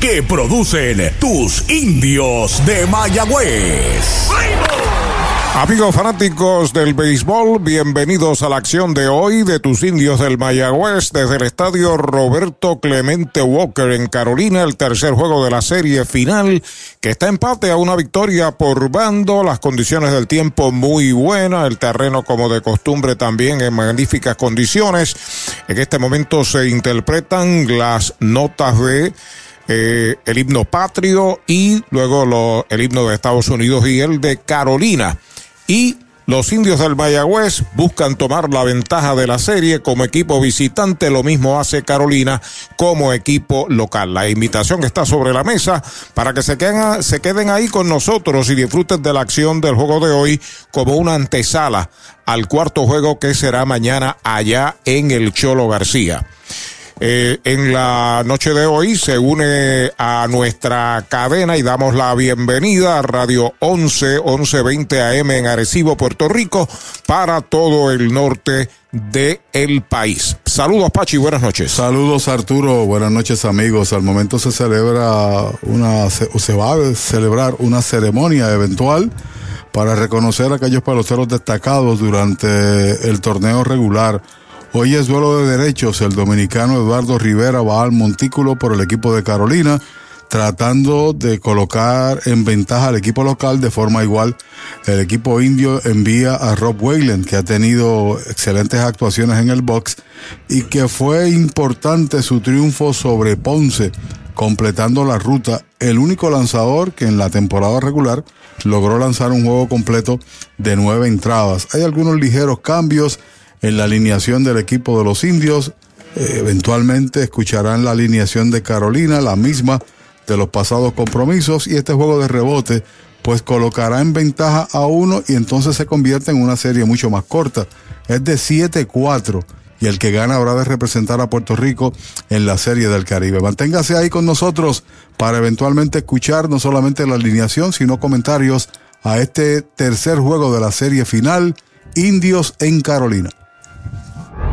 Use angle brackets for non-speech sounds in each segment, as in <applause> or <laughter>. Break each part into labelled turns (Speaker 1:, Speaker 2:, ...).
Speaker 1: que producen tus indios de Mayagüez.
Speaker 2: Amigos fanáticos del béisbol, bienvenidos a la acción de hoy de tus indios del Mayagüez desde el estadio Roberto Clemente Walker en Carolina, el tercer juego de la serie final que está empate a una victoria por bando, las condiciones del tiempo muy buenas, el terreno como de costumbre también en magníficas condiciones. En este momento se interpretan las notas de eh, el himno patrio y luego el himno de Estados Unidos y el de Carolina y los indios del Mayagüez buscan tomar la ventaja de la serie como equipo visitante, lo mismo hace Carolina como equipo local. La invitación está sobre la mesa para que se queden, se queden ahí con nosotros y disfruten de la acción del juego de hoy como una antesala al cuarto juego que será mañana allá en el Cholo García. Eh, en la noche de hoy se une a nuestra cadena y damos la bienvenida a Radio 11, 1120 AM en Arecibo, Puerto Rico, para todo el norte de el país. Saludos Pachi, buenas noches.
Speaker 3: Saludos Arturo, buenas noches amigos. Al momento se celebra una, se va a celebrar una ceremonia eventual para reconocer a aquellos peloteros destacados durante el torneo regular Hoy es duelo de derechos. El dominicano Eduardo Rivera va al montículo por el equipo de Carolina, tratando de colocar en ventaja al equipo local de forma igual. El equipo indio envía a Rob Wayland, que ha tenido excelentes actuaciones en el box y que fue importante su triunfo sobre Ponce, completando la ruta. El único lanzador que en la temporada regular logró lanzar un juego completo de nueve entradas. Hay algunos ligeros cambios en la alineación del equipo de los indios. Eh, eventualmente escucharán la alineación de Carolina, la misma de los pasados compromisos, y este juego de rebote pues colocará en ventaja a uno y entonces se convierte en una serie mucho más corta. Es de 7-4 y el que gana habrá de representar a Puerto Rico en la Serie del Caribe. Manténgase ahí con nosotros para eventualmente escuchar no solamente la alineación, sino comentarios a este tercer juego de la serie final, Indios en Carolina.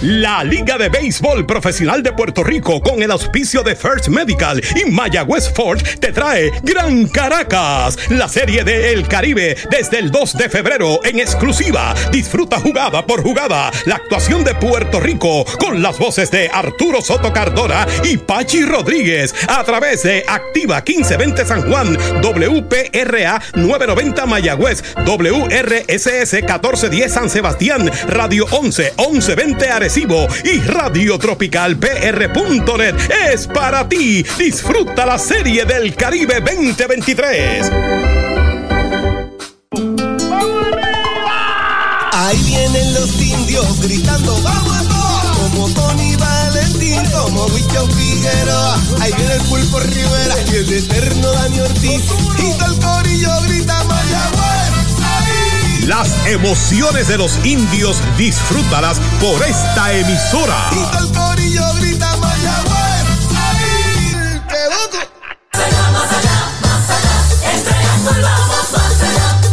Speaker 4: La Liga de Béisbol Profesional de Puerto Rico con el auspicio de First Medical y Mayagüez Ford te trae Gran Caracas, la serie de El Caribe desde el 2 de febrero en exclusiva. Disfruta jugada por jugada la actuación de Puerto Rico con las voces de Arturo Soto Cardona y Pachi Rodríguez a través de Activa 1520 San Juan, WPRA 990 Mayagüez, WRSS 1410 San Sebastián, Radio 11 1120 Y Radio Tropical PR.net. Es para ti. Disfruta la serie del Caribe 2023.
Speaker 5: Ahí vienen los indios gritando, vamos como Tony Valentín, como Wicho Figueroa. Ahí viene el pulpo Rivera y el eterno Dani Ortiz. Y todo el corillo grita Mayagüez.
Speaker 4: Las emociones de los indios disfrútalas por esta emisora.
Speaker 5: Y el corillo grita Mayagüez. ahí. ¡Qué loco!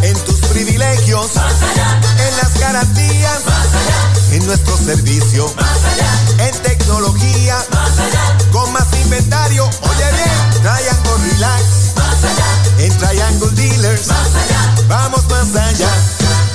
Speaker 5: En tus privilegios, en las garantías, en nuestro servicio, en tecnología, con más inventario. Oye bien, Triangle Relax, en Triangle Dealers, vamos más allá.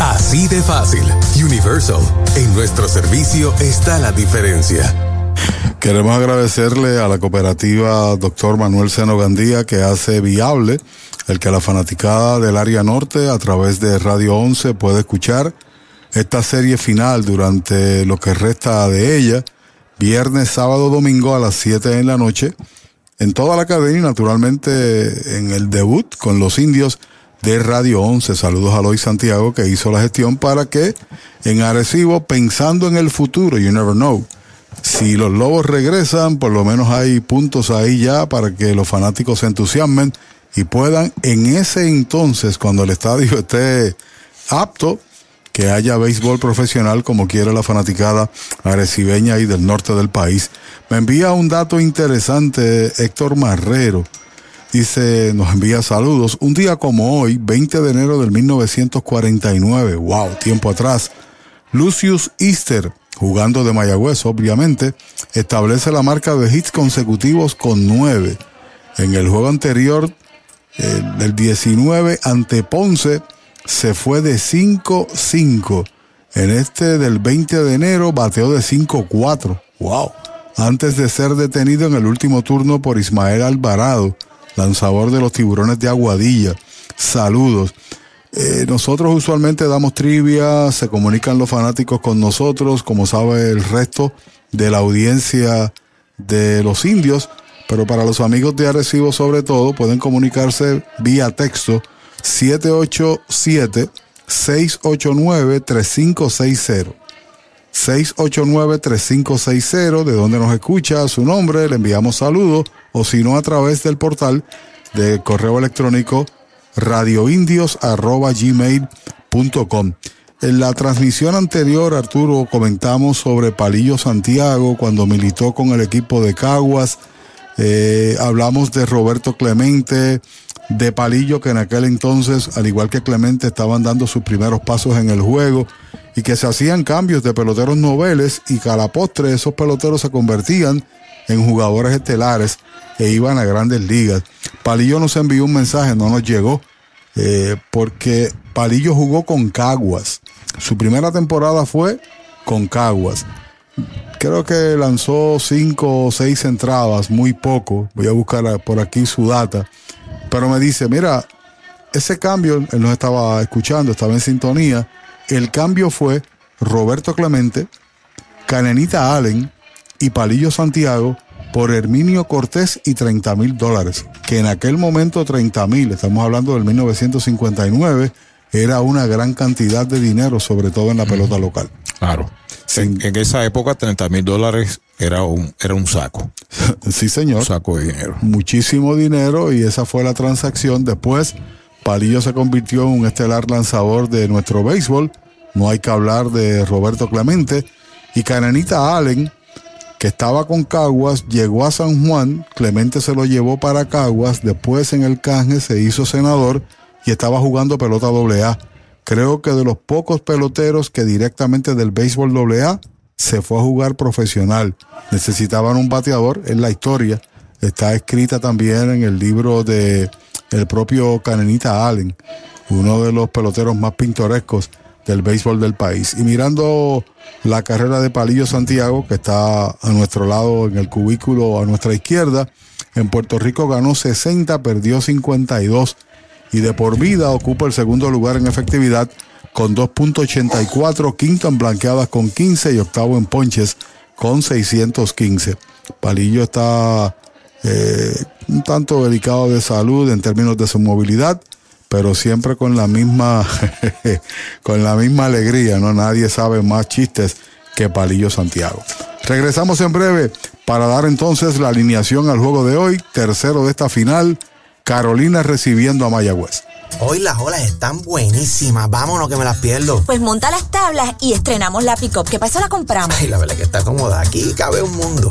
Speaker 6: Así de fácil. Universal. En nuestro servicio está la diferencia.
Speaker 3: Queremos agradecerle a la cooperativa Dr. Manuel Seno Gandía que hace viable el que la fanaticada del área norte a través de Radio 11 puede escuchar esta serie final durante lo que resta de ella, viernes, sábado, domingo a las 7 de la noche, en toda la cadena y naturalmente en el debut con los indios de Radio 11. Saludos a Lois Santiago que hizo la gestión para que en Arecibo, pensando en el futuro, you never know, si los lobos regresan, por lo menos hay puntos ahí ya para que los fanáticos se entusiasmen y puedan en ese entonces, cuando el estadio <laughs> esté apto, que haya béisbol profesional como quiere la fanaticada arecibeña y del norte del país. Me envía un dato interesante Héctor Marrero. Dice, nos envía saludos. Un día como hoy, 20 de enero del 1949, wow, tiempo atrás, Lucius Easter, jugando de Mayagüez, obviamente, establece la marca de hits consecutivos con nueve. En el juego anterior, eh, del 19 ante Ponce, se fue de 5-5. En este del 20 de enero, bateó de 5-4. ¡Wow! Antes de ser detenido en el último turno por Ismael Alvarado, lanzador de los tiburones de Aguadilla. Saludos. Eh, nosotros usualmente damos trivia, se comunican los fanáticos con nosotros, como sabe el resto de la audiencia de los indios, pero para los amigos de Arecibo sobre todo pueden comunicarse vía texto 787-689-3560. 689-3560, de donde nos escucha su nombre, le enviamos saludos, o si no a través del portal de correo electrónico radioindios.gmail.com. En la transmisión anterior, Arturo, comentamos sobre Palillo Santiago cuando militó con el equipo de Caguas. Eh, hablamos de Roberto Clemente, de Palillo, que en aquel entonces, al igual que Clemente, estaban dando sus primeros pasos en el juego y que se hacían cambios de peloteros noveles y que a la postre esos peloteros se convertían en jugadores estelares e iban a grandes ligas. Palillo nos envió un mensaje, no nos llegó, eh, porque Palillo jugó con Caguas. Su primera temporada fue con Caguas. Creo que lanzó cinco o seis entradas, muy poco. Voy a buscar por aquí su data. Pero me dice, mira, ese cambio, él nos estaba escuchando, estaba en sintonía. El cambio fue Roberto Clemente, Canenita Allen y Palillo Santiago por Herminio Cortés y 30 mil dólares, que en aquel momento 30 mil, estamos hablando del 1959, era una gran cantidad de dinero, sobre todo en la pelota local.
Speaker 2: Claro. En, en esa época, 30 mil dólares era un, era un saco. <laughs>
Speaker 3: sí, señor.
Speaker 2: Un saco de dinero.
Speaker 3: Muchísimo dinero y esa fue la transacción. Después, Palillo se convirtió en un estelar lanzador de nuestro béisbol. No hay que hablar de Roberto Clemente. Y Cananita Allen, que estaba con Caguas, llegó a San Juan. Clemente se lo llevó para Caguas. Después en el canje se hizo senador y estaba jugando pelota doble A. Creo que de los pocos peloteros que directamente del béisbol doble A se fue a jugar profesional. Necesitaban un bateador en la historia. Está escrita también en el libro de el propio Canenita Allen, uno de los peloteros más pintorescos del béisbol del país. Y mirando la carrera de Palillo Santiago, que está a nuestro lado en el cubículo a nuestra izquierda, en Puerto Rico ganó 60, perdió 52 y de por vida ocupa el segundo lugar en efectividad con 2.84, quinto en blanqueadas con 15 y octavo en ponches con 615. Palillo está eh, un tanto delicado de salud en términos de su movilidad, pero siempre con la misma, <laughs> con la misma alegría, ¿no? Nadie sabe más chistes que Palillo Santiago. Regresamos en breve para dar entonces la alineación al juego de hoy, tercero de esta final, Carolina recibiendo a Mayagüez.
Speaker 7: Hoy las olas están buenísimas. Vámonos que me las pierdo.
Speaker 8: Pues monta las tablas y estrenamos la pick-up. ¿Qué pasa? La compramos.
Speaker 7: Ay, la verdad que está cómoda. Aquí cabe un mundo.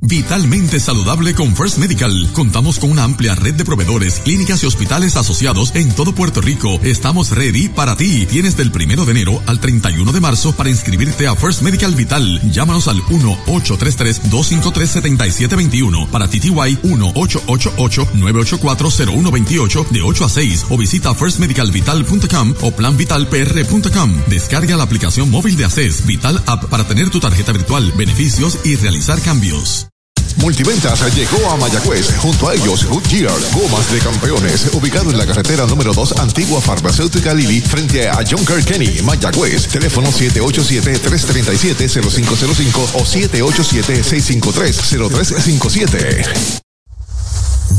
Speaker 9: Vitalmente saludable con First Medical. Contamos con una amplia red de proveedores, clínicas y hospitales asociados en todo Puerto Rico. Estamos ready para ti. Tienes del primero de enero al 31 de marzo para inscribirte a First Medical Vital. Llámanos al 1-833-253-7721 para TTY 1-888-984-0128 de 8 a 6 o visita firstmedicalvital.com o planvitalpr.com. Descarga la aplicación móvil de ACES Vital App para tener tu tarjeta virtual, beneficios y realizar cambios.
Speaker 10: Multiventas llegó a Mayagüez. Junto a ellos, Goodyear, Gomas de Campeones, ubicado en la carretera número 2, Antigua Farmacéutica Lili, frente a John Kenny, Mayagüez. Teléfono 787-337-0505 o 787-653-0357.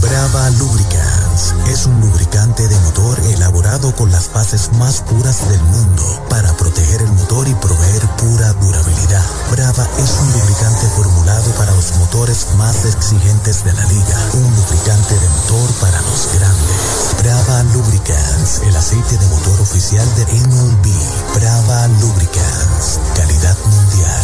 Speaker 11: Brava Lubricants es un lubricante de motor elaborado con las bases más puras del mundo para proteger el motor y proveer pura durabilidad. Brava es un lubricante formulado para los motores más exigentes de la liga. Un lubricante de motor para los grandes. Brava Lubricants, el aceite de motor oficial de MLB. Brava Lubricants, calidad mundial.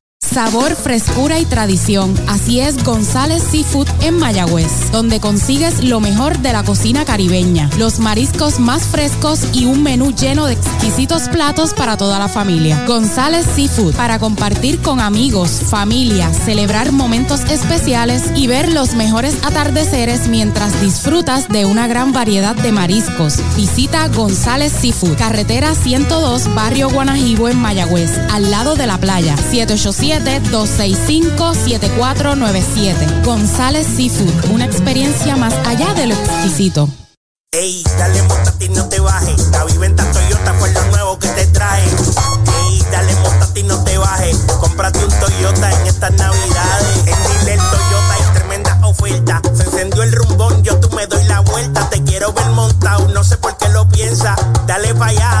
Speaker 12: Sabor, frescura y tradición. Así es González Seafood en Mayagüez, donde consigues lo mejor de la cocina caribeña, los mariscos más frescos y un menú lleno de exquisitos platos para toda la familia. González Seafood, para compartir con amigos, familia, celebrar momentos especiales y ver los mejores atardeceres mientras disfrutas de una gran variedad de mariscos. Visita González Seafood, carretera 102, barrio Guanajibo en Mayagüez, al lado de la playa, 787 265-7497. González Seafood, una experiencia más allá de lo exquisito.
Speaker 7: Ey, dale montate y no te bajes. La viventa Toyota fue lo nuevo que te trae. Ey, dale montate y no te bajes. Cómprate un Toyota en estas navidades. En Dile Toyota hay tremenda oferta. Se encendió el rumbón, yo tú me doy la vuelta. Te quiero ver montado, no sé por qué lo piensa. Dale pa' allá,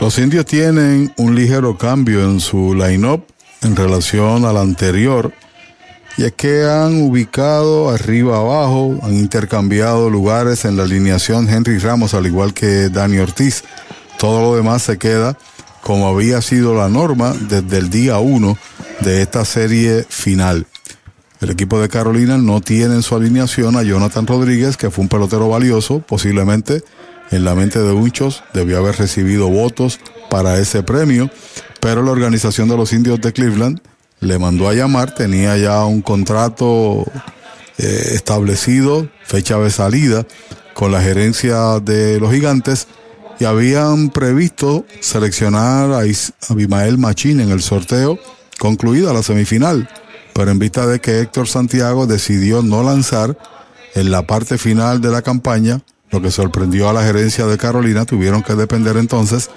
Speaker 3: Los indios tienen un ligero cambio en su line-up en relación al anterior, y es que han ubicado arriba abajo, han intercambiado lugares en la alineación Henry Ramos, al igual que Dani Ortiz. Todo lo demás se queda como había sido la norma desde el día 1 de esta serie final. El equipo de Carolina no tiene en su alineación a Jonathan Rodríguez, que fue un pelotero valioso, posiblemente en la mente de muchos debió haber recibido votos para ese premio, pero la organización de los indios de Cleveland le mandó a llamar, tenía ya un contrato eh, establecido, fecha de salida, con la gerencia de los gigantes y habían previsto seleccionar a Abimael Machín en el sorteo concluida la semifinal, pero en vista de que Héctor Santiago decidió no lanzar en la parte final de la campaña, lo que sorprendió a la gerencia de Carolina, tuvieron que depender entonces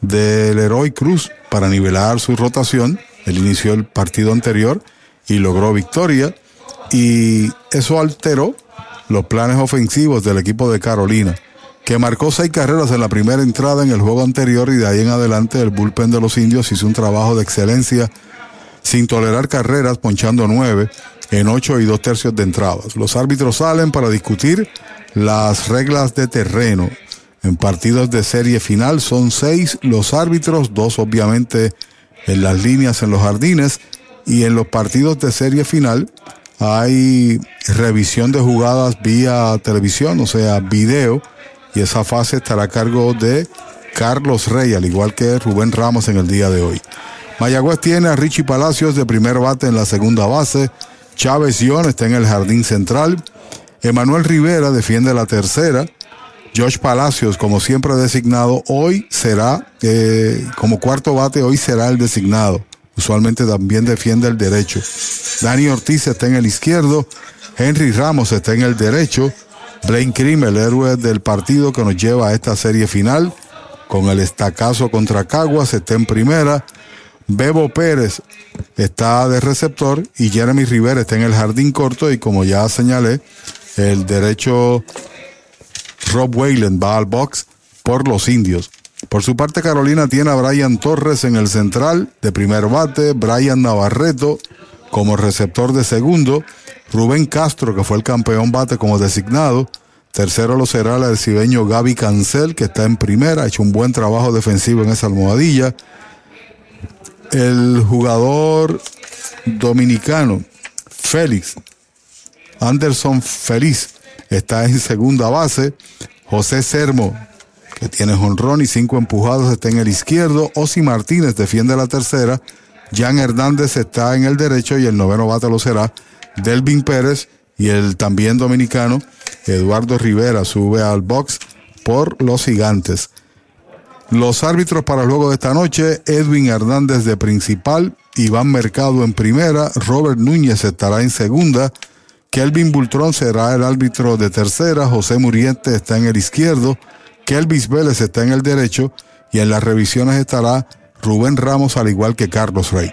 Speaker 3: del Heroy Cruz para nivelar su rotación. Él inició el partido anterior y logró victoria y eso alteró los planes ofensivos del equipo de Carolina, que marcó seis carreras en la primera entrada en el juego anterior y de ahí en adelante el bullpen de los indios hizo un trabajo de excelencia sin tolerar carreras, ponchando nueve en ocho y dos tercios de entradas. Los árbitros salen para discutir las reglas de terreno. En partidos de serie final son seis los árbitros, dos obviamente en las líneas en los jardines y en los partidos de serie final hay revisión de jugadas vía televisión, o sea, video, y esa fase estará a cargo de Carlos Rey, al igual que Rubén Ramos en el día de hoy. Mayagüez tiene a Richie Palacios de primer bate en la segunda base, Chávez Ion está en el jardín central, Emanuel Rivera defiende la tercera, Josh Palacios, como siempre designado, hoy será, eh, como cuarto bate, hoy será el designado. Usualmente también defiende el derecho. Dani Ortiz está en el izquierdo. Henry Ramos está en el derecho. Blaine Krim, el héroe del partido que nos lleva a esta serie final, con el estacazo contra Caguas, está en primera. Bebo Pérez está de receptor y Jeremy Rivera está en el jardín corto y como ya señalé, el derecho Rob Wayland va al box por los indios. Por su parte, Carolina tiene a Brian Torres en el central de primer bate, Brian Navarreto como receptor de segundo, Rubén Castro, que fue el campeón bate como designado, tercero lo será el arcibeño Gaby Cancel, que está en primera, ha hecho un buen trabajo defensivo en esa almohadilla. El jugador dominicano, Félix, Anderson Feliz, está en segunda base. José Sermo, que tiene jonrón y cinco empujados, está en el izquierdo. Osi Martínez defiende la tercera. Jan Hernández está en el derecho y el noveno bate lo será Delvin Pérez y el también dominicano Eduardo Rivera sube al box por los gigantes. Los árbitros para el juego de esta noche, Edwin Hernández de principal, Iván Mercado en primera, Robert Núñez estará en segunda, Kelvin Bultrón será el árbitro de tercera, José Muriente está en el izquierdo, Kelvis Vélez está en el derecho y en las revisiones estará Rubén Ramos al igual que Carlos Rey.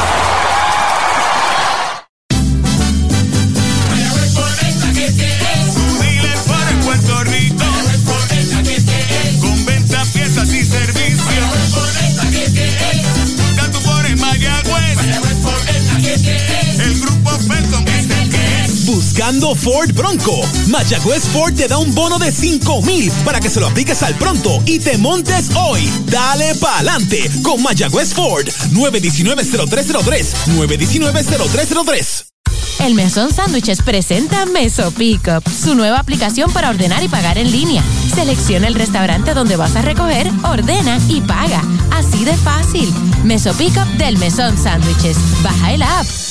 Speaker 13: Buscando Ford Bronco? Mayagüez Ford te da un bono de 5 mil para que se lo apliques al pronto y te montes hoy. Dale pa'lante con Mayagüez Ford. 919-0303. 919-0303.
Speaker 14: El Mesón Sándwiches presenta Meso Pickup, su nueva aplicación para ordenar y pagar en línea. Selecciona el restaurante donde vas a recoger, ordena y paga. Así de fácil. Meso Pickup del Mesón Sándwiches. Baja el app.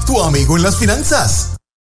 Speaker 15: tu amigo en las finanzas.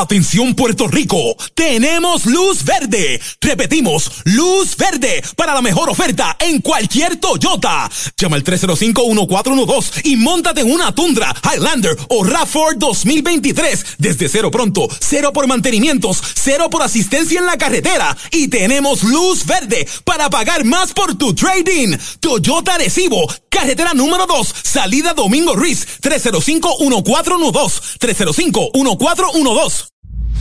Speaker 13: Atención Puerto Rico, tenemos luz verde. Repetimos, luz verde para la mejor oferta en cualquier Toyota. Llama al 305-1412 y montate en una Tundra, Highlander o RAV4 2023 desde cero pronto, cero por mantenimientos, cero por asistencia en la carretera y tenemos luz verde para pagar más por tu trading. Toyota Recibo, carretera número 2, salida Domingo Ruiz, 305-1412, 305-1412.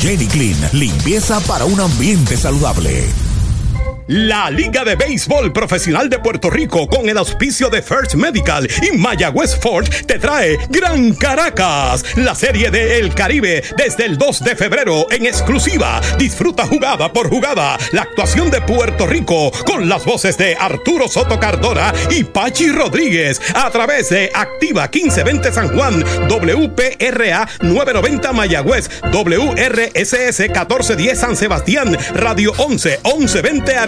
Speaker 1: Jenny Clean, limpieza para un ambiente saludable.
Speaker 4: La Liga de Béisbol Profesional de Puerto Rico con el auspicio de First Medical y Mayagüez Ford te trae Gran Caracas, la serie de El Caribe desde el 2 de febrero en exclusiva. Disfruta jugada por jugada la actuación de Puerto Rico con las voces de Arturo Soto Cardona y Pachi Rodríguez a través de Activa 1520 San Juan, WPRA 990 Mayagüez, WRSS 1410 San Sebastián, Radio 11 1120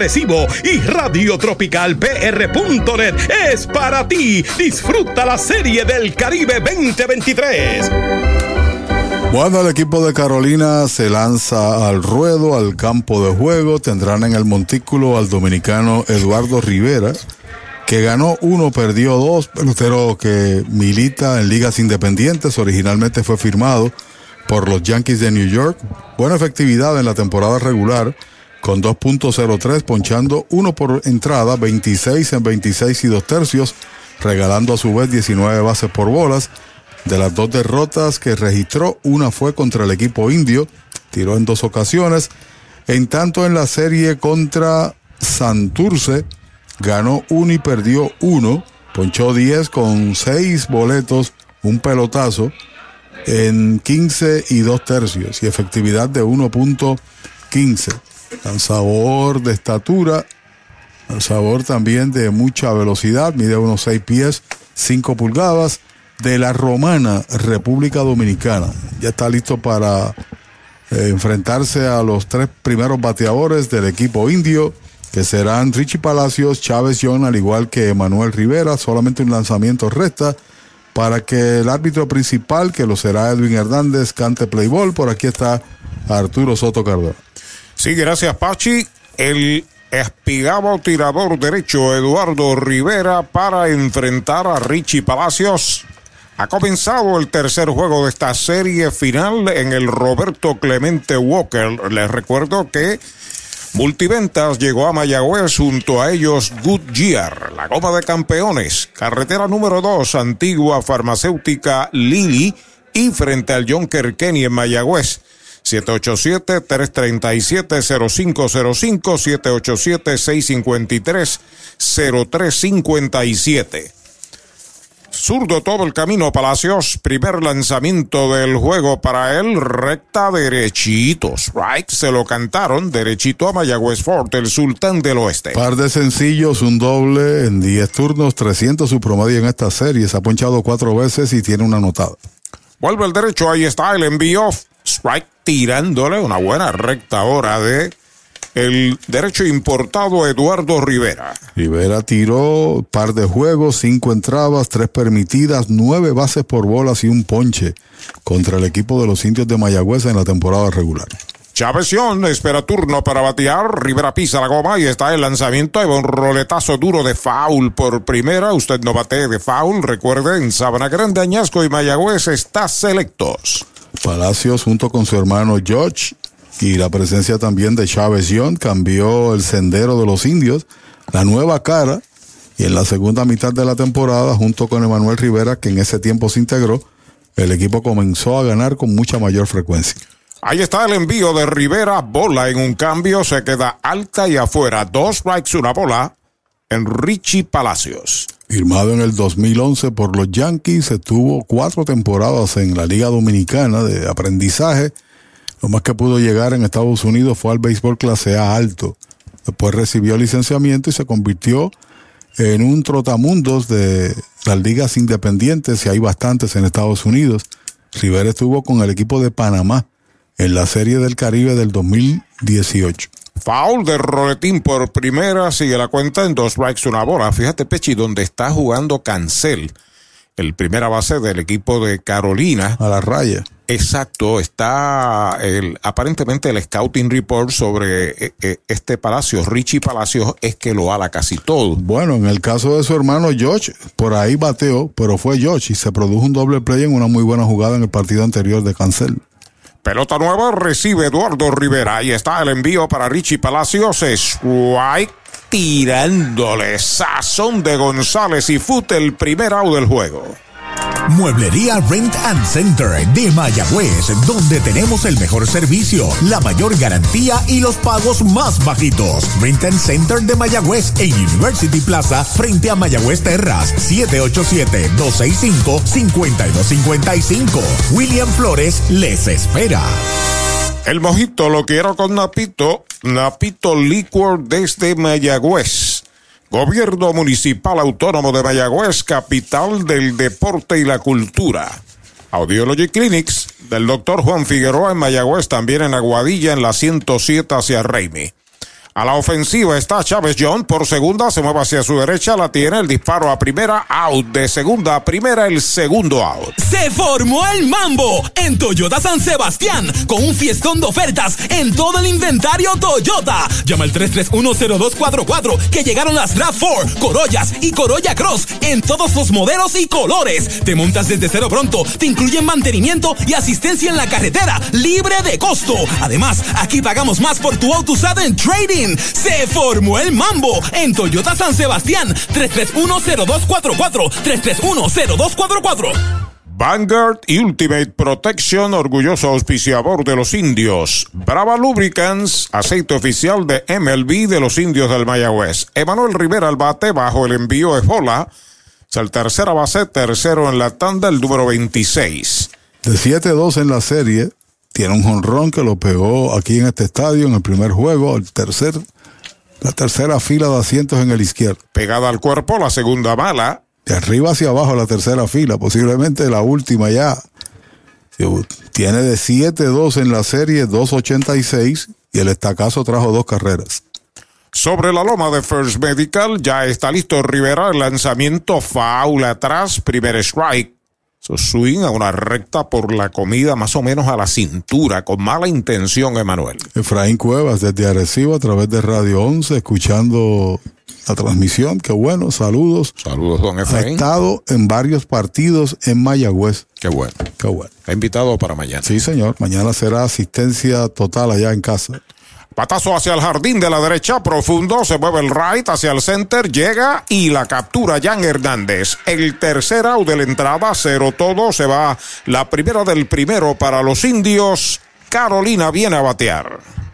Speaker 4: Y Radio Tropical PR.net es para ti. Disfruta la serie del Caribe 2023.
Speaker 3: Bueno, el equipo de Carolina se lanza al ruedo, al campo de juego. Tendrán en el montículo al dominicano Eduardo Rivera, que ganó uno, perdió dos, pelotero que milita en ligas independientes. Originalmente fue firmado por los Yankees de New York. Buena efectividad en la temporada regular con 2.03, ponchando uno por entrada, 26 en 26 y dos tercios, regalando a su vez 19 bases por bolas. De las dos derrotas que registró, una fue contra el equipo indio, tiró en dos ocasiones. En tanto, en la serie contra Santurce, ganó uno y perdió uno, ponchó 10 con 6 boletos, un pelotazo en 15 y dos tercios y efectividad de 1.15 lanzador de estatura, lanzador también de mucha velocidad, mide unos 6 pies, 5 pulgadas, de la Romana, República Dominicana. Ya está listo para eh, enfrentarse a los tres primeros bateadores del equipo indio, que serán Richie Palacios, Chávez John, al igual que Manuel Rivera. Solamente un lanzamiento resta para que el árbitro principal, que lo será Edwin Hernández, cante playball. Por aquí está Arturo Soto Cardona.
Speaker 2: Sí, gracias, Pachi. El espigado tirador derecho Eduardo Rivera para enfrentar a Richie Palacios. Ha comenzado el tercer juego de esta serie final en el Roberto Clemente Walker. Les recuerdo que Multiventas llegó a Mayagüez junto a ellos Goodyear, la goma de campeones, carretera número 2, antigua farmacéutica Lili y frente al John Kenny en Mayagüez. 787-337-0505, 787-653-0357. Zurdo todo el camino, Palacios. Primer lanzamiento del juego para él, recta derechitos. Right, se lo cantaron derechito a Mayagüez Fort, el sultán del oeste.
Speaker 3: Par de sencillos, un doble en 10 turnos, 300 su promedio en esta serie. Se ha ponchado cuatro veces y tiene una anotada.
Speaker 2: Vuelve el derecho, ahí está el envío. Strike tirándole una buena recta ahora de el derecho importado Eduardo Rivera.
Speaker 3: Rivera tiró par de juegos, cinco entradas, tres permitidas, nueve bases por bolas y un ponche contra el equipo de los indios de Mayagüez en la temporada regular.
Speaker 2: Chávez Young espera turno para batear. Rivera pisa la goma y está el lanzamiento. Hay un roletazo duro de foul por primera. Usted no bate de foul. Recuerde, en Sabana Grande, Añasco y Mayagüez está selectos.
Speaker 3: Palacios junto con su hermano George y la presencia también de Chávez Young cambió el sendero de los indios, la nueva cara, y en la segunda mitad de la temporada, junto con Emanuel Rivera, que en ese tiempo se integró, el equipo comenzó a ganar con mucha mayor frecuencia.
Speaker 2: Ahí está el envío de Rivera, bola en un cambio, se queda alta y afuera, dos strikes, una bola, en Richie Palacios.
Speaker 3: Firmado en el 2011 por los Yankees, estuvo cuatro temporadas en la Liga Dominicana de aprendizaje. Lo más que pudo llegar en Estados Unidos fue al béisbol clase A alto. Después recibió licenciamiento y se convirtió en un trotamundos de las ligas independientes, y hay bastantes en Estados Unidos. Rivera estuvo con el equipo de Panamá en la Serie del Caribe del 2018.
Speaker 2: Foul de Roletín por primera, sigue la cuenta en dos strikes, una bola. Fíjate, Pechi, donde está jugando Cancel, el primera base del equipo de Carolina.
Speaker 3: A la raya.
Speaker 2: Exacto, está el, aparentemente el scouting report sobre eh, eh, este Palacio, Richie Palacios, es que lo ala casi todo.
Speaker 3: Bueno, en el caso de su hermano George, por ahí bateó, pero fue George y se produjo un doble play en una muy buena jugada en el partido anterior de Cancel.
Speaker 2: Pelota nueva recibe Eduardo Rivera. Ahí está el envío para Richie Palacios. Strike tirándole sazón de González y Fute el primer out del juego.
Speaker 1: Mueblería Rent and Center de Mayagüez, donde tenemos el mejor servicio, la mayor garantía y los pagos más bajitos. Rent and Center de Mayagüez en University Plaza frente a Mayagüez Terras, 787-265-5255. William Flores les espera.
Speaker 2: El mojito lo quiero con Napito, Napito Liquor desde Mayagüez. Gobierno Municipal Autónomo de Mayagüez, capital del deporte y la cultura. Audiology Clinics del doctor Juan Figueroa en Mayagüez, también en Aguadilla en la 107 hacia Reimi. A la ofensiva está Chávez John por segunda, se mueve hacia su derecha, la tiene el disparo a primera, out de segunda a primera, el segundo out.
Speaker 13: Se formó el mambo en Toyota San Sebastián con un fiestón de ofertas en todo el inventario Toyota. Llama al 3310244 que llegaron las RAV4, Corollas y Corolla Cross en todos los modelos y colores. Te montas desde cero pronto, te incluyen mantenimiento y asistencia en la carretera libre de costo. Además, aquí pagamos más por tu auto usado en trading. Se formó el mambo en Toyota San Sebastián. 3310244. 3310244.
Speaker 2: Vanguard Ultimate Protection, orgulloso auspiciador de los indios. Brava Lubricants, aceite oficial de MLB de los indios del Mayagüez. Emanuel Rivera al bate bajo el envío de Bola. Es el tercera base, tercero en la tanda, el número 26.
Speaker 3: De 7-2 en la serie, tiene un jonrón que lo pegó aquí en este estadio en el primer juego, el tercer, la tercera fila de asientos en el izquierdo.
Speaker 2: Pegada al cuerpo, la segunda bala.
Speaker 3: De arriba hacia abajo, la tercera fila, posiblemente la última ya. Tiene de 7-2 en la serie, 2.86 y el estacazo trajo dos carreras.
Speaker 2: Sobre la loma de First Medical, ya está listo Rivera, el lanzamiento faula atrás, primer strike. So, swing a una recta por la comida más o menos a la cintura, con mala intención, Emanuel.
Speaker 3: Efraín Cuevas desde Arecibo a través de Radio 11, escuchando la transmisión. Qué bueno, saludos.
Speaker 2: Saludos, don Efraín.
Speaker 3: Ha estado en varios partidos en Mayagüez.
Speaker 2: Qué bueno.
Speaker 3: Qué bueno.
Speaker 2: Está invitado para mañana.
Speaker 3: Sí, señor. Mañana será asistencia total allá en casa.
Speaker 2: Patazo hacia el jardín de la derecha, profundo, se mueve el right hacia el center, llega y la captura Jan Hernández. El tercer out de la entrada, cero todo, se va la primera del primero para los indios. Carolina viene a batear.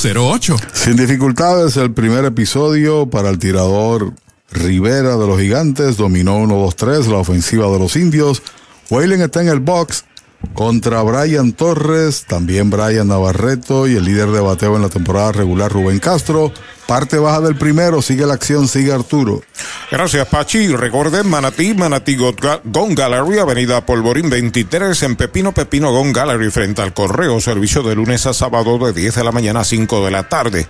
Speaker 16: 408 8808
Speaker 3: sin dificultades, el primer episodio para el tirador Rivera de los Gigantes dominó 1-2-3 la ofensiva de los indios. Whalen está en el box contra Brian Torres, también Brian Navarreto y el líder de bateo en la temporada regular Rubén Castro. Parte baja del primero, sigue la acción, sigue Arturo.
Speaker 2: Gracias, Pachi. Recuerden, Manatí, Manatí Gone Gallery, Avenida Polvorín 23, en Pepino, Pepino Gone Gallery, frente al correo, servicio de lunes a sábado de 10 de la mañana a 5 de la tarde.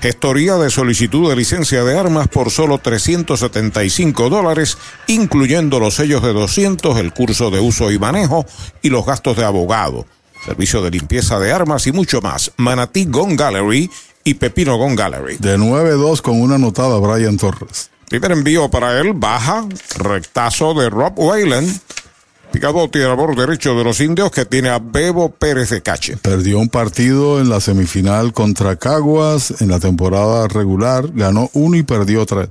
Speaker 2: Gestoría de solicitud de licencia de armas por solo 375 dólares, incluyendo los sellos de 200, el curso de uso y manejo y los gastos de abogado. Servicio de limpieza de armas y mucho más. Manatí Gone Gallery y Pepino Gone Gallery.
Speaker 3: De 9-2 con una anotada Brian Torres.
Speaker 2: Primer envío para él, baja, rectazo de Rob Whalen. Picado tirador derecho de los indios que tiene a Bebo Pérez de Cache.
Speaker 3: Perdió un partido en la semifinal contra Caguas en la temporada regular, ganó uno y perdió tres.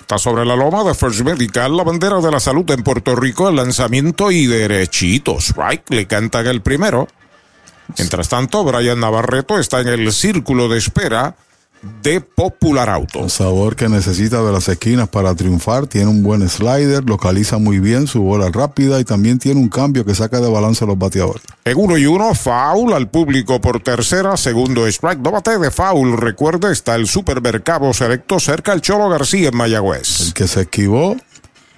Speaker 2: Está sobre la loma de First Medical, la bandera de la salud en Puerto Rico, el lanzamiento y derechitos. Right, le cantan el primero. Mientras tanto, Brian Navarreto está en el círculo de espera de Popular Auto.
Speaker 3: Un sabor que necesita de las esquinas para triunfar. Tiene un buen slider, localiza muy bien su bola rápida y también tiene un cambio que saca de balance a los bateadores.
Speaker 2: En uno y uno, foul al público por tercera, segundo strike. No bate de foul. Recuerde, está el supermercado selecto cerca al Cholo García en Mayagüez.
Speaker 3: El que se esquivó,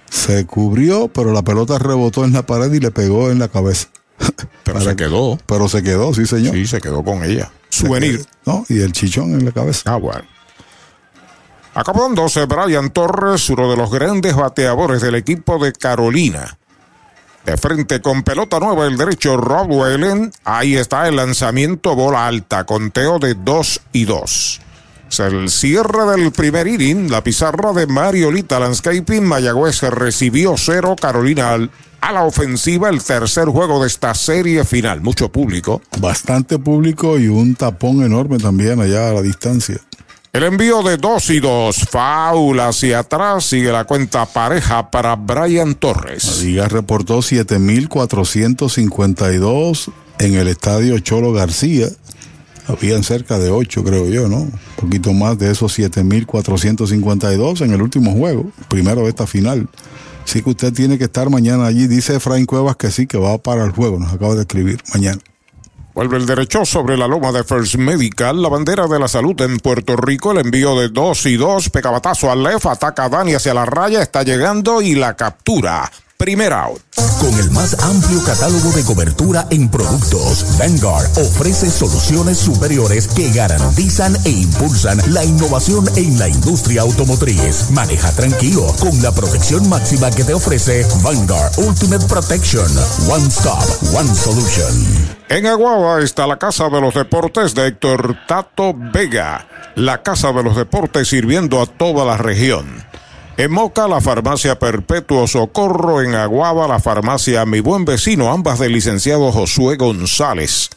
Speaker 3: se cubrió, pero la pelota rebotó en la pared y le pegó en la cabeza. <laughs>
Speaker 2: Pero se quedó.
Speaker 3: Pero se quedó, sí, señor.
Speaker 2: Sí, se quedó con ella. Souvenir.
Speaker 3: ¿No? Y el chichón en la cabeza.
Speaker 2: Ah, bueno. Acabándose Brian Torres, uno de los grandes bateadores del equipo de Carolina. De frente con pelota nueva el derecho Rob Whalen. Ahí está el lanzamiento bola alta, conteo de 2 y 2. Es el cierre del primer inning, la pizarra de Mariolita Landscaping. Mayagüez recibió cero, Carolina al a la ofensiva el tercer juego de esta serie final. Mucho público.
Speaker 3: Bastante público y un tapón enorme también allá a la distancia.
Speaker 2: El envío de dos y dos, faul hacia atrás, sigue la cuenta pareja para Brian Torres.
Speaker 3: La liga reportó 7.452 en el estadio Cholo García. Habían cerca de 8, creo yo, ¿no? Un poquito más de esos 7.452 en el último juego, primero de esta final. Sí que usted tiene que estar mañana allí. Dice Efraín Cuevas que sí, que va para el juego. Nos acaba de escribir mañana.
Speaker 2: Vuelve el derecho sobre la loma de First Medical, la bandera de la salud en Puerto Rico, el envío de 2 y 2, pecabatazo al left, ataca a Dani hacia la raya, está llegando y la captura.
Speaker 17: Primera out.
Speaker 18: Con el más amplio catálogo de cobertura en productos, Vanguard ofrece soluciones superiores que garantizan e impulsan la innovación en la industria automotriz. Maneja tranquilo con la protección máxima que te ofrece Vanguard Ultimate Protection. One Stop, One Solution.
Speaker 2: En Aguaba está la Casa de los Deportes de Héctor Tato Vega. La Casa de los Deportes sirviendo a toda la región. En Moca, la farmacia Perpetuo Socorro. En Aguaba, la farmacia Mi Buen Vecino, ambas del licenciado Josué González.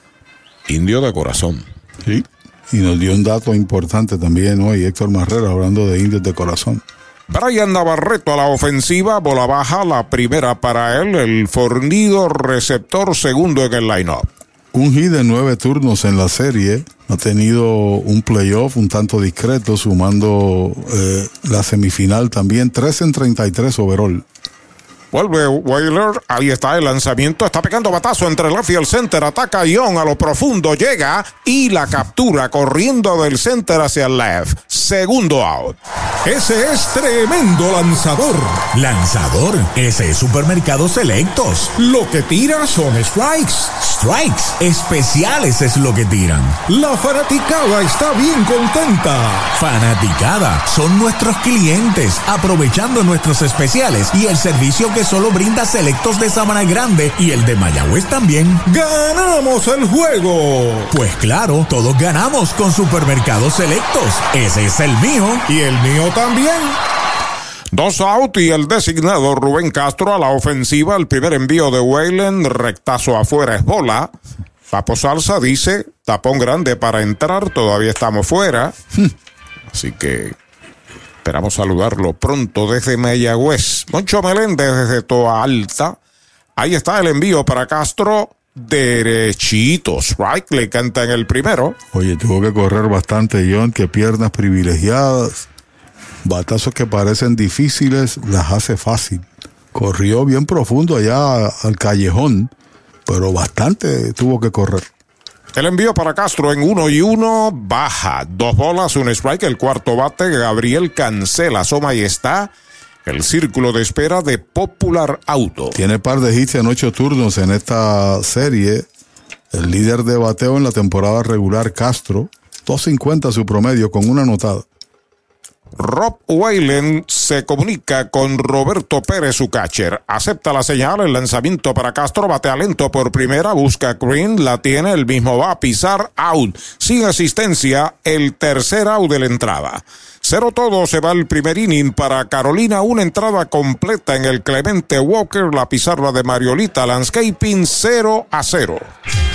Speaker 2: Indio de corazón.
Speaker 3: Sí. Y nos dio un dato importante también hoy, Héctor Marrero, hablando de indios de corazón.
Speaker 2: Brian Navarreto a la ofensiva, bola baja, la primera para él, el fornido receptor segundo en el line-up.
Speaker 3: Un hit de nueve turnos en la serie. Ha tenido un playoff un tanto discreto, sumando eh, la semifinal también. 3 en 33 overall.
Speaker 2: Vuelve Whaler, ahí está el lanzamiento, está pegando batazo entre el left y el center, ataca Ion a lo profundo, llega y la captura corriendo del center hacia el left. Segundo out.
Speaker 17: Ese es tremendo lanzador.
Speaker 1: Lanzador, ese es Supermercados Selectos.
Speaker 17: Lo que tira son strikes.
Speaker 1: Strikes, especiales es lo que tiran.
Speaker 17: La fanaticada está bien contenta.
Speaker 1: Fanaticada, son nuestros clientes, aprovechando nuestros especiales y el servicio que solo brinda Selectos de Sabana Grande y el de Mayagüez también.
Speaker 17: ¡Ganamos el juego!
Speaker 1: Pues claro, todos ganamos con Supermercados Selectos. Ese es el mío.
Speaker 2: Y el mío también. Dos out y el designado Rubén Castro a la ofensiva. El primer envío de Wayland, rectazo afuera es bola. Papo Salsa dice, tapón grande para entrar, todavía estamos fuera. Así que esperamos saludarlo pronto desde Mayagüez. Moncho Meléndez desde Toa Alta. Ahí está el envío para Castro. Derechitos, right? Le canta en el primero.
Speaker 3: Oye, tuvo que correr bastante, John, que piernas privilegiadas. Batazos que parecen difíciles, las hace fácil. Corrió bien profundo allá al callejón, pero bastante tuvo que correr.
Speaker 2: El envío para Castro en uno y uno, baja. Dos bolas, un strike, el cuarto bate, Gabriel cancela, asoma y está. El círculo de espera de Popular Auto.
Speaker 3: Tiene par de hits en ocho turnos en esta serie. El líder de bateo en la temporada regular, Castro, 250 su promedio con una anotada.
Speaker 2: Rob Whalen se comunica con Roberto Pérez, su catcher. Acepta la señal, el lanzamiento para Castro, batea lento por primera, busca Green, la tiene, el mismo va a pisar, out. Sin asistencia, el tercer out de la entrada. Cero todo se va el primer inning para Carolina, una entrada completa en el Clemente Walker, la pizarra de Mariolita Landscaping 0 a 0.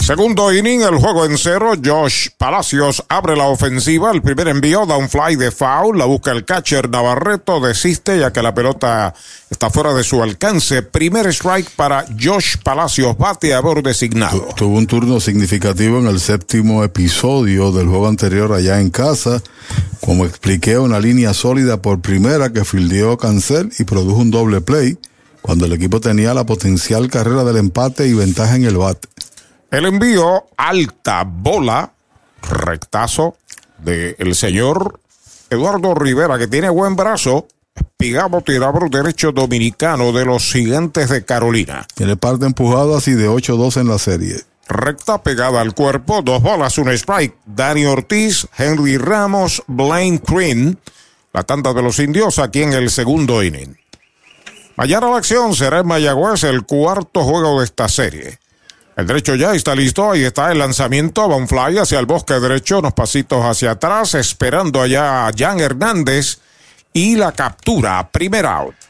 Speaker 2: Segundo inning, el juego en cero. Josh Palacios abre la ofensiva. El primer envío da un fly de foul. La busca el catcher Navarreto. Desiste ya que la pelota está fuera de su alcance. Primer strike para Josh Palacios, bateador designado.
Speaker 3: Tuvo un turno significativo en el séptimo episodio del juego anterior allá en casa. Como expliqué, una línea sólida por primera que fildeó Cancel y produjo un doble play cuando el equipo tenía la potencial carrera del empate y ventaja en el bate.
Speaker 2: El envío, alta bola, rectazo del señor Eduardo Rivera, que tiene buen brazo. Pigado tirador derecho dominicano de los gigantes de Carolina.
Speaker 3: Tiene par de empujadas y de 8-2 en la serie.
Speaker 2: Recta pegada al cuerpo, dos bolas, un strike. Dani Ortiz, Henry Ramos, Blaine Green. La tanda de los indios aquí en el segundo inning. Mañana la acción será en Mayagüez el cuarto juego de esta serie. El derecho ya está listo. Ahí está el lanzamiento. Va un fly hacia el bosque derecho. Unos pasitos hacia atrás. Esperando allá a Jan Hernández. Y la captura. Primer out.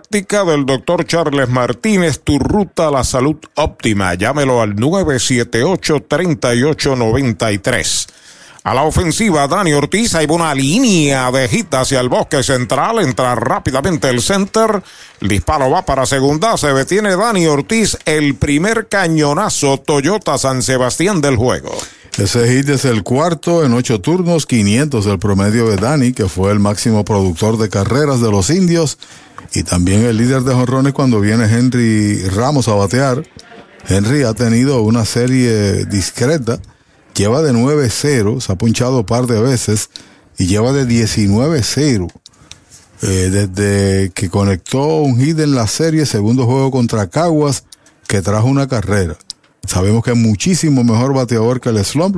Speaker 2: del doctor Charles Martínez, tu ruta a la salud óptima. Llámelo al 978-3893. A la ofensiva, Dani Ortiz, hay una línea de hit hacia el bosque central, entra rápidamente el center, el disparo va para segunda, se detiene Dani Ortiz, el primer cañonazo Toyota San Sebastián del juego.
Speaker 3: Ese hit es el cuarto en ocho turnos, 500 el promedio de Dani, que fue el máximo productor de carreras de los indios y también el líder de jonrones cuando viene Henry Ramos a batear. Henry ha tenido una serie discreta, lleva de 9-0, se ha punchado un par de veces y lleva de 19-0. Eh, desde que conectó un hit en la serie, segundo juego contra Caguas, que trajo una carrera. Sabemos que es muchísimo mejor bateador que el slump.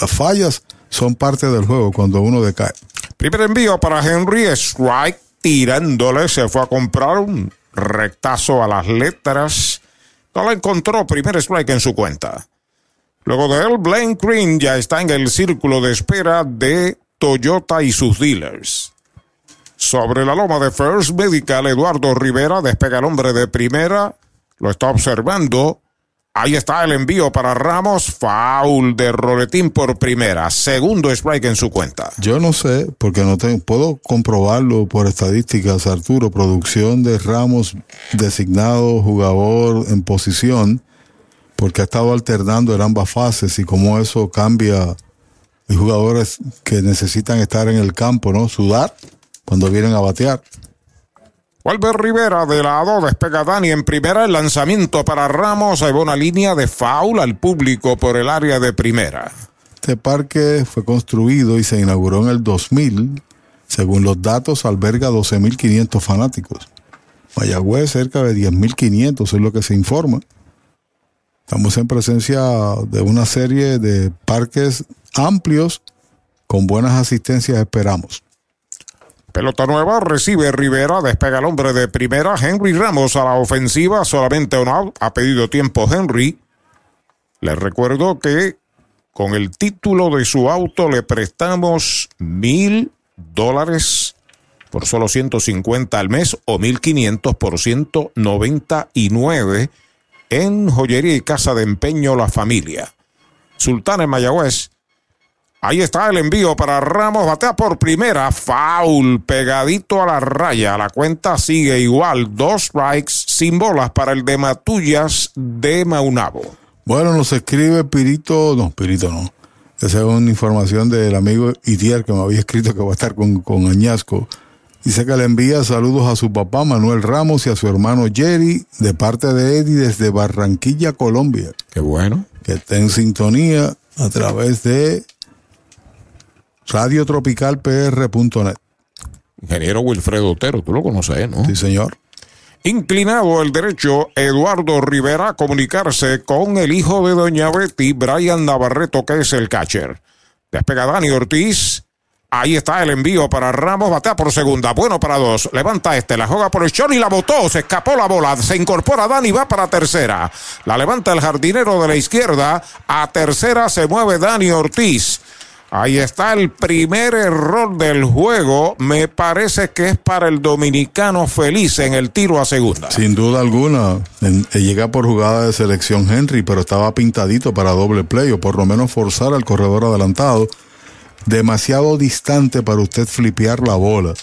Speaker 3: Las fallas son parte del juego cuando uno decae.
Speaker 2: Primer envío para Henry, strike, tirándole, se fue a comprar un rectazo a las letras. No la encontró, primer strike en su cuenta. Luego de él, Blaine Green ya está en el círculo de espera de Toyota y sus dealers. Sobre la loma de First Medical, Eduardo Rivera despega el hombre de primera, lo está observando. Ahí está el envío para Ramos. Foul de Roletín por primera. Segundo strike en su cuenta.
Speaker 3: Yo no sé, porque no tengo, puedo comprobarlo por estadísticas, Arturo. Producción de Ramos designado jugador en posición, porque ha estado alternando en ambas fases y como eso cambia. Hay jugadores que necesitan estar en el campo, ¿no? Sudar cuando vienen a batear.
Speaker 2: Vuelve Rivera de lado, despega Dani en primera, el lanzamiento para Ramos, hay una línea de foul al público por el área de primera.
Speaker 3: Este parque fue construido y se inauguró en el 2000. Según los datos, alberga 12.500 fanáticos. Mayagüez cerca de 10.500 es lo que se informa. Estamos en presencia de una serie de parques amplios con buenas asistencias, esperamos.
Speaker 2: Pelota nueva, recibe Rivera, despega el hombre de primera. Henry Ramos a la ofensiva, solamente un. Ha pedido tiempo Henry. Les recuerdo que con el título de su auto le prestamos mil dólares por solo 150 al mes o 1500 por 199 en joyería y casa de empeño La Familia. Sultán en Mayagüez. Ahí está el envío para Ramos. Batea por primera. Foul. Pegadito a la raya. La cuenta sigue igual. Dos strikes sin bolas para el de Matullas de Maunabo.
Speaker 3: Bueno, nos escribe Pirito. No, Pirito no. Esa es una información del amigo Itier que me había escrito que va a estar con, con Añasco Dice que le envía saludos a su papá Manuel Ramos y a su hermano Jerry de parte de Eddie desde Barranquilla, Colombia.
Speaker 2: Qué bueno.
Speaker 3: Que está en sintonía a través de radiotropicalpr.net.
Speaker 2: Ingeniero Wilfredo Otero, tú lo conoces, ¿no?
Speaker 3: Sí, señor.
Speaker 2: Inclinado el derecho, Eduardo Rivera a comunicarse con el hijo de Doña Betty, Brian Navarreto, que es el catcher. Despega Dani Ortiz. Ahí está el envío para Ramos, batea por segunda, bueno para dos, levanta este, la juega por el short y la botó, se escapó la bola, se incorpora Dani, va para tercera, la levanta el jardinero de la izquierda, a tercera se mueve Dani Ortiz. Ahí está el primer error del juego. Me parece que es para el dominicano feliz en el tiro a segunda.
Speaker 3: Sin duda alguna. Eh, llega por jugada de selección Henry, pero estaba pintadito para doble play o por lo menos forzar al corredor adelantado. Demasiado distante para usted flipear la bola.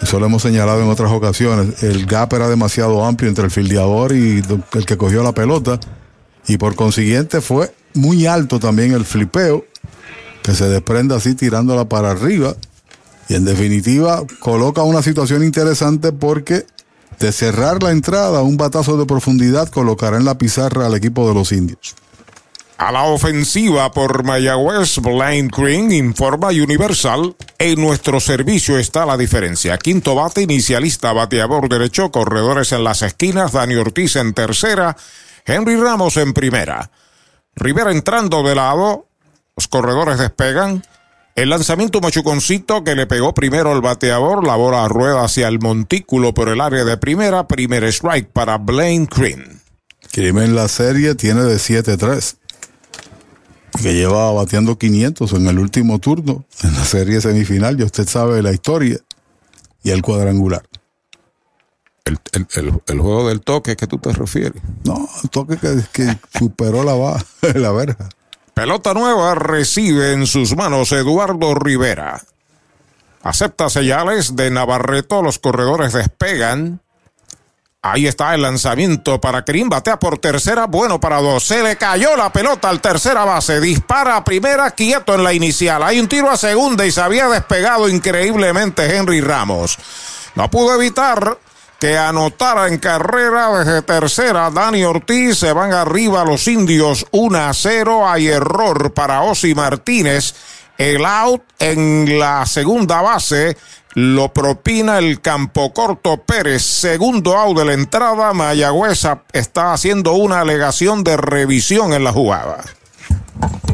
Speaker 3: Eso lo hemos señalado en otras ocasiones. El gap era demasiado amplio entre el fildeador y el que cogió la pelota. Y por consiguiente fue muy alto también el flipeo que se desprenda así tirándola para arriba. Y en definitiva coloca una situación interesante porque de cerrar la entrada, un batazo de profundidad colocará en la pizarra al equipo de los indios.
Speaker 2: A la ofensiva por Mayagüez, Blaine Green informa Universal. En nuestro servicio está la diferencia. Quinto bate, inicialista, bateador derecho, corredores en las esquinas, Dani Ortiz en tercera, Henry Ramos en primera. Rivera entrando de lado, los corredores despegan. El lanzamiento machuconcito que le pegó primero el bateador, la bola rueda hacia el montículo por el área de primera, primer strike para Blaine Green.
Speaker 3: Crimen la serie tiene de 7-3 que lleva batiendo 500 en el último turno, en la serie semifinal, ya usted sabe la historia, y el cuadrangular.
Speaker 2: El, el, el, juego del toque que tú te refieres.
Speaker 3: No, el toque que, que superó la, <laughs> la verja.
Speaker 2: Pelota nueva recibe en sus manos Eduardo Rivera. Acepta señales de Navarreto, los corredores despegan. Ahí está el lanzamiento para Krim, batea por tercera, bueno para dos. Se le cayó la pelota al tercera base, dispara a primera, quieto en la inicial. Hay un tiro a segunda y se había despegado increíblemente Henry Ramos. No pudo evitar que anotara en carrera desde tercera. Dani Ortiz se van arriba los indios 1 a 0. Hay error para Osi Martínez. El out en la segunda base lo propina el campo corto Pérez. Segundo out de la entrada. Mayagüez está haciendo una alegación de revisión en la jugada.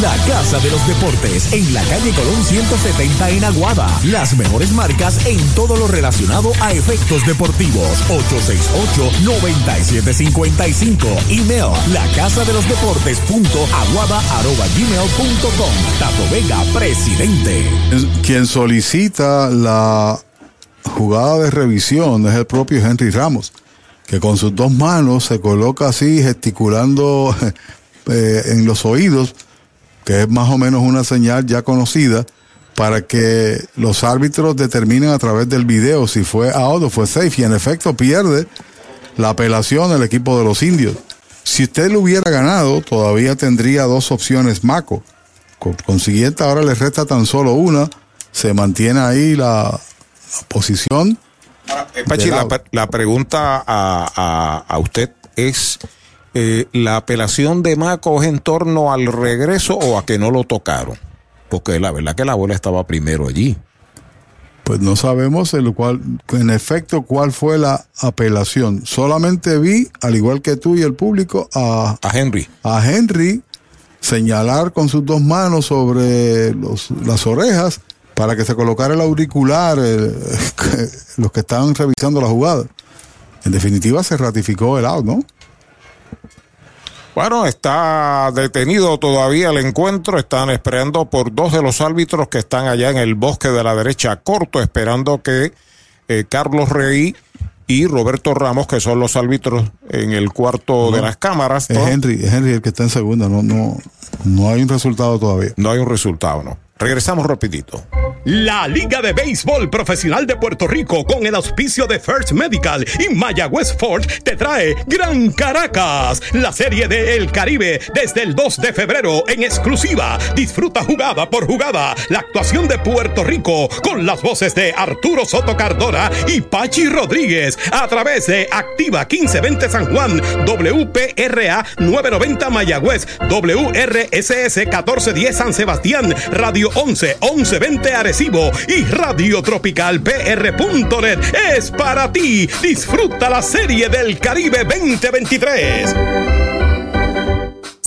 Speaker 1: La Casa de los Deportes en la calle Colón 170 en Aguada. Las mejores marcas en todo lo relacionado a efectos deportivos. 868-9755. Email la casa de los deportes punto aguada arroba gmail punto com. Tato Vega, presidente.
Speaker 3: Quien solicita la jugada de revisión es el propio Henry Ramos, que con sus dos manos se coloca así gesticulando <laughs> eh, en los oídos que es más o menos una señal ya conocida para que los árbitros determinen a través del video si fue out o fue safe y en efecto pierde la apelación el equipo de los indios. Si usted lo hubiera ganado, todavía tendría dos opciones Maco. Con consiguiente, ahora le resta tan solo una. Se mantiene ahí la, la posición.
Speaker 2: Pachi, la, la, pregunta a, a, a, usted es, eh, ¿la apelación de Maco es en torno al regreso o a que no lo tocaron? Porque la verdad que la bola estaba primero allí.
Speaker 3: Pues no sabemos en, lo cual, en efecto cuál fue la apelación. Solamente vi, al igual que tú y el público, a,
Speaker 2: a Henry.
Speaker 3: A Henry señalar con sus dos manos sobre los, las orejas para que se colocara el auricular eh, <laughs> los que estaban revisando la jugada. En definitiva se ratificó el out, ¿no?
Speaker 2: Bueno, está detenido todavía el encuentro. Están esperando por dos de los árbitros que están allá en el bosque de la derecha corto, esperando que eh, Carlos Rey y Roberto Ramos, que son los árbitros en el cuarto no, de las cámaras.
Speaker 3: Es Henry, es Henry el que está en segunda. No, no, no hay un resultado todavía.
Speaker 2: No hay un resultado, no. Regresamos rapidito.
Speaker 4: La Liga de Béisbol Profesional de Puerto Rico con el auspicio de First Medical y Mayagüez Ford te trae Gran Caracas, la serie de El Caribe desde el 2 de febrero en exclusiva. Disfruta jugada por jugada la actuación de Puerto Rico con las voces de Arturo Soto Cardona y Pachi Rodríguez a través de Activa 1520 San Juan, WPRA 990 Mayagüez, WRSS 1410 San Sebastián, Radio 11 1120 Arecibo y Radio Tropical PR.net es para ti. Disfruta la serie del Caribe 2023.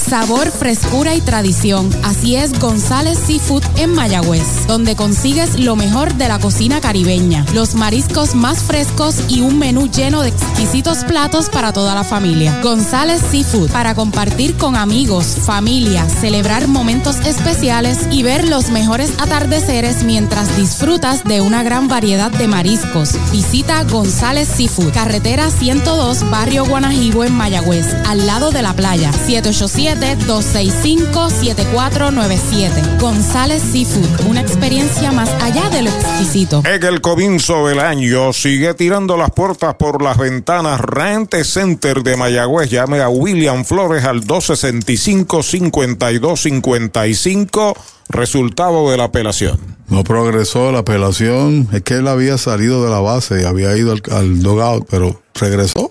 Speaker 12: Sabor, frescura y tradición. Así es González Seafood en Mayagüez, donde consigues lo mejor de la cocina caribeña, los mariscos más frescos y un menú lleno de exquisitos platos para toda la familia. González Seafood, para compartir con amigos, familia, celebrar momentos especiales y ver los mejores atardeceres mientras disfrutas de una gran variedad de mariscos. Visita González Seafood, carretera 102, barrio Guanajibo en Mayagüez, al lado de la playa, 787 265-7497. González Seafood, una experiencia más allá de lo exquisito.
Speaker 2: En el comienzo del año sigue tirando las puertas por las ventanas Rent Center de Mayagüez. Llame a William Flores al 265-5255. Resultado de la apelación.
Speaker 3: No progresó la apelación. Es que él había salido de la base y había ido al, al dogout, pero regresó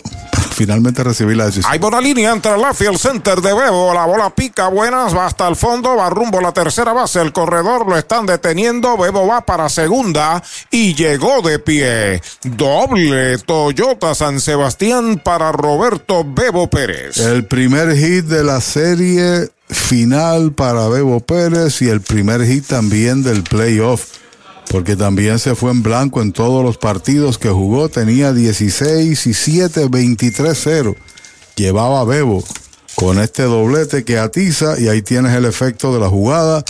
Speaker 3: finalmente recibí la decisión.
Speaker 2: Hay buena línea entre el Field Center de Bebo. La bola pica buenas, va hasta el fondo, va rumbo a la tercera base. El corredor lo están deteniendo. Bebo va para segunda y llegó de pie. Doble Toyota San Sebastián para Roberto Bebo Pérez.
Speaker 3: El primer hit de la serie final para Bebo Pérez y el primer hit también del playoff porque también se fue en blanco en todos los partidos que jugó, tenía 16 y 7, 23-0. Llevaba Bebo con este doblete que atiza y ahí tienes el efecto de la jugada.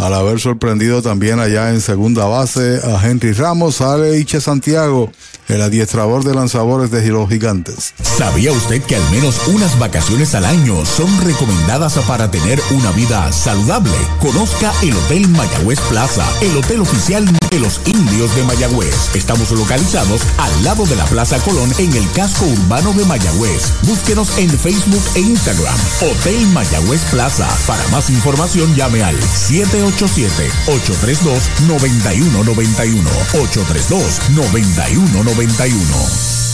Speaker 3: Al haber sorprendido también allá en segunda base a Henry Ramos, sale Iche Santiago, el adiestrador de lanzadores de los gigantes.
Speaker 1: ¿Sabía usted que al menos unas vacaciones al año son recomendadas para tener una vida saludable? Conozca el Hotel Mayagüez Plaza, el hotel oficial de los indios de Mayagüez. Estamos localizados al lado de la Plaza Colón en el casco urbano de Mayagüez. Búsquenos en Facebook e Instagram. Hotel Mayagüez Plaza. Para más información llame al 7 832-99191. 832-99191.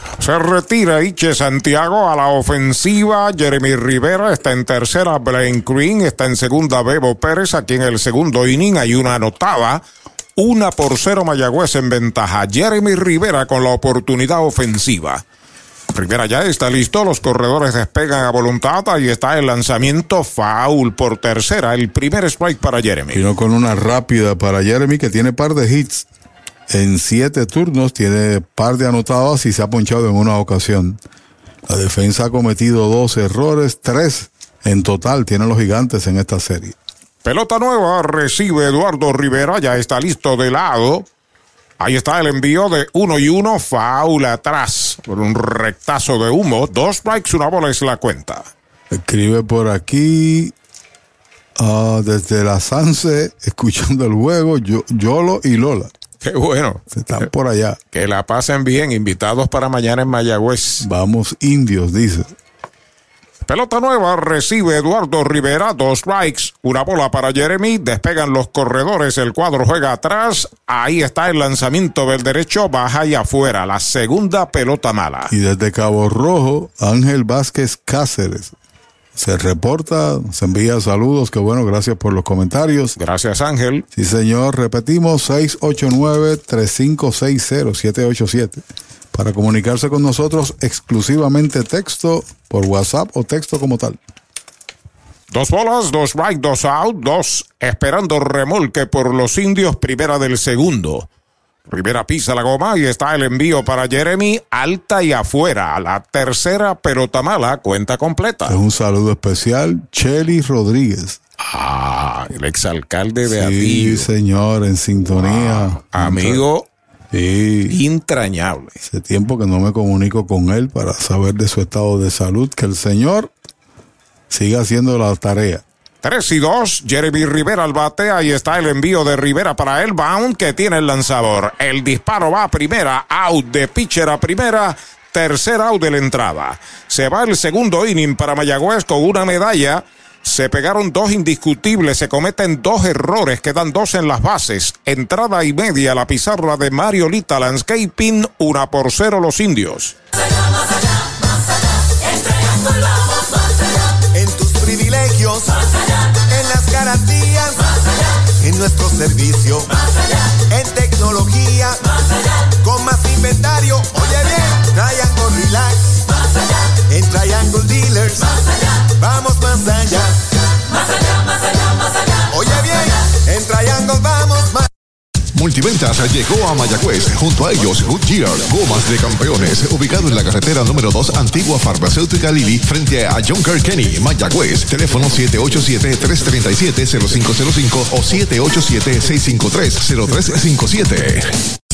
Speaker 2: Se retira Iche Santiago a la ofensiva. Jeremy Rivera está en tercera. Blaine Green está en segunda. Bebo Pérez aquí en el segundo inning. Hay una anotada. Una por cero Mayagüez en ventaja. Jeremy Rivera con la oportunidad ofensiva. Rivera ya está listo, los corredores despegan a voluntad, ahí está el lanzamiento foul por tercera, el primer strike para Jeremy.
Speaker 3: Vino con una rápida para Jeremy que tiene par de hits en siete turnos, tiene par de anotados y se ha ponchado en una ocasión. La defensa ha cometido dos errores, tres en total tienen los gigantes en esta serie.
Speaker 2: Pelota nueva, recibe Eduardo Rivera, ya está listo de lado. Ahí está el envío de uno y uno, faula atrás, por un rectazo de humo. Dos strikes, una bola es la cuenta.
Speaker 3: Escribe por aquí, uh, desde la Sanse, <laughs> escuchando el juego, Yolo y Lola.
Speaker 2: Qué bueno.
Speaker 3: Están por allá.
Speaker 2: Que la pasen bien, invitados para mañana en Mayagüez.
Speaker 3: Vamos indios, dice.
Speaker 2: Pelota nueva recibe Eduardo Rivera, dos strikes, una bola para Jeremy, despegan los corredores, el cuadro juega atrás, ahí está el lanzamiento del derecho, baja y afuera, la segunda pelota mala.
Speaker 3: Y desde Cabo Rojo, Ángel Vázquez Cáceres. Se reporta, se envía saludos, que bueno, gracias por los comentarios.
Speaker 2: Gracias Ángel.
Speaker 3: Sí señor, repetimos 689-3560-787 para comunicarse con nosotros exclusivamente texto por WhatsApp o texto como tal.
Speaker 2: Dos bolas, dos right, dos out, dos esperando remolque por los indios, primera del segundo. Primera pisa la goma y está el envío para Jeremy, alta y afuera. La tercera pelota mala, cuenta completa.
Speaker 3: Es un saludo especial, Chelly Rodríguez.
Speaker 2: Ah, el exalcalde de
Speaker 3: Sí, señor, en sintonía.
Speaker 2: amigo
Speaker 3: Sí.
Speaker 2: Entrañable.
Speaker 3: Hace tiempo que no me comunico con él para saber de su estado de salud. Que el señor siga haciendo la tarea.
Speaker 2: 3 y 2, Jeremy Rivera al bate. Ahí está el envío de Rivera para el bound que tiene el lanzador. El disparo va a primera, out de pitcher a primera. Tercer out de la entrada. Se va el segundo inning para Mayagüez con una medalla. Se pegaron dos indiscutibles, se cometen dos errores, quedan dos en las bases. Entrada y media la pizarra de Mario Lita Landscaping, una por cero los indios.
Speaker 5: En en las garantías, en nuestro servicio, en tecnología, con más inventario. Oye bien, Triangle Relax, en Triangle Dealers, vamos más allá. Más allá, más allá, más allá. Oye bien, en Triangle vamos más
Speaker 10: Multiventas llegó a Mayagüez. Junto a ellos, Goodyear, Gomas de Campeones, ubicado en la carretera número 2, antigua farmacéutica Lili, frente a John Kenny, Mayagüez. Teléfono 787-337-0505 o 787-653-0357.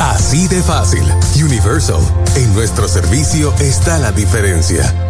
Speaker 6: Así de fácil. Universal. En nuestro servicio está la diferencia.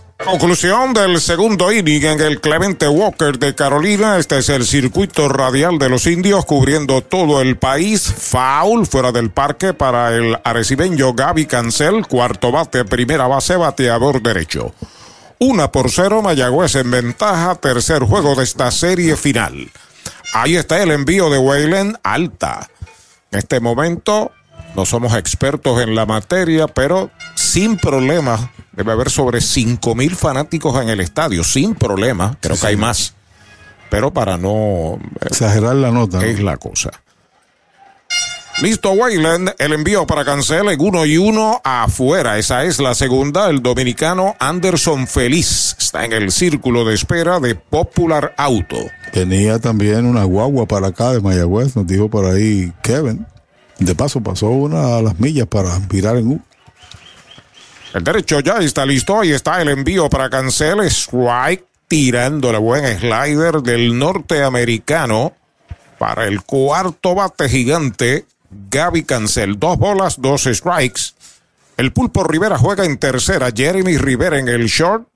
Speaker 2: Conclusión del segundo inning en el Clemente Walker de Carolina. Este es el circuito radial de los indios cubriendo todo el país. Foul fuera del parque para el arecibeño Gaby Cancel. Cuarto bate, primera base, bateador derecho. Una por cero, Mayagüez en ventaja. Tercer juego de esta serie final. Ahí está el envío de Wayland alta. En este momento no somos expertos en la materia, pero sin problema Debe haber sobre 5 mil fanáticos en el estadio, sin problema. Creo que hay más. Pero para no
Speaker 3: eh, exagerar la nota.
Speaker 2: Es la cosa. Listo, Wayland. El envío para Cancel en uno y uno afuera. Esa es la segunda. El dominicano Anderson Feliz está en el círculo de espera de Popular Auto.
Speaker 3: Tenía también una guagua para acá de Mayagüez, nos dijo por ahí Kevin. De paso pasó una a las millas para virar en U.
Speaker 2: El derecho ya está listo. Ahí está el envío para Cancel. Strike tirándole buen slider del norteamericano para el cuarto bate gigante. Gaby Cancel. Dos bolas, dos strikes. El Pulpo Rivera juega en tercera. Jeremy Rivera en el short.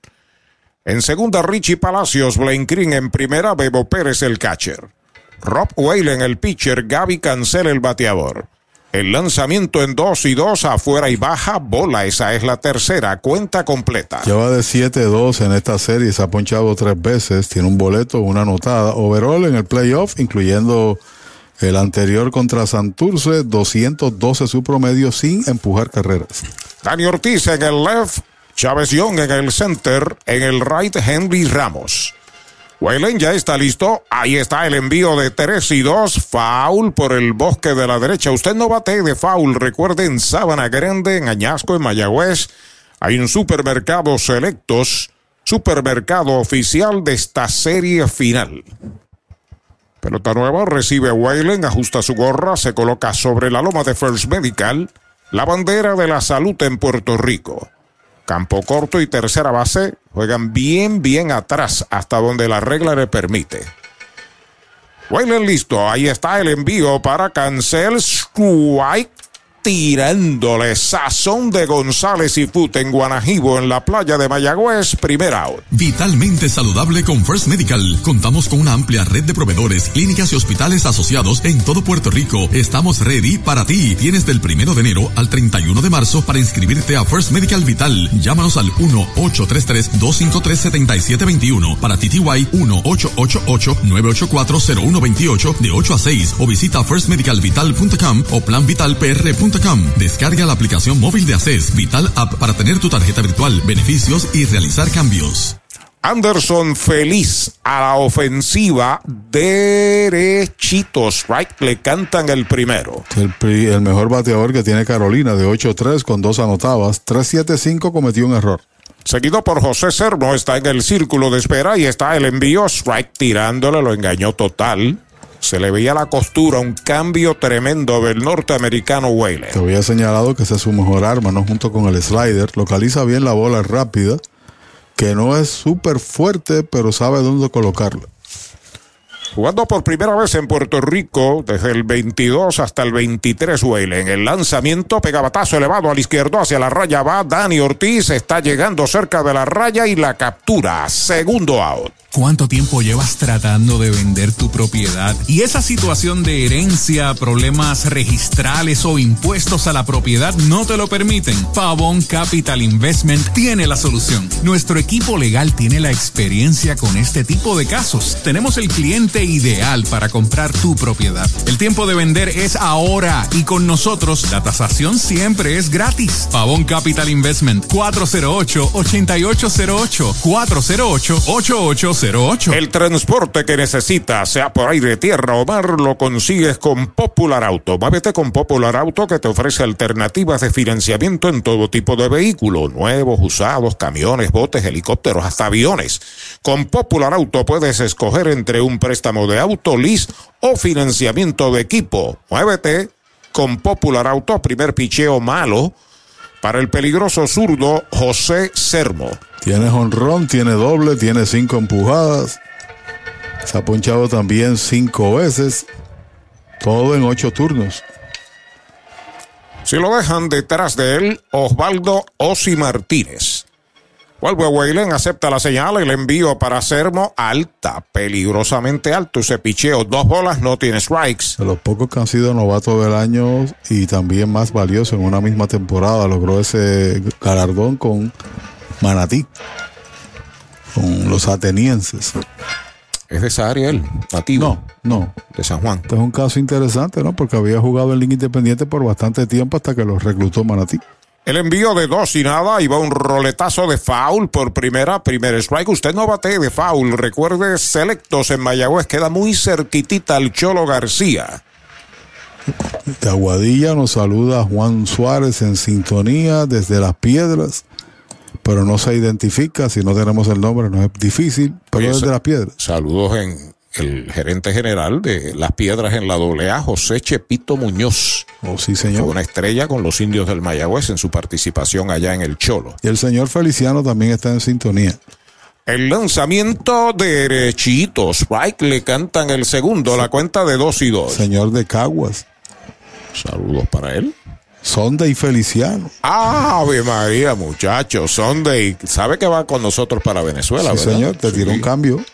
Speaker 2: En segunda, Richie Palacios. Blaine Green en primera. Bebo Pérez el catcher. Rob Whalen el pitcher. Gaby Cancel el bateador. El lanzamiento en 2 y 2 afuera y baja bola. Esa es la tercera cuenta completa.
Speaker 3: Lleva de 7-2 en esta serie. Se ha ponchado tres veces. Tiene un boleto, una anotada. Overall en el playoff, incluyendo el anterior contra Santurce, 212 su promedio sin empujar carreras.
Speaker 2: Dani Ortiz en el left. Chávez Young en el center. En el right, Henry Ramos. Waylen ya está listo. Ahí está el envío de 3 y 2. Foul por el bosque de la derecha. Usted no bate de foul. Recuerden, Sábana Grande, en Añasco, en Mayagüez. Hay un supermercado selectos. Supermercado oficial de esta serie final. Pelota nueva, recibe Waylen, ajusta su gorra, se coloca sobre la loma de First Medical, la bandera de la salud en Puerto Rico. Campo corto y tercera base juegan bien, bien atrás hasta donde la regla le permite. Waylen listo, ahí está el envío para Cancel Strike tirándole sazón de González y Fute en Guanajibo en la playa de Mayagüez, primera out.
Speaker 19: Vitalmente saludable con First Medical. Contamos con una amplia red de proveedores, clínicas y hospitales asociados en todo Puerto Rico. Estamos ready para ti. Tienes del primero de enero al 31 de marzo para inscribirte a First Medical Vital. Llámanos al 1-833-253-7721 para TTY 1-888-984-0128 de 8 a 6 o visita firstmedicalvital.com o planvitalpr.com Descarga la aplicación móvil de ACES Vital App para tener tu tarjeta virtual, beneficios y realizar cambios.
Speaker 2: Anderson feliz a la ofensiva derechitos, right, le cantan el primero.
Speaker 3: El, el mejor bateador que tiene Carolina de 8-3 con dos anotadas, 3-7-5 cometió un error.
Speaker 2: Seguido por José Sermo, está en el círculo de espera y está el envío, strike tirándole, lo engañó total. Se le veía la costura, un cambio tremendo del norteamericano Whaley.
Speaker 3: Te había señalado que es su mejor arma, ¿no? Junto con el slider. Localiza bien la bola rápida, que no es súper fuerte, pero sabe dónde colocarla.
Speaker 2: Jugando por primera vez en Puerto Rico desde el 22 hasta el 23 Whaley. En el lanzamiento, pegabatazo elevado al izquierdo hacia la raya va. Dani Ortiz está llegando cerca de la raya y la captura. Segundo out.
Speaker 16: ¿Cuánto tiempo llevas tratando de vender tu propiedad? Y esa situación de herencia, problemas registrales o impuestos a la propiedad no te lo permiten. Pavón Capital Investment tiene la solución. Nuestro equipo legal tiene la experiencia con este tipo de casos. Tenemos el cliente ideal para comprar tu propiedad. El tiempo de vender es ahora y con nosotros la tasación siempre es gratis. Pavón Capital Investment 408 8808 408 8808
Speaker 2: el transporte que necesitas, sea por aire, tierra o mar, lo consigues con Popular Auto. Muévete con Popular Auto que te ofrece alternativas de financiamiento en todo tipo de vehículos, nuevos, usados, camiones, botes, helicópteros, hasta aviones. Con Popular Auto puedes escoger entre un préstamo de auto, lease o financiamiento de equipo. Muévete con Popular Auto, primer picheo malo para el peligroso zurdo José Sermo.
Speaker 3: Tiene honrón, tiene doble, tiene cinco empujadas. Se ha ponchado también cinco veces. Todo en ocho turnos.
Speaker 2: Si lo dejan detrás de él, Osvaldo Osi Martínez. Vuelve acepta la señal, el envío para Sermo, alta, peligrosamente alto. Ese picheo, dos bolas, no tiene strikes.
Speaker 3: De los pocos que han sido novatos del año y también más valioso en una misma temporada, logró ese galardón con Manatí, con los atenienses.
Speaker 2: ¿Es de esa área él? ¿Nativo?
Speaker 3: No, no.
Speaker 2: De San Juan.
Speaker 3: Este es un caso interesante, ¿no? Porque había jugado en Liga Independiente por bastante tiempo hasta que los reclutó Manatí.
Speaker 2: El envío de dos y nada, iba un roletazo de foul por primera, primer strike. Usted no bate de foul. Recuerde, selectos en Mayagüez, queda muy cerquitita al Cholo García.
Speaker 3: De Aguadilla nos saluda Juan Suárez en sintonía desde Las Piedras, pero no se identifica, si no tenemos el nombre no es difícil, pero
Speaker 2: Oye,
Speaker 3: desde Las Piedras.
Speaker 2: Saludos en el gerente general de Las Piedras en la AA, José Chepito Muñoz.
Speaker 3: Oh, sí, señor.
Speaker 2: Fue una estrella con los indios del Mayagüez en su participación allá en el Cholo.
Speaker 3: Y el señor Feliciano también está en sintonía.
Speaker 2: El lanzamiento derechito. Strike le cantan el segundo, la cuenta de dos y dos.
Speaker 3: Señor de Caguas.
Speaker 2: Saludos para él.
Speaker 3: Sonda y Feliciano.
Speaker 2: Ave María, muchachos. Sunday. ¿Sabe que va con nosotros para Venezuela?
Speaker 3: Sí,
Speaker 2: verdad?
Speaker 3: señor, te tiró
Speaker 2: Sí.
Speaker 3: un cambio.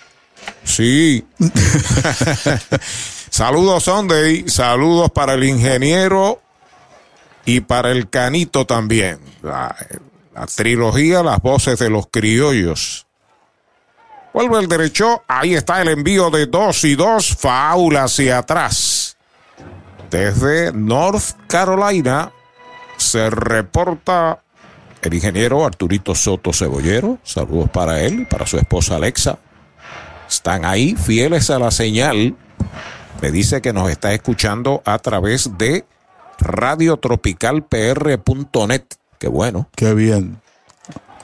Speaker 2: Sí. <laughs> Saludos, Sunday. Saludos para el ingeniero y para el canito también. La, trilogía, las voces de los criollos. Vuelve el derecho. Ahí está el envío de dos y dos. Faula hacia atrás. Desde North Carolina se reporta el ingeniero Arturito Soto Cebollero. Saludos para él y para su esposa Alexa. Están ahí fieles a la señal. Me dice que nos está escuchando a través de radiotropicalpr.net. Qué bueno.
Speaker 3: Qué bien.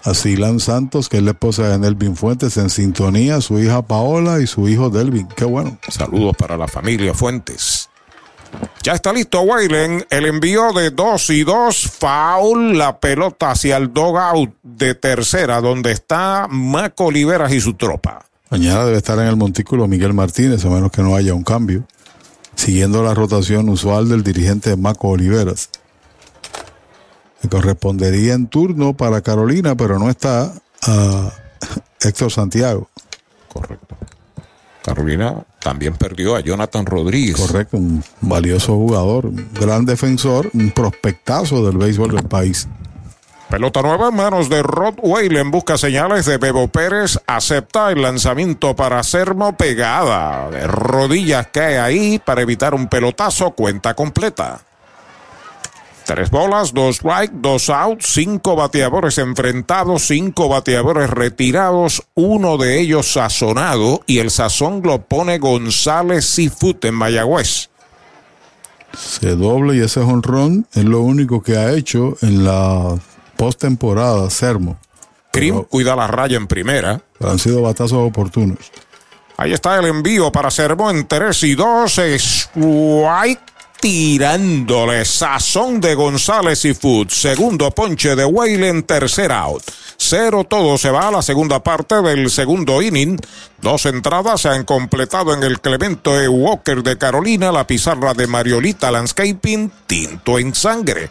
Speaker 3: Asilan Santos, que es la esposa de Nelvin Fuentes, en sintonía, su hija Paola y su hijo Delvin. Qué bueno.
Speaker 2: Saludos para la familia Fuentes. Ya está listo Waylen. El envío de dos y dos. Foul. La pelota hacia el dogout de tercera, donde está Maco Oliveras y su tropa.
Speaker 3: Mañana debe estar en el montículo Miguel Martínez, a menos que no haya un cambio, siguiendo la rotación usual del dirigente Maco Oliveras. Que correspondería en turno para Carolina, pero no está a Héctor Santiago.
Speaker 2: Correcto. Carolina también perdió a Jonathan Rodríguez.
Speaker 3: Correcto, un valioso jugador, un gran defensor, un prospectazo del béisbol del país.
Speaker 2: Pelota nueva en manos de Rod Whalen. Busca señales de Bebo Pérez. Acepta el lanzamiento para Sermo pegada. De rodillas cae ahí para evitar un pelotazo. Cuenta completa. Tres bolas, dos strike, dos out, cinco bateadores enfrentados, cinco bateadores retirados, uno de ellos sazonado y el sazón lo pone González Seafood en Mayagüez.
Speaker 3: Se doble y ese jonrón es lo único que ha hecho en la postemporada Sermo.
Speaker 2: Krim cuida la raya en primera.
Speaker 3: Han sido batazos oportunos.
Speaker 2: Ahí está el envío para Sermo en 3 y 2. Strike tirándole sazón de González y Food. Segundo ponche de Waylen, tercer out. Cero todo se va a la segunda parte del segundo inning. Dos entradas se han completado en el Clemente E. Walker de Carolina, la pizarra de Mariolita Landscaping, tinto en sangre.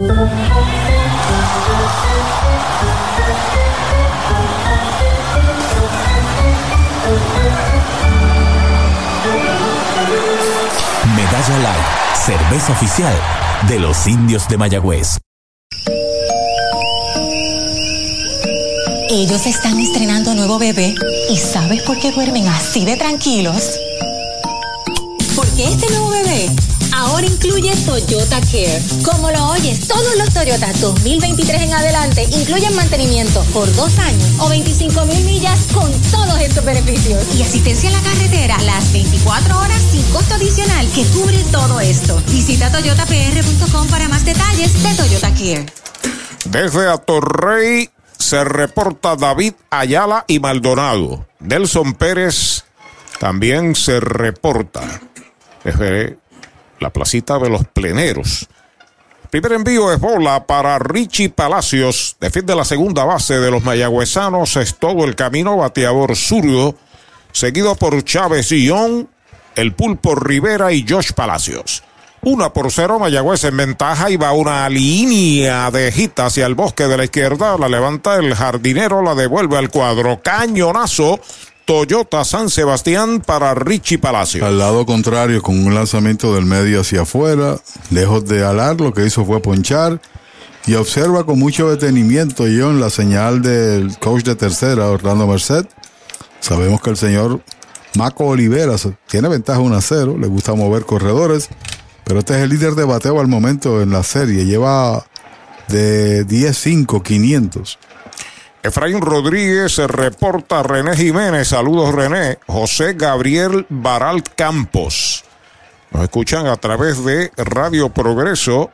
Speaker 1: Medalla Light, cerveza oficial de los indios de Mayagüez.
Speaker 20: Ellos están estrenando nuevo bebé. ¿Y sabes por qué duermen así de tranquilos? Porque este nuevo ahora incluye Toyota Care. Como lo oyes, todos los Toyota 2023 en adelante incluyen mantenimiento por dos años o 25 mil millas con todos estos beneficios. Y asistencia en la carretera las 24 horas sin costo adicional que cubre todo esto. Visita toyotapr.com para más detalles de Toyota Care.
Speaker 2: Desde Atorrey se reporta David Ayala y Maldonado. Nelson Pérez también se reporta desde la placita de los pleneros. Primer envío es bola para Richie Palacios. Defiende la segunda base de los mayagüezanos. Es todo el camino bateador zurdo. Seguido por Chávez Guión, el Pulpo Rivera y Josh Palacios. Una por cero, Mayagüez en ventaja y va una línea de gita hacia el bosque de la izquierda. La levanta el jardinero, la devuelve al cuadro. Cañonazo. Toyota San Sebastián para Richie Palacio.
Speaker 3: Al lado contrario, con un lanzamiento del medio hacia afuera, lejos de alar, lo que hizo fue ponchar. Y observa con mucho detenimiento, John, la señal del coach de tercera, Orlando Merced. Sabemos que el señor Maco Oliveras tiene ventaja 1 a 0, le gusta mover corredores. Pero este es el líder de bateo al momento en la serie. Lleva de 10-5, 500.
Speaker 2: Efraín Rodríguez se reporta René Jiménez. Saludos, René. José Gabriel Baral Campos. Nos escuchan a través de Radio Progreso.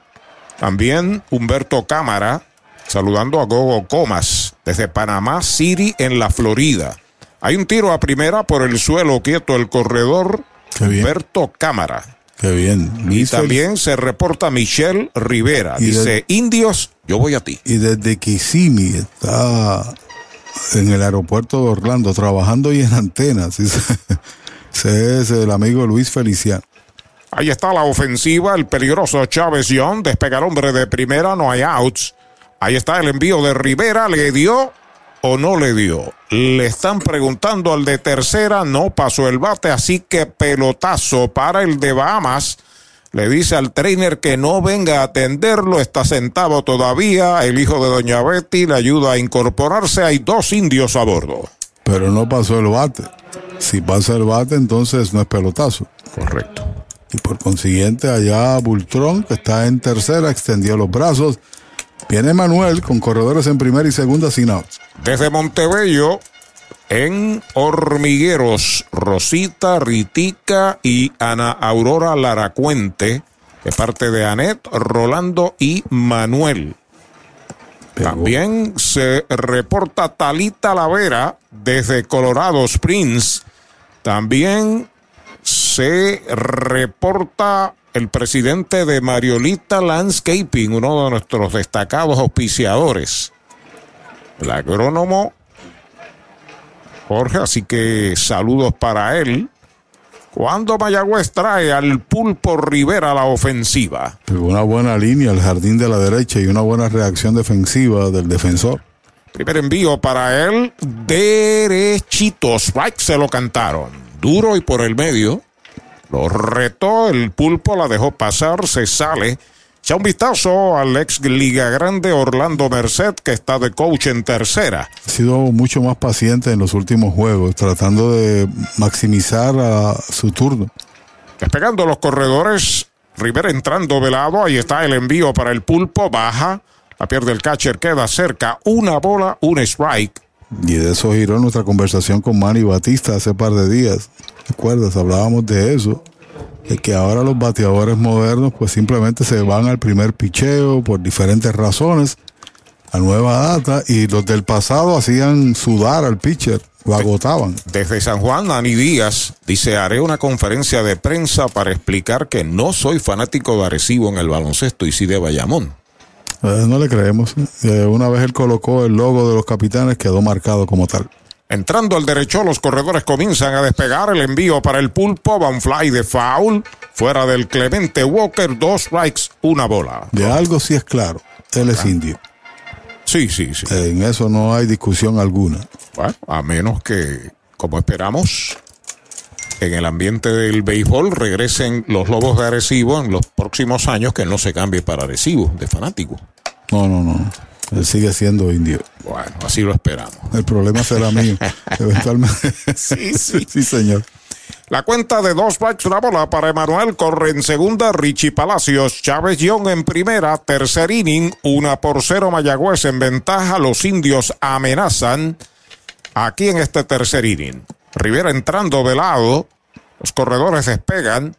Speaker 2: También Humberto Cámara. Saludando a Gogo Comas desde Panamá City en la Florida. Hay un tiro a primera por el suelo quieto el corredor. Humberto Cámara.
Speaker 3: Qué bien.
Speaker 2: y también se reporta Michelle Rivera.
Speaker 3: Y
Speaker 2: Dice, indios, yo voy a ti.
Speaker 3: Y desde Kissimmee está en el aeropuerto de Orlando trabajando y en antenas. <laughs> Ese es el amigo Luis Feliciano.
Speaker 2: Ahí está la ofensiva, el peligroso Chávez Young. Despega el hombre de primera, no hay outs. Ahí está el envío de Rivera, ¿le dio o no le dio? Le están preguntando al de tercera, no pasó el bate, así que pelotazo para el de Bahamas. Le dice al trainer que no venga a atenderlo, está sentado todavía. El hijo de Doña Betty le ayuda a incorporarse. Hay dos indios a bordo.
Speaker 3: Pero no pasó el bate. Si pasa el bate, entonces no es pelotazo.
Speaker 2: Correcto.
Speaker 3: Y por consiguiente, allá Bultrón, que está en tercera, extendió los brazos. Viene Manuel con corredores en primera y segunda sin outs.
Speaker 2: Desde Montebello, en Hormigueros, Rosita, Ritica y Ana Aurora Laracuente, de parte de Anet, Rolando y Manuel. También se reporta Talita Lavera desde Colorado Springs. También se reporta el presidente de Mariolita Landscaping, uno de nuestros destacados auspiciadores, el agrónomo Jorge, así que saludos para él. Cuando Mayagüez trae al Pulpo Rivera a la ofensiva.
Speaker 3: Una buena línea al jardín de la derecha y una buena reacción defensiva del defensor.
Speaker 2: Primer envío para él, derechito. Strike se lo cantaron. Duro y por el medio. Lo retó, el pulpo la dejó pasar, se sale. Echa un vistazo al ex Liga Grande Orlando Merced, que está de coach en tercera.
Speaker 3: Ha sido mucho más paciente en los últimos juegos, tratando de maximizar a su turno.
Speaker 2: Despegando los corredores, Rivera entrando de lado, ahí está el envío para el pulpo, baja, la pierde el catcher, queda cerca, una bola, un strike.
Speaker 3: Y de eso giró nuestra conversación con Manny Batista hace par de días. ¿Recuerdas? Hablábamos de eso. De que ahora los bateadores modernos pues simplemente se van al primer picheo por diferentes razones. A nueva data. Y los del pasado hacían sudar al pitcher. Lo agotaban.
Speaker 2: Desde San Juan, Ani Díaz dice, haré una conferencia de prensa para explicar que no soy fanático de Arecibo en el baloncesto y sí de Bayamón.
Speaker 3: Eh, no le creemos. Eh, una vez él colocó el logo de los capitanes, quedó marcado como tal.
Speaker 2: Entrando al derecho, los corredores comienzan a despegar el envío para el pulpo, va un fly de foul, fuera del Clemente Walker, dos strikes, una bola.
Speaker 3: De algo sí es claro. Él es indio.
Speaker 2: Sí, sí, sí.
Speaker 3: En eso no hay discusión alguna.
Speaker 2: Bueno, a menos que, como esperamos, en el ambiente del béisbol regresen los Lobos de Arecibo en los próximos años, que no se cambie para Arecibo, de fanático.
Speaker 3: No, no, no. Él sigue siendo indio.
Speaker 2: Bueno, así lo esperamos.
Speaker 3: El problema será mío, <laughs> eventualmente.
Speaker 2: sí, <laughs> sí.
Speaker 3: sí, señor.
Speaker 2: La cuenta de dos strikes, una bola para Emanuel corre en segunda, Richie Palacios, Chávez Young en primera, tercer inning, una por cero Mayagüez en ventaja, los indios amenazan aquí en este tercer inning. Rivera entrando de lado, los corredores despegan,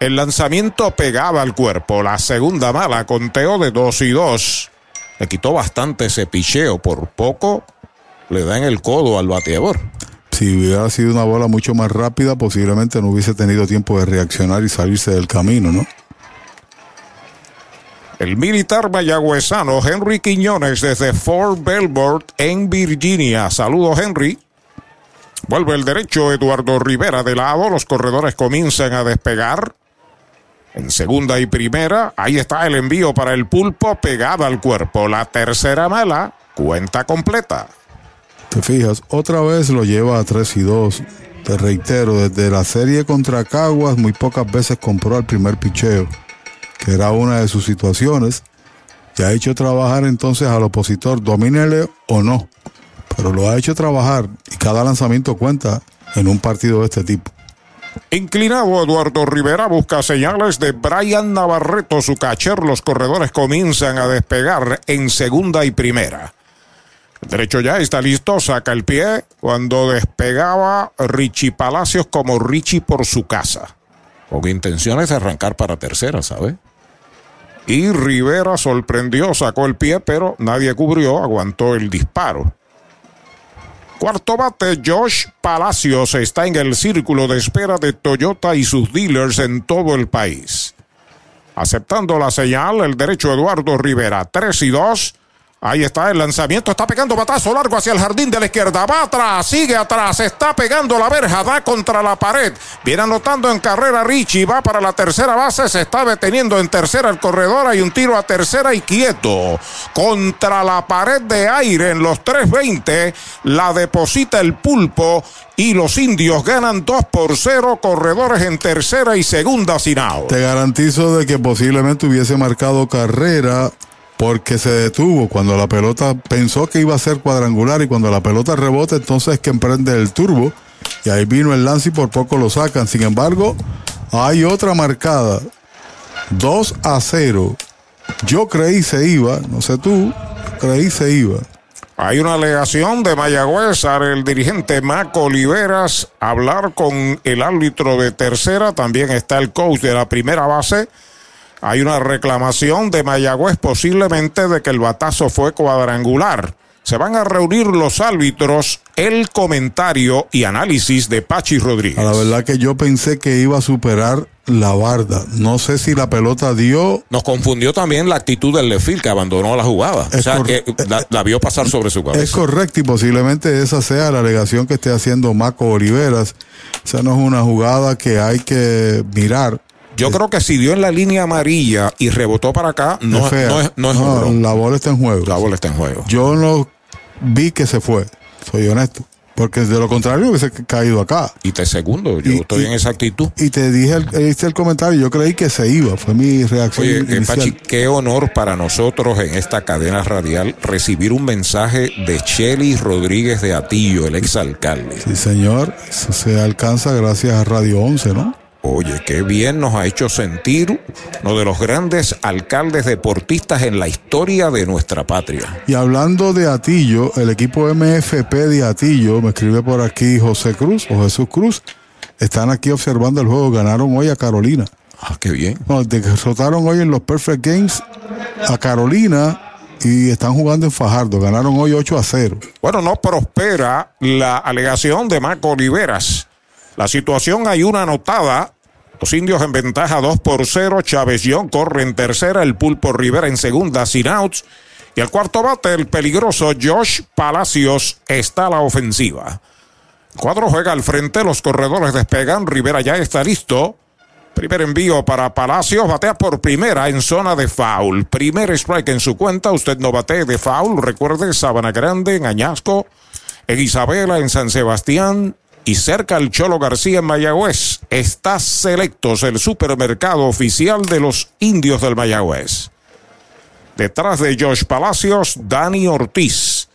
Speaker 2: el lanzamiento pegaba al cuerpo, la segunda mala, conteo de dos y dos. Le quitó bastante ese picheo, por poco le da en el codo al bateador.
Speaker 3: Si hubiera sido una bola mucho más rápida, posiblemente no hubiese tenido tiempo de reaccionar y salirse del camino, ¿no?
Speaker 2: El militar mayagüezano Henry Quiñones desde Fort Belvoir en Virginia. Saludos, Henry. Vuelve el derecho Eduardo Rivera de lado. Los corredores comienzan a despegar. En segunda y primera, ahí está el envío para el pulpo pegado al cuerpo. La tercera mala, cuenta completa.
Speaker 3: Te fijas, otra vez lo lleva a 3 y 2. Te reitero, desde la serie contra Caguas, muy pocas veces compró al primer picheo, que era una de sus situaciones. Y ha hecho trabajar entonces al opositor, domínele o no. Pero lo ha hecho trabajar y cada lanzamiento cuenta en un partido de este tipo.
Speaker 2: Inclinado Eduardo Rivera busca señales de Brian Navarreto, su catcher. Los corredores comienzan a despegar en segunda y primera. Derecho ya está listo, saca el pie cuando despegaba Richie Palacios como Richie por su casa. Con intenciones de arrancar para tercera, ¿sabe? Y Rivera sorprendió, sacó el pie, pero nadie cubrió, aguantó el disparo. Cuarto bate, Josh Palacios está en el círculo de espera de Toyota y sus dealers en todo el país. Aceptando la señal, el derecho Eduardo Rivera, 3 y 2. Ahí está el lanzamiento, está pegando batazo largo hacia el jardín de la izquierda, va atrás, sigue atrás, está pegando la verja, va contra la pared, viene anotando en carrera Richie, va para la tercera base, se está deteniendo en tercera el corredor, hay un tiro a tercera y quieto, contra la pared de aire en los 320, la deposita el pulpo y los indios ganan 2 por 0, corredores en tercera y segunda sin out.
Speaker 3: Te garantizo de que posiblemente hubiese marcado carrera porque se detuvo cuando la pelota pensó que iba a ser cuadrangular y cuando la pelota rebota entonces es que emprende el turbo y ahí vino el lance y por poco lo sacan. Sin embargo, hay otra marcada, 2 a 0. Yo creí se iba, no sé tú, creí se iba.
Speaker 2: Hay una alegación de Mayagüez el dirigente Maco Oliveras hablar con el árbitro de tercera, también está el coach de la primera base. Hay una reclamación de Mayagüez posiblemente de que el batazo fue cuadrangular. Se van a reunir los árbitros, el comentario y análisis de Pachi Rodríguez.
Speaker 3: A la verdad que yo pensé que iba a superar la barda. No sé si la pelota dio.
Speaker 2: Nos confundió también la actitud del Lefil que abandonó la jugada. o sea, que la, la, vio pasar sobre su cabeza.
Speaker 3: Es correcto y posiblemente esa sea la alegación que esté haciendo Maco Oliveras. O sea, no es una jugada que hay que mirar.
Speaker 2: Yo creo que si dio en la línea amarilla y rebotó para acá, no es, no es, no es
Speaker 3: no, La bola está en juego.
Speaker 2: La bola está en juego.
Speaker 3: Yo no vi que se fue, soy honesto. Porque de lo contrario hubiese caído acá.
Speaker 2: Y te segundo, yo
Speaker 3: Y-
Speaker 2: estoy
Speaker 3: y-
Speaker 2: en esa actitud.
Speaker 3: Y te dije, el, hice el comentario, yo creí que se iba, fue mi reacción
Speaker 2: Oye, eh,
Speaker 3: inicial.
Speaker 2: Pachi, qué honor para nosotros en esta cadena radial recibir un mensaje de Chely Rodríguez de Atillo, el exalcalde.
Speaker 3: Sí, señor, eso se alcanza gracias a Radio 11, ¿no?
Speaker 2: Oye, qué bien nos ha hecho sentir uno de los grandes alcaldes deportistas en la historia de nuestra patria.
Speaker 3: Y hablando de Atillo, el equipo MFP de Atillo, me escribe por aquí José Cruz o Jesús Cruz, están aquí observando el juego, ganaron hoy a Carolina.
Speaker 2: Ah, qué bien.
Speaker 3: No, derrotaron hoy en los Perfect Games a Carolina y están jugando en Fajardo, ganaron hoy 8 a 0.
Speaker 2: Bueno, no prospera la alegación de Marco Oliveras. La situación hay una anotada. Los indios en ventaja 2 por 0. Chávez Young corre en tercera. El Pulpo Rivera en segunda sin outs. Y al cuarto bate, el peligroso Josh Palacios está a la ofensiva. Cuadro juega al frente. Los corredores despegan. Rivera ya está listo. Primer envío para Palacios, batea por primera en zona de foul. Primer strike en su cuenta, usted no batee de foul. Recuerde, Sabana Grande en Añasco, en Isabela, en San Sebastián y cerca al Cholo García en Mayagüez. Está Selectos, el supermercado oficial de los indios del Mayagüez. Detrás de Josh Palacios, Dani Ortiz.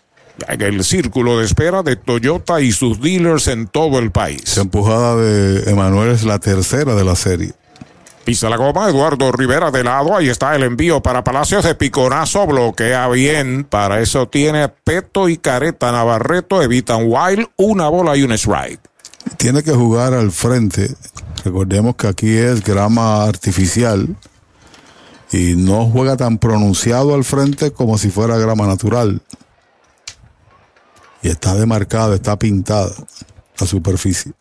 Speaker 2: En el círculo de espera de Toyota y sus dealers en todo el país.
Speaker 3: La empujada de Emanuel es la tercera de la serie.
Speaker 2: Pisa la goma, Eduardo Rivera de lado. Ahí está el envío para Palacios de Piconazo. Bloquea bien. Para eso tiene Peto y Careta Navarreto. Evitan Wild. Una bola y un strike.
Speaker 3: Tiene que jugar al frente. Recordemos que aquí es grama artificial. Y no juega tan pronunciado al frente como si fuera grama natural. Y está demarcada, está pintada la superficie.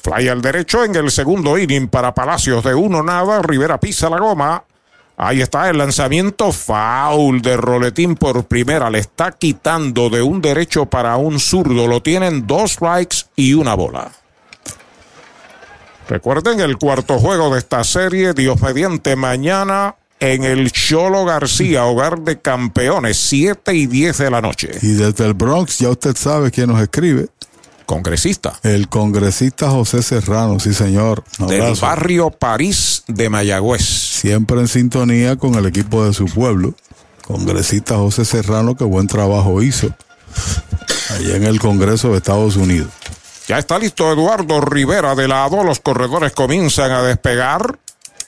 Speaker 2: Fly al derecho en el segundo inning para Palacios de uno nada. Rivera pisa la goma. Ahí está el lanzamiento foul de Roletín por primera. Le está quitando de un derecho para un zurdo. Lo tienen dos strikes y una bola. Recuerden el cuarto juego de esta serie, Dios mediante mañana en el Cholo García, hogar de campeones, 7 y 10 de la noche.
Speaker 3: Y desde el Bronx ya usted sabe quién nos escribe.
Speaker 2: Congresista.
Speaker 3: El congresista José Serrano, sí señor.
Speaker 2: Del barrio París de Mayagüez.
Speaker 3: Siempre en sintonía con el equipo de su pueblo. Congresista José Serrano, que buen trabajo hizo allá en el Congreso de Estados Unidos.
Speaker 2: Ya está listo Eduardo Rivera de lado. Los corredores comienzan a despegar.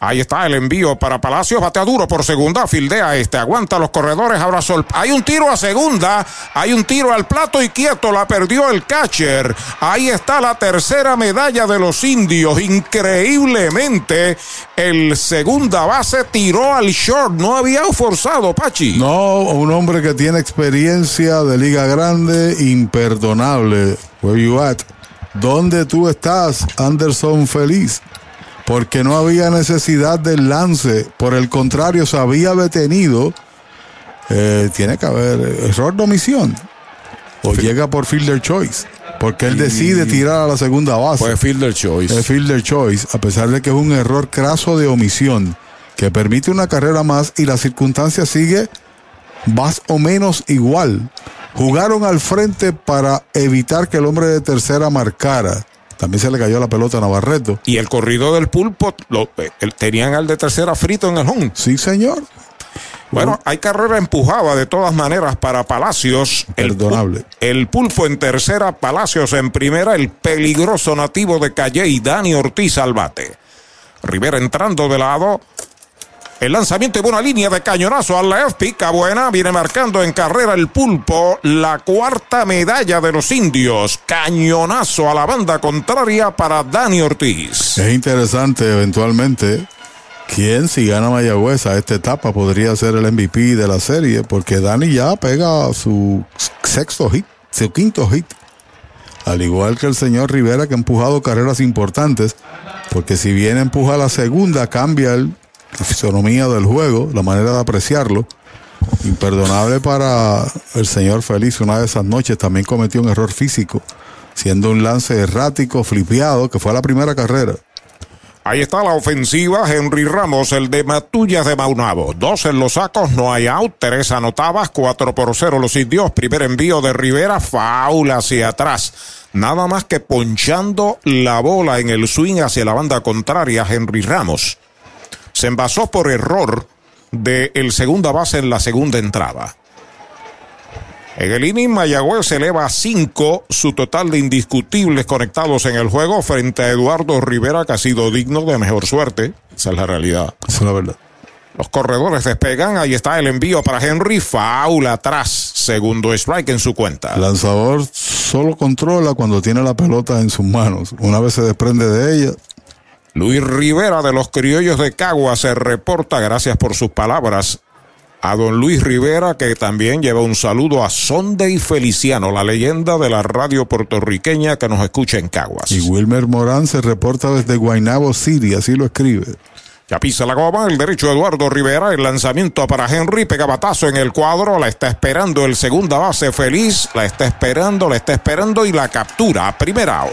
Speaker 2: Ahí está el envío para Palacios. Batea duro por segunda. Fildea este. Aguanta los corredores. Ahora sol. Hay un tiro a segunda. Hay un tiro al plato y quieto. La perdió el catcher. Ahí está la tercera medalla de los indios. Increíblemente, el segunda base tiró al short. No había forzado, Pachi.
Speaker 3: No, un hombre que tiene experiencia de Liga Grande. Imperdonable. Where you at? ¿Dónde tú estás, Anderson Feliz? Porque no había necesidad del lance. Por el contrario, se había detenido. Eh, tiene que haber error de omisión. O llega por fielder choice. Porque él decide tirar a la segunda base.
Speaker 2: Fue fielder choice.
Speaker 3: Es fielder choice, a pesar de que es un error craso de omisión que permite una carrera más y la circunstancia sigue más o menos igual. Jugaron al frente para evitar que el hombre de tercera marcara. También se le cayó la pelota a Navarreto.
Speaker 2: Y el corrido del pulpo, lo, el, tenían al de tercera frito en el home.
Speaker 3: Sí, señor.
Speaker 2: Bueno, hay carrera empujada de todas maneras para Palacios.
Speaker 3: Perdonable.
Speaker 2: El, el, pulpo en tercera, Palacios en primera, el peligroso nativo de Calle y Dani Ortiz al bate. Rivera entrando de lado. El lanzamiento y buena línea de cañonazo al left, pica buena, viene marcando en carrera el pulpo, la cuarta medalla de los indios. Cañonazo a la banda contraria para Dani Ortiz.
Speaker 3: Es interesante eventualmente quién si gana Mayagüez a esta etapa podría ser el MVP de la serie, porque Dani ya pega su sexto hit, su quinto hit. Al igual que el señor Rivera que ha empujado carreras importantes, porque si bien empuja la segunda, cambia el la fisonomía del juego, la manera de apreciarlo. Imperdonable para el señor Feliz. Una de esas noches también cometió un error físico, siendo un lance errático, flipeado, que fue la primera carrera.
Speaker 2: Ahí está la ofensiva, Henry Ramos, el de Matullas de Maunabo. Dos en los sacos, no hay out, tres anotadas, cuatro por cero los indios. Primer envío de Rivera, faula hacia atrás. Nada más que ponchando la bola en el swing hacia la banda contraria, Henry Ramos se envasó por error de el segunda base en la segunda entrada. En el inning, Mayagüez eleva a 5 su total de indiscutibles conectados en el juego frente a Eduardo Rivera, que ha sido digno de mejor suerte. Esa es la realidad.
Speaker 3: Esa es la verdad.
Speaker 2: Los corredores despegan. Ahí está el envío para Henry. Faula atrás. Segundo strike en su cuenta.
Speaker 3: El lanzador solo controla cuando tiene la pelota en sus manos. Una vez se desprende de ella,
Speaker 2: Luis Rivera de los Criollos de Cagua se reporta, gracias por sus palabras, a don Luis Rivera, que también lleva un saludo a Sonde y Feliciano, la leyenda de la radio puertorriqueña que nos escucha en Caguas.
Speaker 3: Y Wilmer Morán se reporta desde Guaynabo City, así lo escribe.
Speaker 2: Ya pisa la goma, el derecho Eduardo Rivera, el lanzamiento para Henry, pega batazo en el cuadro, la está esperando el segunda base feliz, la está esperando, la está esperando y la captura, primera out.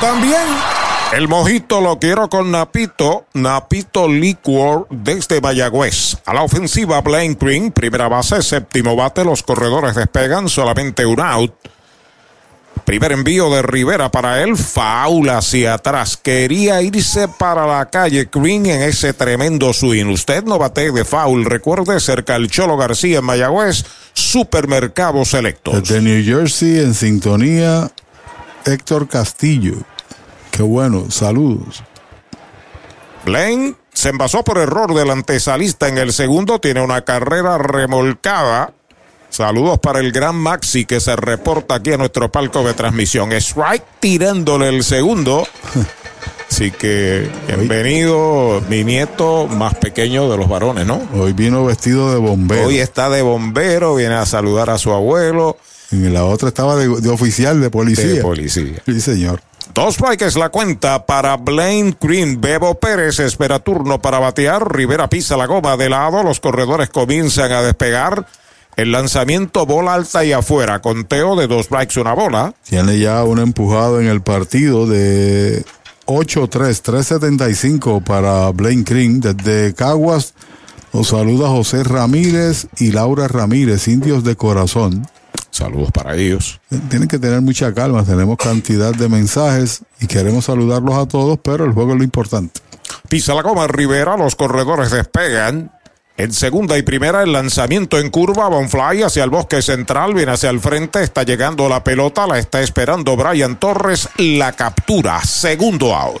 Speaker 21: también.
Speaker 2: El mojito lo quiero con Napito, Napito Liquor desde Mayagüez. A la ofensiva, Blaine Green, primera base, séptimo bate, los corredores despegan, solamente un out. Primer envío de Rivera para él, faula hacia atrás. Quería irse para la calle Green en ese tremendo swing. Usted no bate de foul, recuerde, cerca al Cholo García en Mayagüez, Supermercado Selectos.
Speaker 3: Desde New Jersey, en sintonía, Héctor Castillo. Qué bueno, saludos.
Speaker 2: Blaine se envasó por error del antesalista en el segundo, tiene una carrera remolcada. Saludos para el gran Maxi que se reporta aquí a nuestro palco de transmisión. Strike tirándole el segundo. <laughs> Así que bienvenido, mi nieto más pequeño de los varones, ¿no?
Speaker 3: Hoy vino vestido de bombero.
Speaker 2: Hoy está de bombero, viene a saludar a su abuelo.
Speaker 3: Y la otra estaba de, de oficial de policía.
Speaker 2: De policía.
Speaker 3: Sí, señor.
Speaker 2: Dos strikes la cuenta para Blaine Green. Bebo Pérez espera turno para batear. Rivera pisa la goma de lado. Los corredores comienzan a despegar. El lanzamiento bola alta y afuera. Conteo de dos strikes, una bola.
Speaker 3: Tiene ya un empujado en el partido de 8-3, 3-75 para Blaine Green. Desde Caguas nos saluda José Ramírez y Laura Ramírez, indios de corazón.
Speaker 2: Saludos para ellos.
Speaker 3: Tienen que tener mucha calma, tenemos cantidad de mensajes y queremos saludarlos a todos, pero el juego es lo importante.
Speaker 2: Pisa la goma Rivera, los corredores despegan. En segunda y primera, el lanzamiento en curva, Bonfly hacia el bosque central, viene hacia el frente, está llegando la pelota, la está esperando Brian Torres, la captura, segundo out.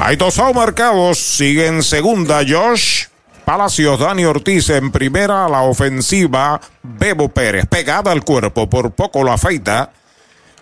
Speaker 2: Hay dos marcados. Sigue en segunda Josh. Palacios, Dani Ortiz en primera a la ofensiva. Bebo Pérez pegada al cuerpo, por poco lo afeita.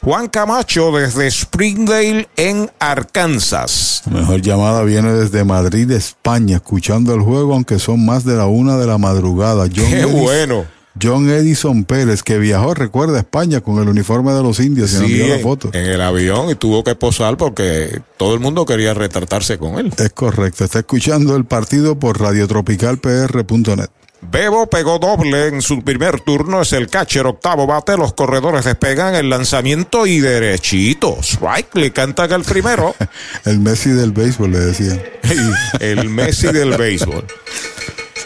Speaker 2: Juan Camacho desde Springdale en Arkansas.
Speaker 3: La mejor llamada viene desde Madrid, España, escuchando el juego, aunque son más de la una de la madrugada.
Speaker 2: John Qué bueno.
Speaker 3: John Edison Pérez, que viajó, recuerda, a España con el uniforme de los indios y
Speaker 2: sí,
Speaker 3: nos envió la foto.
Speaker 2: En el avión y tuvo que posar porque todo el mundo quería retratarse con él.
Speaker 3: Es correcto, está escuchando el partido por radiotropicalpr.net.
Speaker 2: Bebo pegó doble en su primer turno, es el catcher octavo bate, los corredores despegan el lanzamiento y derechito. Strike, le cantan el primero. <laughs>
Speaker 3: el Messi del béisbol, le decían. <laughs>
Speaker 2: el Messi del béisbol.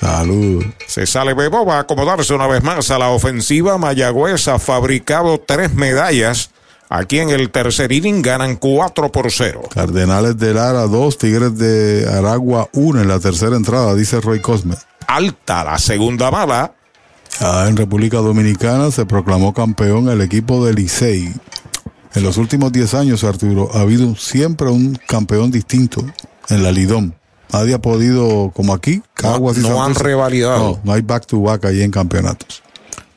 Speaker 3: Salud.
Speaker 2: Se sale Bebo, va a acomodarse una vez más a la ofensiva. Mayagüez ha fabricado tres medallas. Aquí en el tercer inning ganan 4 por 0.
Speaker 3: Cardenales de Lara 2, Tigres de Aragua 1 en la tercera entrada, dice Roy Cosme.
Speaker 2: Alta la segunda bala.
Speaker 3: Ah, en República Dominicana se proclamó campeón el equipo de Licey. En los últimos 10 años, Arturo, ha habido siempre un campeón distinto en la Lidón. Nadie ha podido, como aquí, Caguas
Speaker 2: no,
Speaker 3: y
Speaker 2: no han revalidado.
Speaker 3: No, no hay back to back ahí en campeonatos.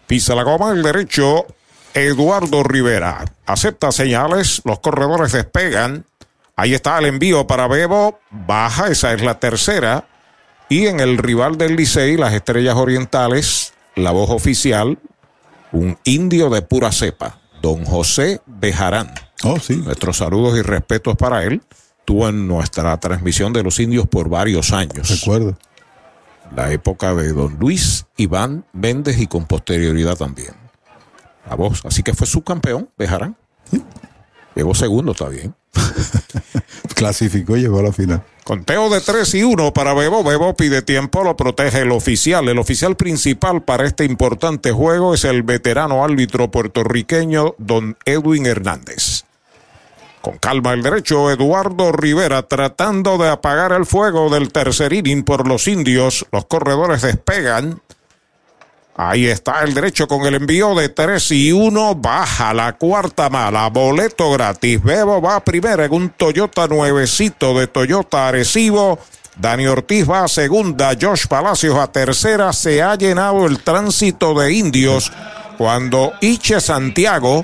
Speaker 2: Pisa la goma el derecho. Eduardo Rivera acepta señales. Los corredores despegan. Ahí está el envío para Bebo. Baja, esa es la tercera. Y en el rival del Licey, las Estrellas Orientales, la voz oficial, un indio de pura cepa, don José Bejarán.
Speaker 3: Oh, sí.
Speaker 2: Nuestros saludos y respetos para él estuvo en nuestra transmisión de los indios por varios años.
Speaker 3: Recuerdo.
Speaker 2: La época de don Luis Iván Méndez y con posterioridad también. La voz. Así que fue subcampeón, Bejarán.
Speaker 3: Sí.
Speaker 2: Llegó segundo, está bien. <laughs>
Speaker 3: Clasificó y llegó a la final.
Speaker 2: Conteo de 3 y 1 para Bebo. Bebo pide tiempo, lo protege el oficial. El oficial principal para este importante juego es el veterano árbitro puertorriqueño don Edwin Hernández. Con calma el derecho, Eduardo Rivera tratando de apagar el fuego del tercer inning por los indios. Los corredores despegan. Ahí está el derecho con el envío de 3 y 1. Baja la cuarta mala. Boleto gratis. Bebo va primera en un Toyota nuevecito de Toyota Arecibo. Dani Ortiz va a segunda. Josh Palacios a tercera. Se ha llenado el tránsito de indios cuando Iche Santiago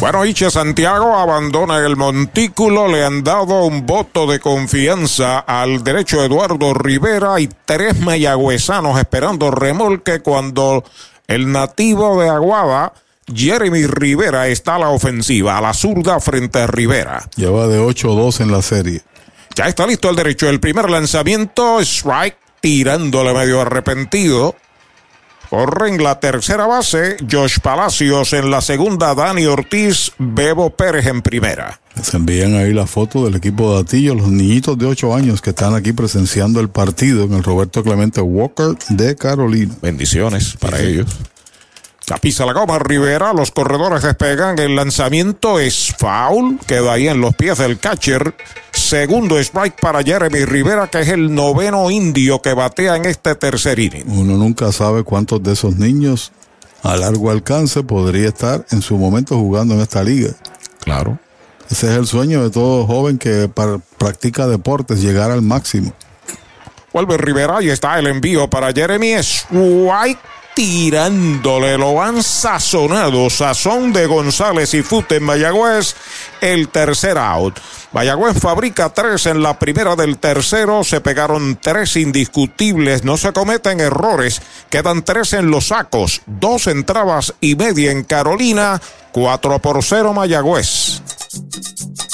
Speaker 2: Bueno, Iche Santiago abandona el montículo, le han dado un voto de confianza al derecho Eduardo Rivera y tres mayagüezanos esperando remolque cuando el nativo de Aguada, Jeremy Rivera, está a la ofensiva, a la zurda frente a Rivera.
Speaker 3: Lleva de 8-2 en la serie.
Speaker 2: Ya está listo el derecho. El primer lanzamiento, strike, tirándole medio arrepentido. Corre en la tercera base, Josh Palacios en la segunda, Dani Ortiz, Bebo Pérez en primera.
Speaker 3: Se envían ahí la foto del equipo de Atillo, los niñitos de 8 años que están aquí presenciando el partido en el Roberto Clemente Walker de Carolina.
Speaker 2: Bendiciones para ellos. La pisa la goma Rivera, los corredores despegan, el lanzamiento es foul, queda ahí en los pies del catcher. Segundo strike para Jeremy Rivera, que es el noveno indio que batea en este tercer inning.
Speaker 3: Uno nunca sabe cuántos de esos niños a largo alcance podría estar en su momento jugando en esta liga.
Speaker 2: Claro.
Speaker 3: Ese es el sueño de todo joven que practica deportes, llegar al máximo.
Speaker 2: Vuelve Rivera y está el envío para Jeremy Strike tirándole, lo han sazonado, sazón de González y Fute en Mayagüez, el tercer out. Mayagüez fabrica tres en la primera del tercero, se pegaron tres indiscutibles, no se cometen errores, quedan tres en los sacos, dos entradas y media en Carolina, cuatro por cero Mayagüez.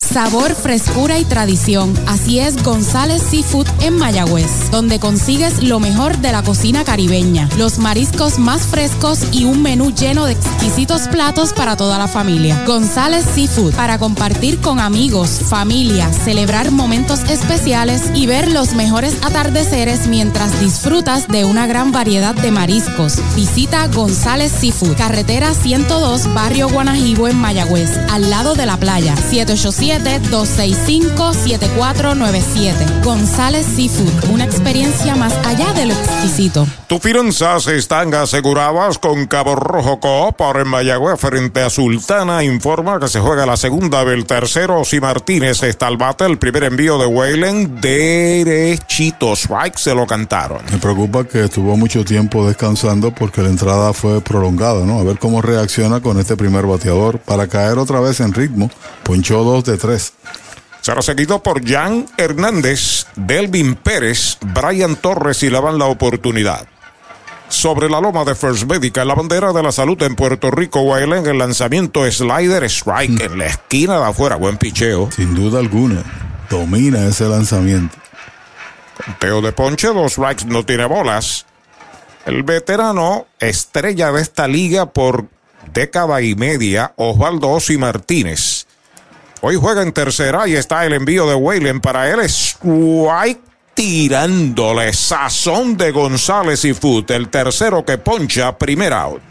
Speaker 12: Sabor, frescura y tradición. Así es González Seafood en Mayagüez, donde consigues lo mejor de la cocina caribeña, los mariscos más frescos y un menú lleno de exquisitos platos para toda la familia. González Seafood, para compartir con amigos, familia, celebrar momentos especiales y ver los mejores atardeceres mientras disfrutas de una gran variedad de mariscos. Visita González Seafood, carretera 102, barrio Guanajibo en Mayagüez, al lado de la playa, 787 787-265-7497. González Seafood, una experiencia más allá de lo exquisito.
Speaker 2: Tus finanzas están aseguradas con Cabo Rojo Coop. Ahora en Mayagüez frente a Sultana informa que se juega la segunda del tercero. Si Martínez está al bate, el primer envío de Wayland derechito. Strike se lo cantaron.
Speaker 3: Me preocupa que estuvo mucho tiempo descansando porque la entrada fue prolongada, ¿no? A ver cómo reacciona con este primer bateador para caer otra vez en ritmo. Ponchó dos de tres.
Speaker 2: Será seguido por Jan Hernández, Delvin Pérez, Brian Torres y le van la oportunidad. Sobre la loma de First Medical, la bandera de la salud en Puerto Rico, Wayland, el lanzamiento slider strike en la esquina de afuera, buen picheo.
Speaker 3: Sin duda alguna, domina ese lanzamiento.
Speaker 2: Conteo de ponche, dos strikes, no tiene bolas. El veterano estrella de esta liga por década y media, Osvaldo Ossi Martínez. Hoy juega en tercera y está el envío de Wayland para él. Strike tirándole sazón de González y Foot. El tercero que poncha, primer out.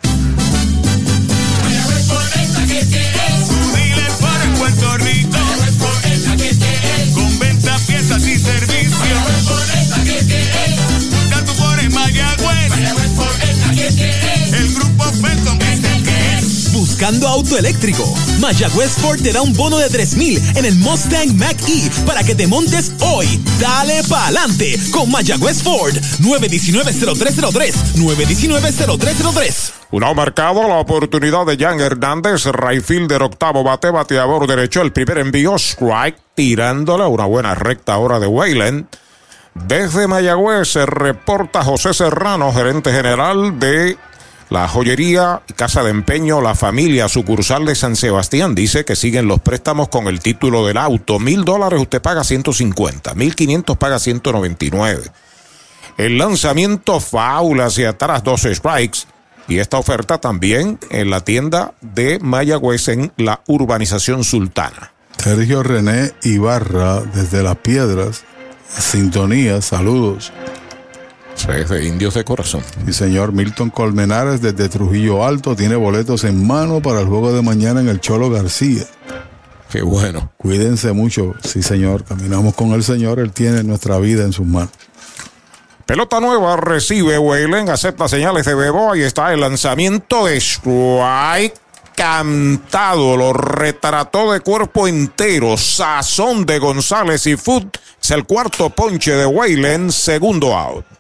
Speaker 13: Buscando auto eléctrico. Mayagüez Ford te da un bono de 3000 en el Mustang Mach E para que te montes hoy. Dale pa' adelante con Mayagüez Ford. 919-0303. 919-0303.
Speaker 2: Una marcado la oportunidad de Jan Hernández, Rayfielder octavo bate, bateador derecho, el primer envío, strike, tirándole una buena recta ahora de Wayland. Desde Mayagüez se reporta José Serrano, gerente general de la joyería y casa de empeño, la familia sucursal de San Sebastián. Dice que siguen los préstamos con el título del auto. Mil dólares usted paga 150, mil quinientos paga 199. El lanzamiento faula hacia atrás, dos strikes. Y esta oferta también en la tienda de Mayagüez en la urbanización sultana.
Speaker 3: Sergio René Ibarra, desde Las Piedras, Sintonía, saludos.
Speaker 2: De indios de corazón.
Speaker 3: Y señor Milton Colmenares, desde Trujillo Alto, tiene boletos en mano para el juego de mañana en el Cholo García.
Speaker 2: Qué bueno.
Speaker 3: Cuídense mucho. Sí, señor. Caminamos con el Señor. Él tiene nuestra vida en sus manos.
Speaker 2: Pelota nueva recibe Weylen, acepta señales de Bebo. Ahí está el lanzamiento de strike. Cantado, lo retrató de cuerpo entero. Sazón de González y Foot. Es el cuarto ponche de Weylen, segundo out.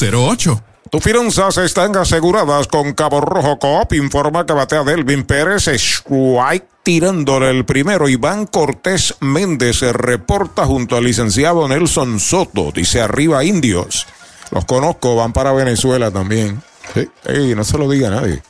Speaker 16: 408-8808
Speaker 2: tus finanzas están aseguradas con Cabo Rojo Coop. Informa que batea Delvin Pérez. Strike tirándole el primero. Iván Cortés Méndez se reporta junto al licenciado Nelson Soto. Dice arriba indios. Los conozco, van para Venezuela también. Sí. Ey, no se lo diga a nadie.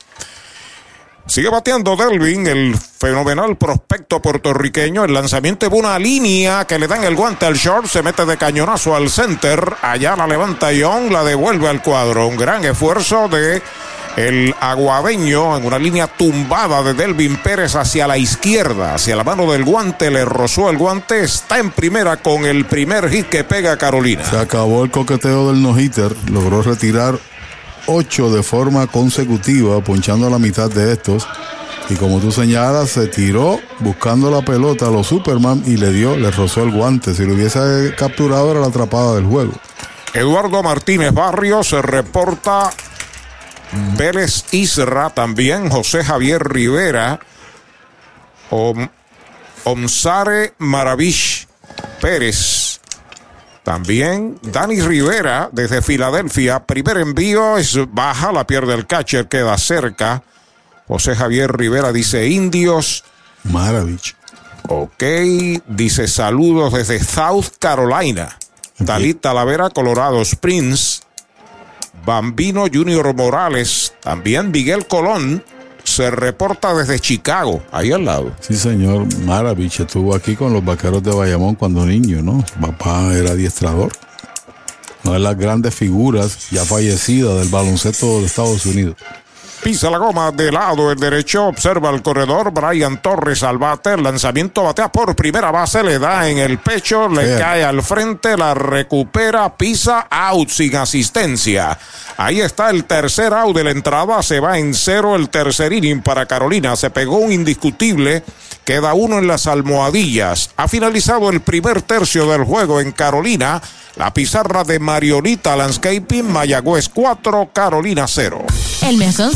Speaker 2: Sigue bateando Delvin, el fenomenal prospecto puertorriqueño. El lanzamiento de una línea que le dan el guante al short. Se mete de cañonazo al center. Allá la levanta Young, la devuelve al cuadro. Un gran esfuerzo de el aguadeño en una línea tumbada de Delvin Pérez hacia la izquierda, hacia la mano del guante. Le rozó el guante. Está en primera con el primer hit que pega Carolina.
Speaker 3: Se acabó el coqueteo del no-hitter. Logró retirar ocho de forma consecutiva, ponchando la mitad de estos. Y como tú señalas, se tiró buscando la pelota a los Superman y le dio, le rozó el guante. Si lo hubiese capturado, era la atrapada del juego.
Speaker 2: Eduardo Martínez Barrios se reporta. Vélez Isra también, José Javier Rivera, Om, Omsare Maravich Pérez. También Dani Rivera desde Filadelfia. Primer envío es baja, la pierde el catcher, queda cerca. José Javier Rivera dice indios.
Speaker 3: Maravich.
Speaker 2: Ok, dice saludos desde South Carolina. Dalit Talavera, Colorado Springs. Bambino Junior Morales. También Miguel Colón. Se reporta desde Chicago, ahí al lado.
Speaker 3: Sí, señor. Maravich estuvo aquí con los vaqueros de Bayamón cuando niño, ¿no? Papá era adiestrador. Una de las grandes figuras ya fallecidas del baloncesto de Estados Unidos.
Speaker 2: Pisa la goma de lado el derecho, observa el corredor, Brian Torres al bate, el lanzamiento batea por primera base, le da en el pecho, le
Speaker 3: Bien.
Speaker 2: cae al frente, la recupera, pisa out sin asistencia. Ahí está el tercer out de la entrada, se va en cero el tercer inning para Carolina, se pegó un indiscutible, queda uno en las almohadillas. Ha finalizado el primer tercio del juego en Carolina, la pizarra de Mariolita Landscaping, Mayagüez 4, Carolina 0.
Speaker 14: El Mesón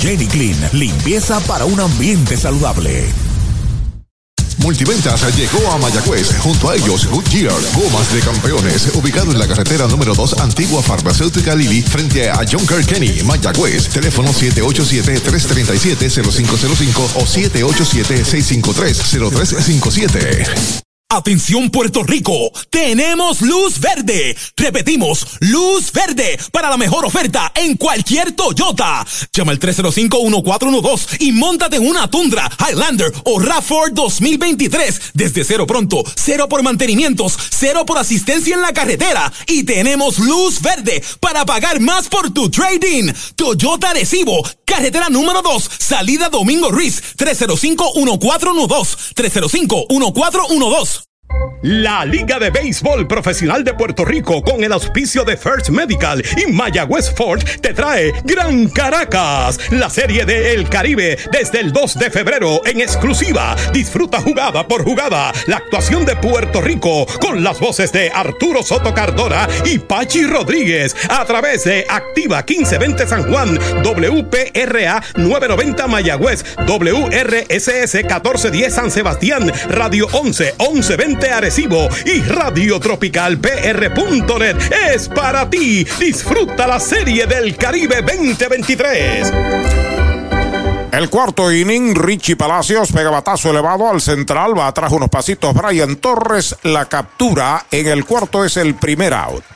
Speaker 1: Jenny Clean, limpieza para un ambiente saludable.
Speaker 10: Multiventas llegó a Mayagüez. Junto a ellos, Goodyear, Gomas de Campeones, ubicado en la carretera número 2, antigua farmacéutica Lili, frente a John Kenny, Mayagüez. Teléfono 787-337-0505 o 787-653-0357.
Speaker 13: Atención Puerto Rico, tenemos luz verde. Repetimos, luz verde para la mejor oferta en cualquier Toyota. Llama al 305-1412 y montate en una Tundra, Highlander o RAV4 2023 desde cero pronto, cero por mantenimientos, cero por asistencia en la carretera y tenemos luz verde para pagar más por tu trading. Toyota Recibo, carretera número 2, salida Domingo Ruiz, 305-1412, 305-1412.
Speaker 4: La Liga de Béisbol Profesional de Puerto Rico con el auspicio de First Medical y Mayagüez Ford te trae Gran Caracas, la serie de El Caribe desde el 2 de febrero en exclusiva. Disfruta jugada por jugada la actuación de Puerto Rico con las voces de Arturo Soto Cardona y Pachi Rodríguez a través de Activa 1520 San Juan, WPRA 990 Mayagüez, WRSS 1410 San Sebastián, Radio 11 1120 Arecibo y Radio Tropical PR.net es para ti. Disfruta la serie del Caribe 2023.
Speaker 2: El cuarto inning, Richie Palacios pega batazo elevado al central, va atrás unos pasitos Brian Torres, la captura en el cuarto es el primer out.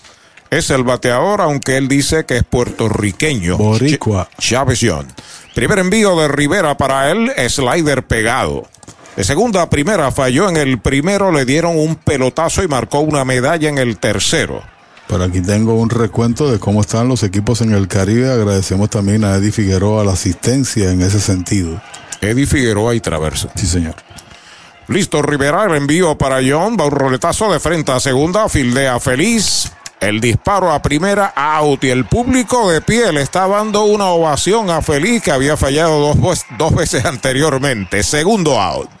Speaker 2: Es el bateador, aunque él dice que es puertorriqueño.
Speaker 3: Boricua.
Speaker 2: Ch- Chávez Young. Primer envío de Rivera para él, slider pegado. De segunda a primera falló en el primero, le dieron un pelotazo y marcó una medalla en el tercero.
Speaker 3: Por aquí tengo un recuento de cómo están los equipos en el Caribe. Agradecemos también a Eddie Figueroa la asistencia en ese sentido.
Speaker 2: Eddie Figueroa y Traverso.
Speaker 3: Sí, señor.
Speaker 2: Listo, Rivera, el envío para John, va un roletazo de frente a segunda, fildea feliz. El disparo a primera, out. Y el público de pie le está dando una ovación a Feliz, que había fallado dos, dos veces <laughs> anteriormente. Segundo out.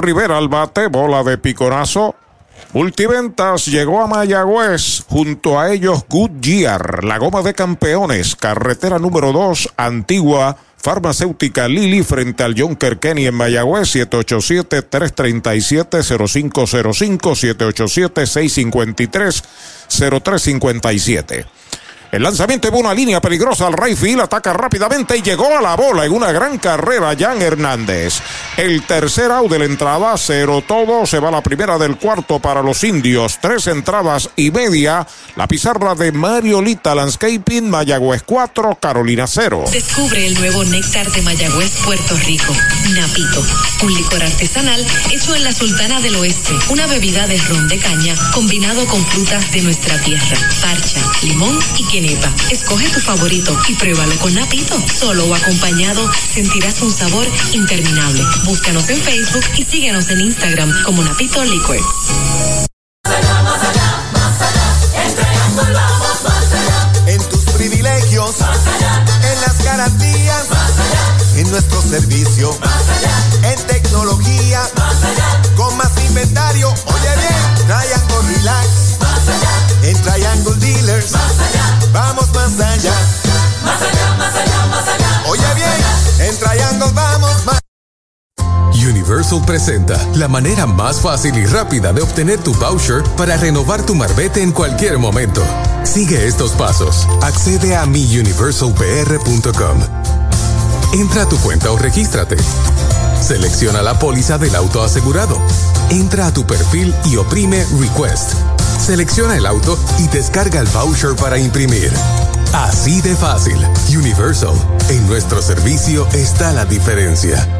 Speaker 2: Rivera al bate, bola de piconazo. Multiventas llegó a Mayagüez, junto a ellos Goodyear, la goma de campeones, carretera número 2, antigua, Farmacéutica Lili frente al Junker Kenny en Mayagüez, 787-337-0505, 787-653-0357. El lanzamiento de una línea peligrosa al right ataca rápidamente y llegó a la bola en una gran carrera Jan Hernández. El tercer out de la entrada, cero todo, se va la primera del cuarto para los indios, tres entradas y media. La pizarra de Mariolita Landscaping, Mayagüez 4, Carolina 0.
Speaker 22: Descubre el nuevo néctar de Mayagüez, Puerto Rico. Napito, un licor artesanal hecho en la Sultana del Oeste. Una bebida de ron de caña combinado con frutas de nuestra tierra. Parcha, limón y Escoge tu favorito y pruébalo con Napito. Solo o acompañado sentirás un sabor interminable. Búscanos en Facebook y síguenos en Instagram como Napito Liquors.
Speaker 23: En tus privilegios, en las garantías, en nuestro servicio, en tecnología, con más inventario. Oye bien, Triangle Relax, en Triangle Dealers, vamos más allá. Más allá, más allá, más allá. Oye bien, en Triangle vamos más
Speaker 6: Universal presenta la manera más fácil y rápida de obtener tu voucher para renovar tu marbete en cualquier momento. Sigue estos pasos. Accede a miuniversalpr.com. Entra a tu cuenta o regístrate. Selecciona la póliza del auto asegurado. Entra a tu perfil y oprime Request. Selecciona el auto y descarga el voucher para imprimir. Así de fácil. Universal. En nuestro servicio está la diferencia.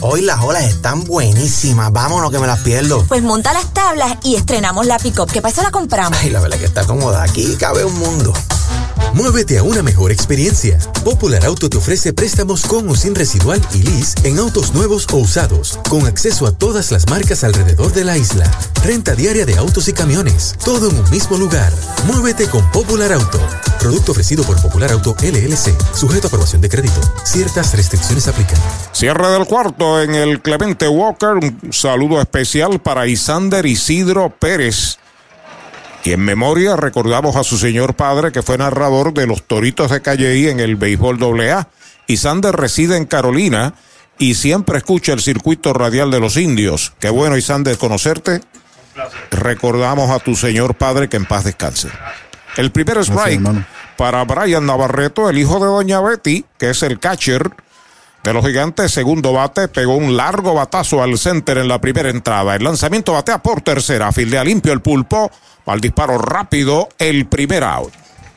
Speaker 24: Hoy las olas están buenísimas. Vámonos que me las pierdo.
Speaker 20: Pues monta las tablas y estrenamos la pick-up, que para eso la compramos.
Speaker 24: Ay, la verdad que está cómoda. Aquí cabe un mundo.
Speaker 6: Muévete a una mejor experiencia. Popular Auto te ofrece préstamos con o sin residual y lease en autos nuevos o usados, con acceso a todas las marcas alrededor de la isla. Renta diaria de autos y camiones, todo en un mismo lugar. Muévete con Popular Auto. Producto ofrecido por Popular Auto LLC, sujeto a aprobación de crédito. Ciertas restricciones aplican.
Speaker 2: Cierre del cuarto en el Clemente Walker. Saludo especial para Isander Isidro Pérez. Y en memoria recordamos a su señor padre que fue narrador de los Toritos de Calleí en el béisbol AA. Isander reside en Carolina y siempre escucha el circuito radial de los indios. Qué bueno, Isander, conocerte. Recordamos a tu señor padre que en paz descanse. El primer strike para Brian Navarreto, el hijo de Doña Betty, que es el catcher de los gigantes. Segundo bate, pegó un largo batazo al center en la primera entrada. El lanzamiento batea por tercera. Fildea limpio el pulpo. Al disparo rápido, el primer out.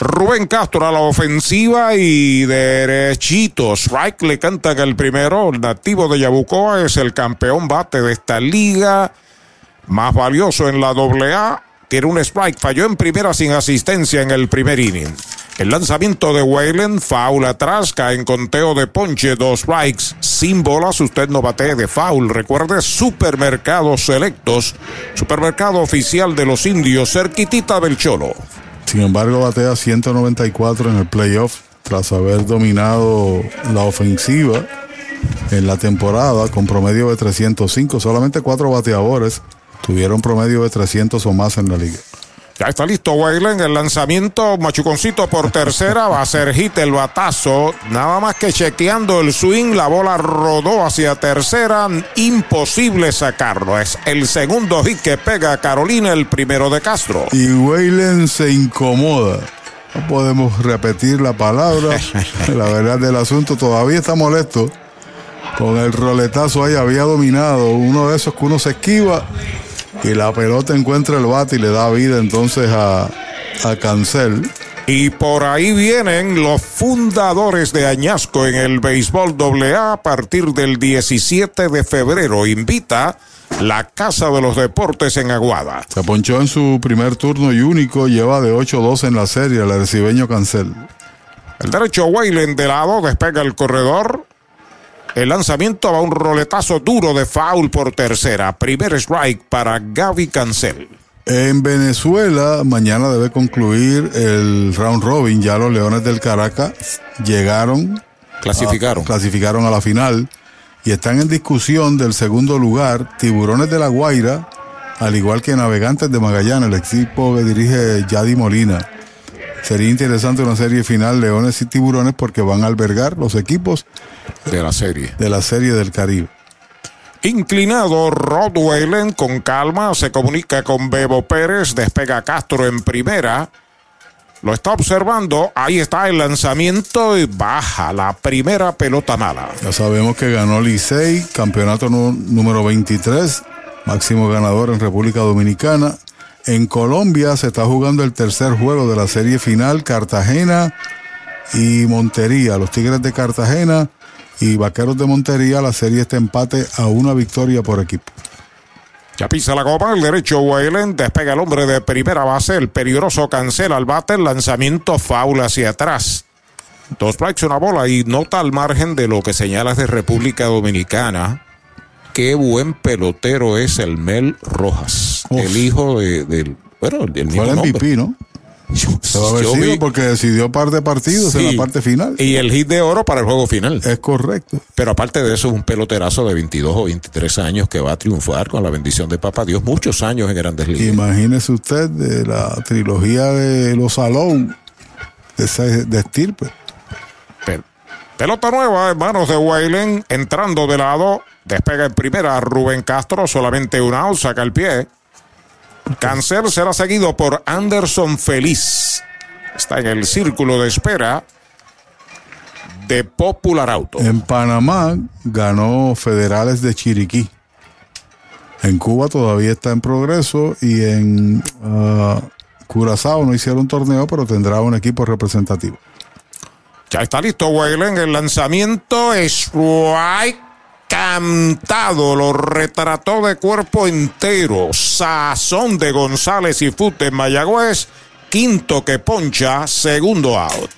Speaker 2: Rubén Castro a la ofensiva y derechito. Strike le cantan el primero. El nativo de Yabucoa es el campeón bate de esta liga. Más valioso en la AA. Tiene un strike. Falló en primera sin asistencia en el primer inning. El lanzamiento de Wayland, foul atrás, cae en conteo de ponche, dos strikes, sin bolas, usted no bate de foul. Recuerde, supermercados selectos, supermercado oficial de los indios, cerquitita del Cholo.
Speaker 3: Sin embargo, batea 194 en el playoff tras haber dominado la ofensiva en la temporada con promedio de 305. Solamente cuatro bateadores tuvieron promedio de 300 o más en la liga.
Speaker 2: Ya está listo Wayland, el lanzamiento, Machuconcito por tercera, va a ser hit el batazo, nada más que chequeando el swing, la bola rodó hacia tercera, imposible sacarlo, es el segundo hit que pega Carolina, el primero de Castro.
Speaker 3: Y Wayland se incomoda. No podemos repetir la palabra, la verdad del asunto todavía está molesto. Con el roletazo ahí había dominado, uno de esos que uno se esquiva y la pelota encuentra el bate y le da vida entonces a, a Cancel.
Speaker 2: Y por ahí vienen los fundadores de Añasco en el béisbol AA a partir del 17 de febrero. Invita la Casa de los Deportes en Aguada.
Speaker 3: Se ponchó en su primer turno y único, lleva de 8-2 en la serie, el arecibeño Cancel.
Speaker 2: El derecho Waylen de lado despega el corredor. El lanzamiento va un roletazo duro de foul por tercera. Primer strike para Gaby Cancel.
Speaker 3: En Venezuela, mañana debe concluir el round robin. Ya los Leones del Caracas llegaron.
Speaker 2: Clasificaron.
Speaker 3: A, clasificaron a la final. Y están en discusión del segundo lugar. Tiburones de la Guaira, al igual que Navegantes de Magallanes, el equipo que dirige Yadi Molina. Sería interesante una serie final Leones y Tiburones porque van a albergar los equipos
Speaker 2: de la serie.
Speaker 3: De la serie del Caribe.
Speaker 2: Inclinado, Rod Whalen con calma se comunica con Bebo Pérez, despega Castro en primera. Lo está observando, ahí está el lanzamiento y baja la primera pelota mala.
Speaker 3: Ya sabemos que ganó Licey, campeonato número 23, máximo ganador en República Dominicana. En Colombia se está jugando el tercer juego de la serie final, Cartagena y Montería. Los Tigres de Cartagena y Vaqueros de Montería, la serie está empate a una victoria por equipo.
Speaker 2: Ya pisa la copa, el derecho Wayland despega el hombre de primera base, el peligroso cancela al bate, el lanzamiento faula hacia atrás. Dos strikes, una bola y nota al margen de lo que señalas de República Dominicana. Qué buen pelotero es el Mel Rojas, Uf. el hijo de, del, bueno, del
Speaker 3: Fue el MVP. ¿no? Se va a ver sido porque decidió par de partidos
Speaker 2: Sí.
Speaker 3: en la parte final.
Speaker 2: Y el hit de oro para el juego final.
Speaker 3: Es correcto.
Speaker 2: Pero aparte de eso, es un peloterazo de 22 o 23 años que va a triunfar con la bendición de Papá Dios muchos años en Grandes Ligas.
Speaker 3: Imagínese usted de la trilogía de los Salón, de, de estirpe.
Speaker 2: Pel- Pelota nueva en manos de Waylen, entrando de lado, despega en primera Rubén Castro, solamente un out, saca el pie. Cáncer será seguido por Anderson Feliz. Está en el círculo de espera de Popular Auto.
Speaker 3: En Panamá ganó Federales de Chiriquí. En Cuba todavía está en progreso y en ah, Curazao no hicieron torneo, pero tendrá un equipo representativo.
Speaker 2: Ya está listo Waylen, el lanzamiento es cantado, lo retrató de cuerpo entero. Sazón de González y Fute Mayagüez, quinto que poncha, segundo out.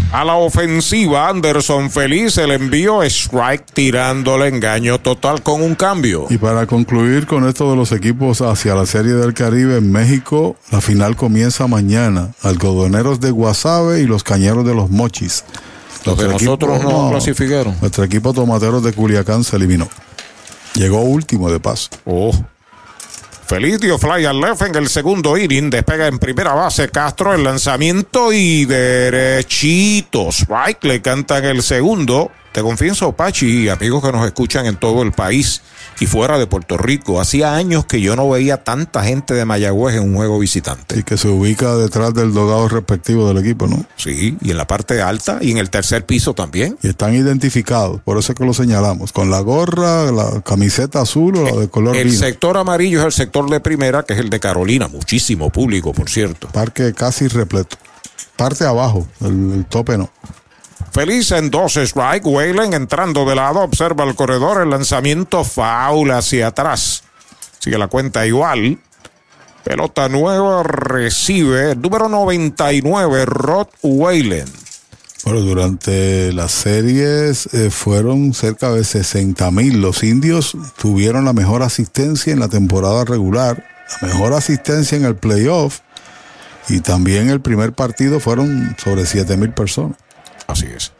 Speaker 2: A la ofensiva, Anderson feliz, el envío strike tirándole engaño total con un cambio.
Speaker 3: Y para concluir con esto de los equipos hacia la Serie del Caribe en México, la final comienza mañana. Algodoneros de Guasave y los Cañeros de los Mochis.
Speaker 2: Los
Speaker 3: Nuestro
Speaker 2: nosotros no clasificaron.
Speaker 3: Nuestro equipo Tomateros de Culiacán se eliminó. Llegó último de paso.
Speaker 2: Oh. Feliz dio fly al left en el segundo inning. Despega en primera base Castro el lanzamiento y derechito. Strike le cantan el segundo. Te confieso, Pachi y amigos que nos escuchan en todo el país y fuera de Puerto Rico. Hacía años que yo no veía tanta gente de Mayagüez en un juego visitante.
Speaker 3: Y que se ubica detrás del dogado respectivo del equipo, ¿no?
Speaker 2: Sí, y en la parte alta y en el tercer piso también.
Speaker 3: Y están identificados, por eso es que lo señalamos, con la gorra, la camiseta azul o la de color
Speaker 2: El
Speaker 3: vino.
Speaker 2: sector amarillo es el sector de primera, que es el de Carolina. Muchísimo público, por cierto.
Speaker 3: Parque casi repleto. Parte abajo, el, el tope no.
Speaker 2: Feliz en dos strike. Whalen entrando de lado. Observa el corredor. El lanzamiento foul hacia atrás. Sigue la cuenta igual. Pelota nueva recibe número 99, Rod Whalen.
Speaker 3: Bueno, durante las series eh, fueron cerca de 60 mil. Los indios tuvieron la mejor asistencia en la temporada regular, la mejor asistencia en el playoff y también el primer partido fueron sobre 7 mil personas.
Speaker 2: Así es.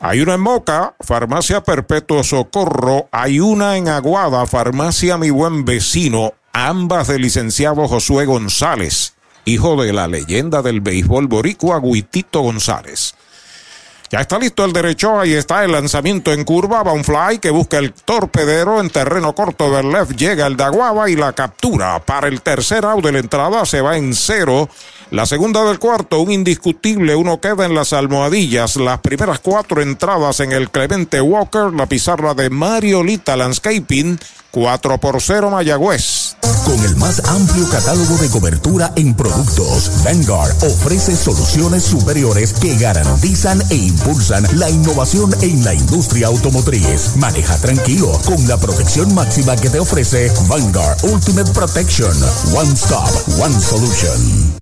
Speaker 2: Hay una en Moca, Farmacia Perpetuo Socorro. Hay una en Aguada, Farmacia Mi Buen Vecino. ambas del licenciado Josué González, hijo de la leyenda del béisbol boricua Guitito González. Ya está listo el derecho, ahí está el lanzamiento en curva, va un fly que busca el torpedero en terreno corto del left, llega el Daguaba y la captura. Para el tercer out de la entrada se va en cero. La segunda del cuarto, un indiscutible, uno queda en las almohadillas. Las primeras cuatro entradas en el Clemente Walker, la pizarra de Mario Lita Landscaping, 4 por 0 Mayagüez.
Speaker 18: Con el más amplio catálogo de cobertura en productos, Vanguard ofrece soluciones superiores que garantizan e impulsan la innovación en la industria automotriz. Maneja tranquilo con la protección máxima que te ofrece Vanguard Ultimate Protection. One Stop, One Solution.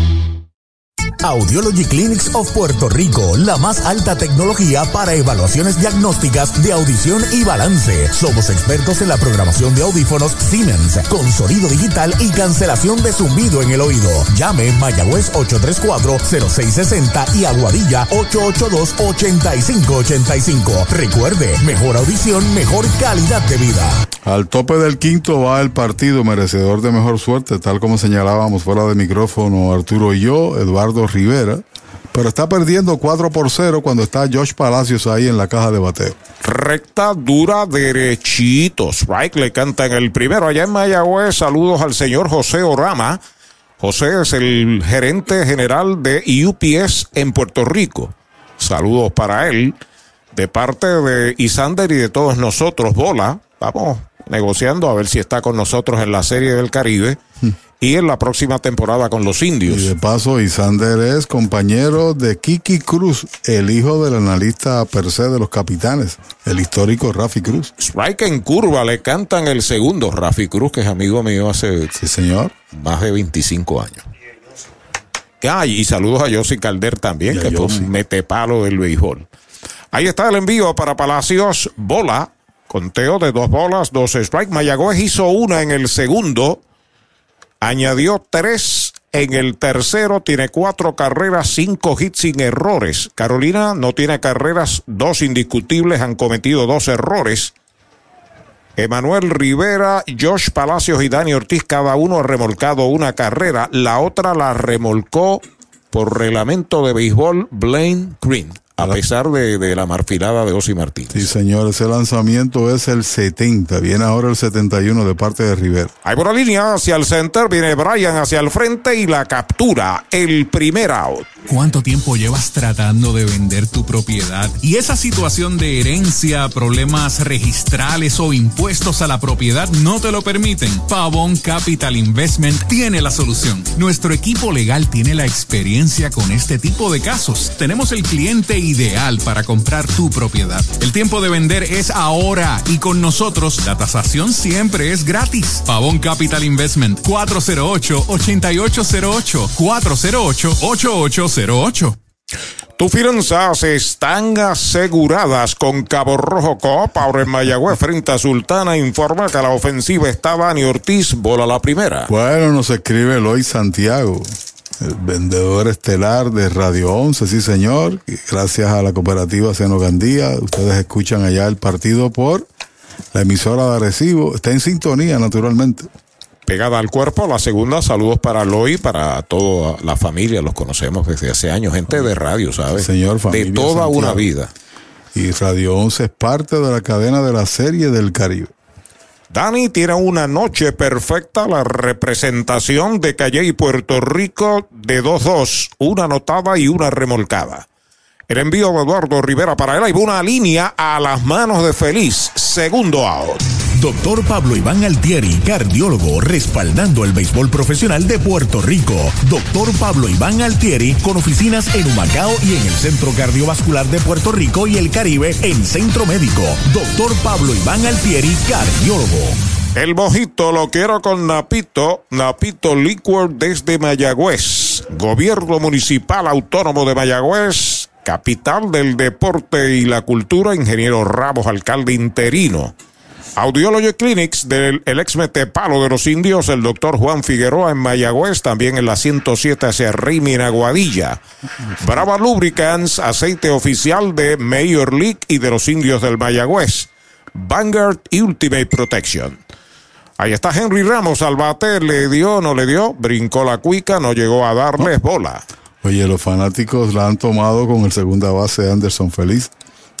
Speaker 1: Audiology Clinics of Puerto Rico, la más alta tecnología para evaluaciones diagnósticas de audición y balance. Somos expertos en la programación de audífonos Siemens, con sonido digital y cancelación de zumbido en el oído. Llame Mayagüez 834-0660 y Aguadilla 882-8585. Recuerde, mejor audición, mejor calidad de vida.
Speaker 3: Al tope del quinto va el partido merecedor de mejor suerte, tal como señalábamos fuera de micrófono Arturo y yo, Eduardo Rivera. Pero está perdiendo 4 por 0 cuando está Josh Palacios ahí en la caja de bateo.
Speaker 2: Recta, dura, derechito. Strike le canta en el primero. Allá en Mayagüez, saludos al señor José Orama. José es el gerente general de UPS en Puerto Rico. Saludos para él. De parte de Isander y de todos nosotros, Bola. Vamos negociando a ver si está con nosotros en la Serie del Caribe y en la próxima temporada con los indios.
Speaker 3: Y de paso, Isander es compañero de Kiki Cruz, el hijo del analista per se de los capitanes, el histórico Rafi Cruz.
Speaker 2: Strike en curva, le cantan el segundo. Rafi Cruz, que es amigo mío hace
Speaker 3: sí, señor.
Speaker 2: más de 25 años. Ah, y saludos a Yossi Calder también, que fue un metepalo del béisbol. Ahí está el envío para Palacios, bola, conteo de dos bolas, dos strikes. Mayagüez hizo una en el segundo, añadió tres en el tercero, tiene cuatro carreras, cinco hits sin errores. Carolina no tiene carreras, dos indiscutibles, han cometido dos errores. Emanuel Rivera, Josh Palacios y Dani Ortiz, cada uno ha remolcado una carrera. La otra la remolcó por reglamento de béisbol Blaine Green, a pesar de, de la marfilada de Osi Martínez.
Speaker 3: Sí, señor, ese lanzamiento es el 70, viene ahora el 71 de parte de Rivera.
Speaker 2: Hay por la línea hacia el center, viene Brian hacia el frente y la captura, el primer out.
Speaker 16: ¿Cuánto tiempo llevas tratando de vender tu propiedad? Y esa situación de herencia, problemas registrales o impuestos a la propiedad no te lo permiten. Pavón Capital Investment tiene la solución. Nuestro equipo legal tiene la experiencia con este tipo de casos. Tenemos el cliente ideal para comprar tu propiedad. El tiempo de vender es ahora y con nosotros la tasación siempre es gratis. Pavón Capital Investment 408-8808 408-8808
Speaker 2: Tus finanzas están aseguradas con Cabo Rojo Coop. Ahora en Mayagüez, frente a Sultana, informa que a la ofensiva está Dani Ortiz, bola la primera.
Speaker 3: Bueno, nos escribe Eloy Santiago, el vendedor estelar de Radio 11, sí señor. Gracias a la cooperativa Seno Gandía, ustedes escuchan allá el partido por la emisora de Arecibo. Está en sintonía, naturalmente.
Speaker 2: Pegada al cuerpo, la segunda, saludos para Loy, para toda la familia, los conocemos desde hace años, gente de radio, ¿sabes?
Speaker 3: Señor,
Speaker 2: De
Speaker 3: familia
Speaker 2: toda
Speaker 3: Santiago.
Speaker 2: una vida.
Speaker 3: Y Radio 11 es parte de la cadena de la serie del Caribe.
Speaker 2: Dani tiene una noche perfecta, la representación de Calle y Puerto Rico de 2-2, una anotada y una remolcada. El envío de Eduardo Rivera para él, hay una línea a las manos de Feliz, segundo out.
Speaker 1: Doctor Pablo Iván Altieri, cardiólogo, respaldando el béisbol profesional de Puerto Rico. Doctor Pablo Iván Altieri, con oficinas en Humacao y en el Centro Cardiovascular de Puerto Rico y el Caribe en Centro Médico. Doctor Pablo Iván Altieri, cardiólogo.
Speaker 2: El mojito lo quiero con Napito, Napito Liquor desde Mayagüez. Gobierno Municipal Autónomo de Mayagüez, capital del deporte y la cultura, ingeniero Ramos, alcalde interino. Audiology Clinics del el ex Metepalo de los Indios, el doctor Juan Figueroa en Mayagüez, también en la 107 hacia Rimi en Aguadilla. Brava Lubricants, aceite oficial de Major League y de los Indios del Mayagüez. Vanguard Ultimate Protection. Ahí está Henry Ramos al bate, le dio, no le dio, brincó la cuica, no llegó a darles bola.
Speaker 3: Oye, los fanáticos la han tomado con el segunda base Anderson Feliz.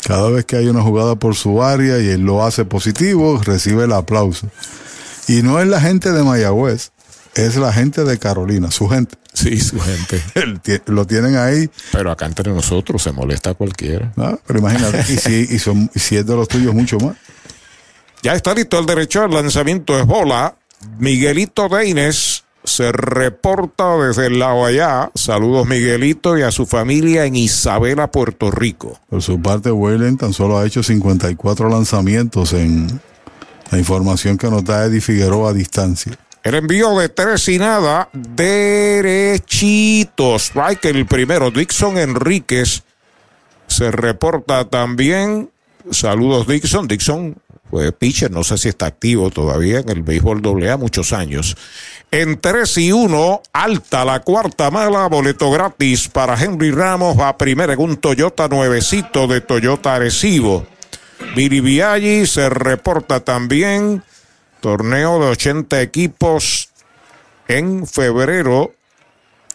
Speaker 3: Cada vez que hay una jugada por su área y él lo hace positivo, recibe el aplauso. Y no es la gente de Mayagüez, es la gente de Carolina, su gente.
Speaker 2: Sí, su gente. <laughs>
Speaker 3: lo tienen ahí.
Speaker 2: Pero acá entre nosotros se molesta cualquiera.
Speaker 3: Ah, pero imagínate, y, si, y, son, y si es de los tuyos, mucho más.
Speaker 2: Ya está listo el derecho al lanzamiento es bola. Miguelito Deines se reporta desde el lado allá. Saludos Miguelito y a su familia en Isabela, Puerto Rico.
Speaker 3: Por su parte, Weyland tan solo ha hecho 54 lanzamientos en la información que nos da Eddie Figueroa a distancia.
Speaker 2: El envío de tres y nada, derechitos. Strike el primero, Dixon Enríquez. Se reporta también. Saludos Dixon. Dixon fue pitcher, no sé si está activo todavía en el béisbol AA muchos años. En 3 y 1, alta la cuarta mala, boleto gratis para Henry Ramos, va primero en un Toyota nuevecito de Toyota Arecibo. Viribiaggi se reporta también, torneo de 80 equipos en febrero,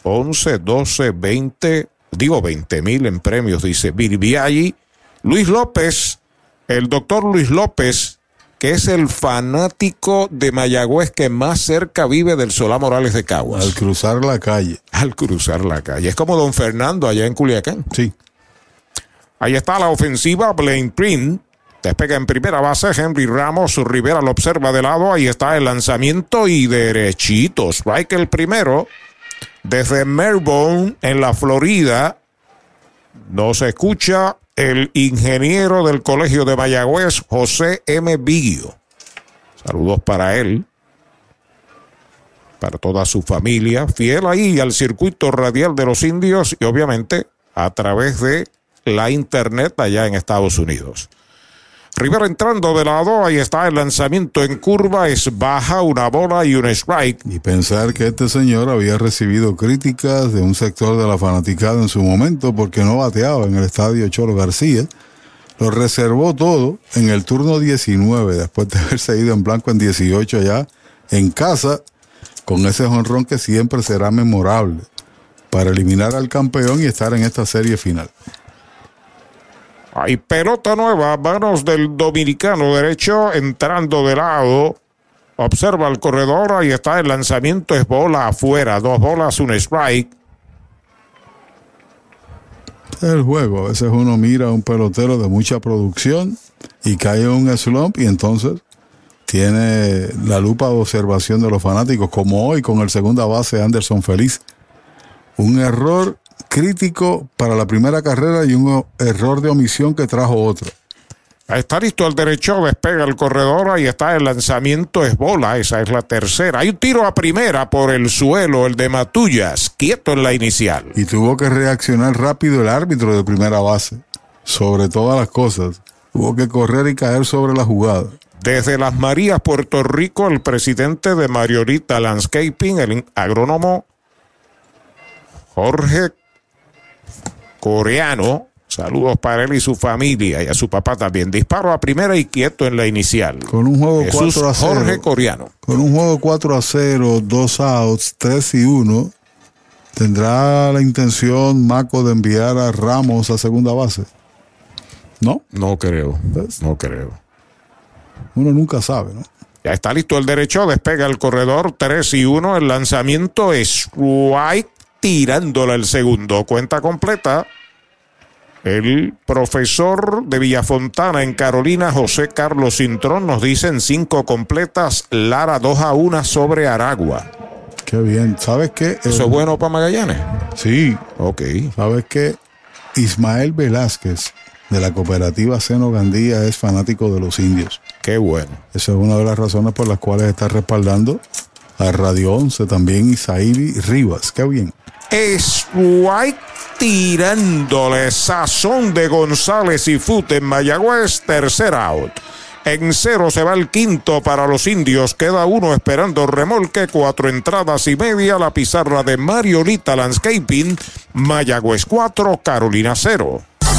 Speaker 2: 11, 12, 20, digo 20 mil en premios, dice Viribiaggi. Luis López, el doctor Luis López, que es el fanático de Mayagüez que más cerca vive del Solá Morales de Caguas.
Speaker 3: Al cruzar la calle.
Speaker 2: Al cruzar la calle. Es como don Fernando allá en Culiacán.
Speaker 3: Sí.
Speaker 2: Ahí está la ofensiva, Blaine Print. Despega en primera base, Henry Ramos, Rivera lo observa de lado, ahí está el lanzamiento y derechito. Strike el primero desde Melbourne, en la Florida. No se escucha el ingeniero del Colegio de Mayagüez, José M. Biggio. Saludos para él, para toda su familia, fiel ahí al circuito radial de los indios y obviamente a través de la internet allá en Estados Unidos. Rivera entrando de lado, ahí está el lanzamiento en curva, es baja, una bola y un strike.
Speaker 3: Y pensar que este señor había recibido críticas de un sector de la fanaticada en su momento porque no bateaba en el estadio Cholo García. Lo reservó todo en el turno 19, después de <laughs> haberse ido en blanco en 18 allá en casa, con ese jonrón que siempre será memorable para eliminar al campeón y estar en esta serie final.
Speaker 2: Hay pelota nueva, manos del dominicano derecho, entrando de lado. Observa el corredor, ahí está el lanzamiento, es bola afuera, dos bolas, un strike.
Speaker 3: El juego, a veces uno mira a un pelotero de mucha producción y cae en un slump y entonces tiene la lupa de observación de los fanáticos, como hoy con el segunda base Anderson Feliz. Un error crítico para la primera carrera y un error de omisión que trajo otro.
Speaker 2: Está listo el derecho, despega el corredor, ahí está el lanzamiento, es bola, esa es la tercera. Hay un tiro a primera por el suelo, el de Matullas, quieto en la inicial.
Speaker 3: Y tuvo que reaccionar rápido el árbitro de primera base, sobre todas las cosas. Tuvo que correr y caer sobre la jugada.
Speaker 2: Desde Las Marías, Puerto Rico, el presidente de Mariorita Landscaping, el agrónomo Jorge coreano. Saludos para él y su familia y a su papá también. Disparo a primera y quieto en la inicial.
Speaker 3: Con un juego
Speaker 2: Jesús
Speaker 3: 4 a 0.
Speaker 2: Jorge Coreano.
Speaker 3: Con un juego 4 a 0, dos outs, 3 y 1. ¿Tendrá la intención Maco de enviar a Ramos a segunda base? ¿No?
Speaker 2: No creo. No creo.
Speaker 3: Uno nunca sabe, ¿no?
Speaker 2: Ya está listo el derecho, despega el corredor 3 y 1. El lanzamiento es White tirándole el segundo. Cuenta completa. El profesor de Villafontana en Carolina, José Carlos Cintrón, nos dice en cinco completas, Lara 2 a 1 sobre Aragua.
Speaker 3: Qué bien. ¿Sabes qué?
Speaker 2: ¿Eso es bueno para Magallanes?
Speaker 3: Sí.
Speaker 2: Ok.
Speaker 3: ¿Sabes qué? Ismael Velázquez de la cooperativa Seno Gandía es fanático de los indios.
Speaker 2: Qué bueno.
Speaker 3: Esa es una de las razones por las cuales está respaldando a Radio 11 también Isaíbi Rivas. Qué bien.
Speaker 2: Es tirándole sazón de González y Fute en Mayagüez, tercer out. En cero se va el quinto para los indios. Queda uno esperando remolque. Cuatro entradas y media. La pizarra de Mariolita Landscaping. Mayagüez 4, Carolina 0.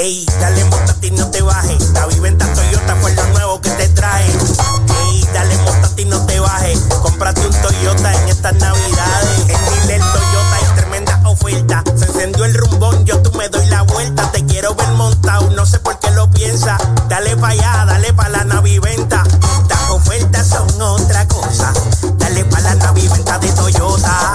Speaker 7: Ey, dale montate y no te bajes. La viventa Toyota fue lo nuevo que te trae. Ey, dale montate y no te bajes. Cómprate un Toyota en estas navidades. En Dile Toyota hay tremenda oferta. Se encendió el rumbón, yo tú me doy la vuelta. Te quiero ver montado, no sé por qué lo piensa. Dale pa' allá, dale pa' la naviventa. Las ofertas son otra cosa. Dale pa' la naviventa de Toyota.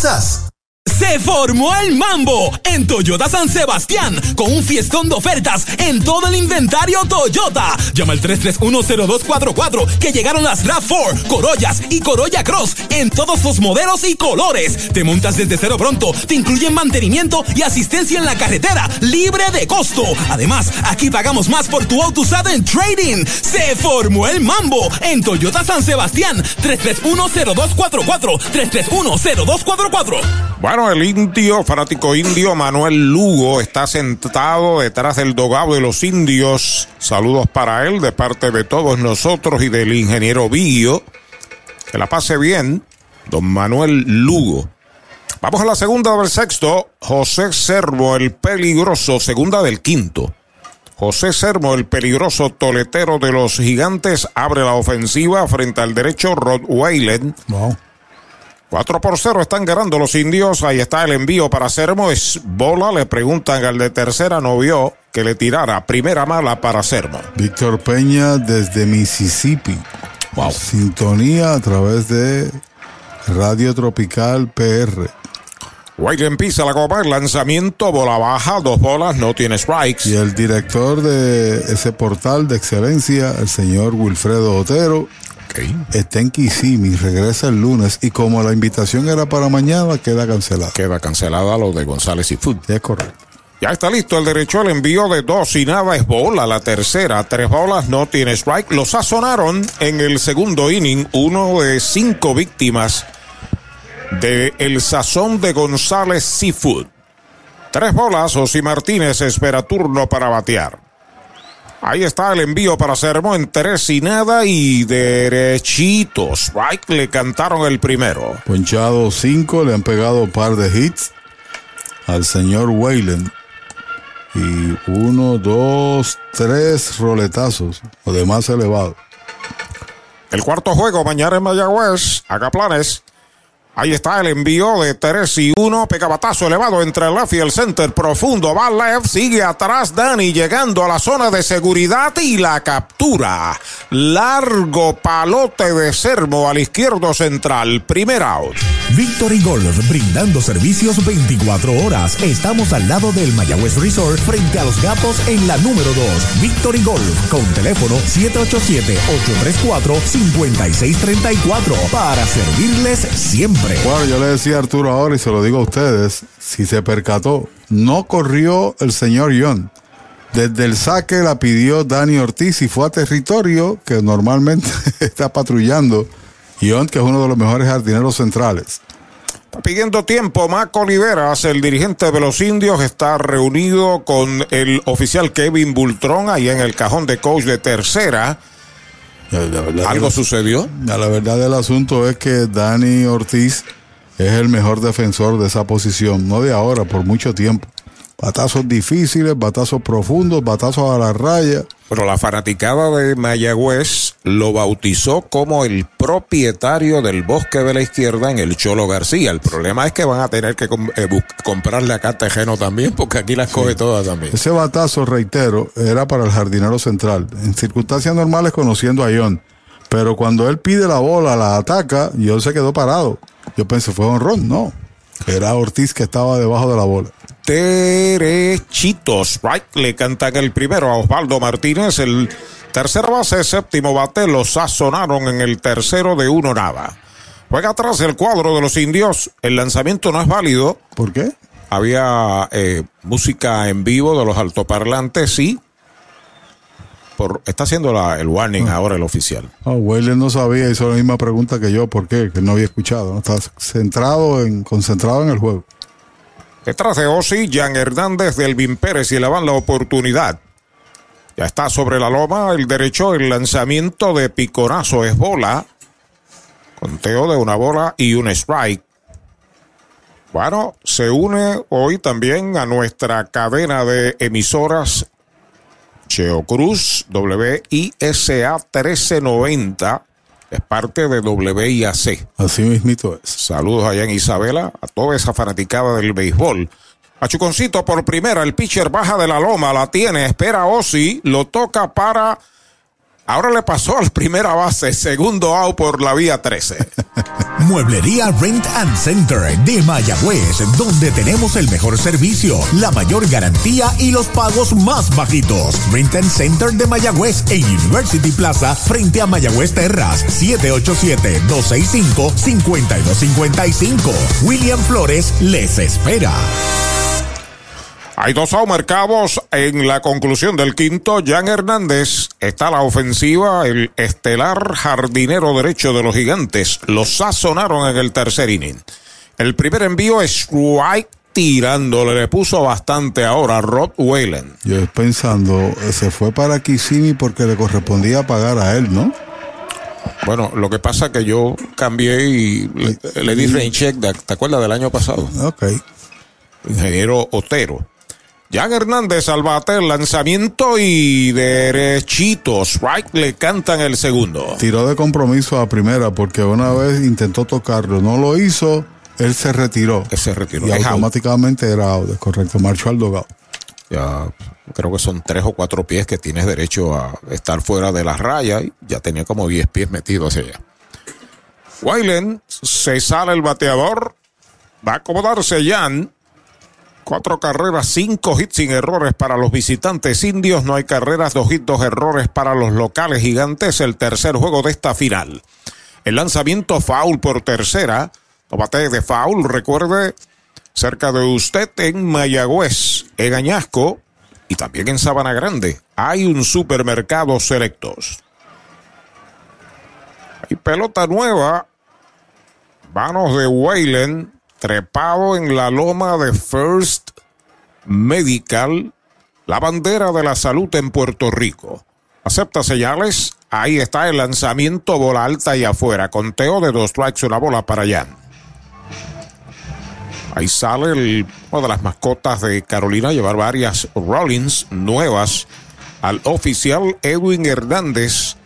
Speaker 25: It's us.
Speaker 13: Se formó el mambo en Toyota San Sebastián con un fiestón de ofertas en todo el inventario Toyota. Llama al 3310244 que llegaron las RAV4, Corollas y Corolla Cross en todos los modelos y colores. Te montas desde cero pronto, te incluyen mantenimiento y asistencia en la carretera libre de costo. Además, aquí pagamos más por tu auto usado en trading. Se formó el mambo en Toyota San Sebastián 3310244 3310244.
Speaker 2: Bueno, el indio, fanático indio Manuel Lugo, está sentado detrás del dogado de los indios. Saludos para él de parte de todos nosotros y del ingeniero Billo. Que la pase bien, don Manuel Lugo. Vamos a la segunda del sexto. José Servo, el peligroso, segunda del quinto. José Sermo, el peligroso toletero de los gigantes, abre la ofensiva frente al derecho Rod Wayland.
Speaker 3: Wow.
Speaker 2: 4 por 0 están ganando los indios. Ahí está el envío para Sermo. Es bola. Le preguntan al de tercera. No vio que le tirara. Primera mala para Sermo.
Speaker 3: Víctor Peña desde Mississippi.
Speaker 2: Wow.
Speaker 3: Sintonía a través de Radio Tropical PR.
Speaker 2: Wayland pisa la copa. El lanzamiento. Bola baja. Dos bolas. No tiene strikes.
Speaker 3: Y el director de ese portal de excelencia, el señor Wilfredo Otero.
Speaker 2: Okay.
Speaker 3: Está en Kissimmee, regresa el lunes y como la invitación era para mañana, queda cancelada.
Speaker 2: Queda cancelada lo de González y Food.
Speaker 3: Es correcto.
Speaker 2: Ya está listo el derecho al envío de dos y nada es bola. La tercera, tres bolas, no tiene strike. Lo sazonaron en el segundo inning. Uno de cinco víctimas de el sazón de González Seafood. Tres bolas, Osi Martínez espera turno para batear. Ahí está el envío para Sermo en tres y nada y derechitos. Strike le cantaron el primero.
Speaker 3: Ponchado cinco, le han pegado un par de hits al señor Wayland. Y uno, dos, tres roletazos, o de más elevado.
Speaker 2: El cuarto juego mañana en Mayagüez. Haga planes. Ahí está el envío de 3 y 1. Pegabatazo elevado entre el left y el center. Profundo. Va left. Sigue atrás Dani llegando a la zona de seguridad y la captura. Largo palote de Sermo al izquierdo central. Primer out.
Speaker 1: Victory Golf, brindando servicios 24 horas. Estamos al lado del Mayagüez Resort, frente a los gatos en la número 2. Victory Golf, con teléfono 787-834-5634, para servirles siempre.
Speaker 3: Bueno, yo le decía a Arturo ahora y se lo digo a ustedes, si se percató, no corrió el señor John. Desde el saque la pidió Dani Ortiz y fue a territorio que normalmente <laughs> está patrullando. John, que es uno de los mejores jardineros centrales.
Speaker 2: Está pidiendo tiempo. Mac Oliveras, el dirigente de los indios, está reunido con el oficial Kevin Bultrón ahí en el cajón de coach de tercera. ¿Algo sucedió?
Speaker 3: La verdad del asunto es que Dani Ortiz es el mejor defensor de esa posición, no de ahora, por mucho tiempo. Batazos difíciles, batazos profundos, batazos a la raya.
Speaker 2: Pero la fanaticada de Mayagüez lo bautizó como el propietario del bosque de la izquierda en el Cholo García. El problema es que van a tener que eh, comprarle acá tejeno también, porque aquí las coge todas también.
Speaker 3: Ese batazo, reitero, era para el jardinero central. En circunstancias normales conociendo a John. Pero cuando él pide la bola, la ataca, John se quedó parado. Yo pensé, fue honrón. No. Era Ortiz que estaba debajo de la bola
Speaker 2: derechitos. Right, le cantan el primero a Osvaldo Martínez. El tercer base, séptimo bate, lo sazonaron en el tercero de uno nada. Juega atrás el cuadro de los indios. El lanzamiento no es válido.
Speaker 3: ¿Por qué?
Speaker 2: Había eh, música en vivo de los altoparlantes, sí. Por, está haciendo la, el warning
Speaker 3: Ah.
Speaker 2: ahora el oficial.
Speaker 3: Oh, Weyler no sabía, hizo la misma pregunta que yo, ¿por qué? Que no había escuchado. ¿no? Está centrado en, concentrado en el juego.
Speaker 2: Detrás de Osi, Jan Hernández del Elvin Pérez y le van la oportunidad. Ya está sobre la loma el derecho, el lanzamiento de piconazo es bola. Conteo de una bola y un strike. Bueno, se une hoy también a nuestra cadena de emisoras Cheo Cruz, WISA 1390. Es parte de WIAC.
Speaker 3: Así mismito es.
Speaker 2: Saludos allá en Isabela, a toda esa fanaticada del béisbol. Machuconcito por primera, el pitcher baja de la loma, la tiene, espera Osi, lo toca para. Ahora le pasó al primera base, segundo out por la vía 13. <laughs>
Speaker 1: Mueblería Rent and Center de Mayagüez, donde tenemos el mejor servicio, la mayor garantía y los pagos más bajitos. Rent Center de Mayagüez en University Plaza frente a Mayagüez Terras, 787-265-5255. William Flores les espera.
Speaker 2: Hay dos out marcados en la conclusión del quinto. Jan Hernández está a la ofensiva, el estelar jardinero derecho de los gigantes. Lo sazonaron en el tercer inning. El primer envío es strike tirándole, le puso bastante ahora a Rod Whalen.
Speaker 3: Yo pensando, se fue para Kissimmee porque le correspondía pagar a él, ¿no?
Speaker 2: Bueno, lo que pasa es que yo cambié y le, le di rain check, de- ¿te acuerdas del año pasado?
Speaker 3: Ok.
Speaker 2: Ingeniero Otero. Jan Hernández al bate, el lanzamiento y derechito. Strike le cantan el segundo.
Speaker 3: Tiró de compromiso a primera porque una vez intentó tocarlo, no lo hizo, él se retiró.
Speaker 2: Él se retiró.
Speaker 3: Y
Speaker 2: Es out.
Speaker 3: automáticamente era out, correcto, marchó al dogado.
Speaker 2: Ya creo que son tres o cuatro pies que tienes derecho a estar fuera de las rayas. y Ya tenía como 10 pies metidos hacia allá. Waylen se sale el bateador. Va a acomodarse Jan. Cuatro carreras, cinco hits sin errores para los visitantes indios. No hay carreras, dos hits, dos errores para los locales gigantes. El tercer juego de esta final. El lanzamiento foul por tercera. Tomate de foul. Recuerde, cerca de usted en Mayagüez, en Añasco y también en Sabana Grande. Hay un supermercado selectos. Hay pelota nueva. Manos de Waylen, trepado en la loma de First Medical, la bandera de la salud en Puerto Rico. Acepta señales. Ahí está el lanzamiento, bola alta y afuera. Conteo de dos strikes, una bola para allá. Ahí sale una de las mascotas de Carolina, llevar varias Rollins nuevas al oficial Edwin Hernández.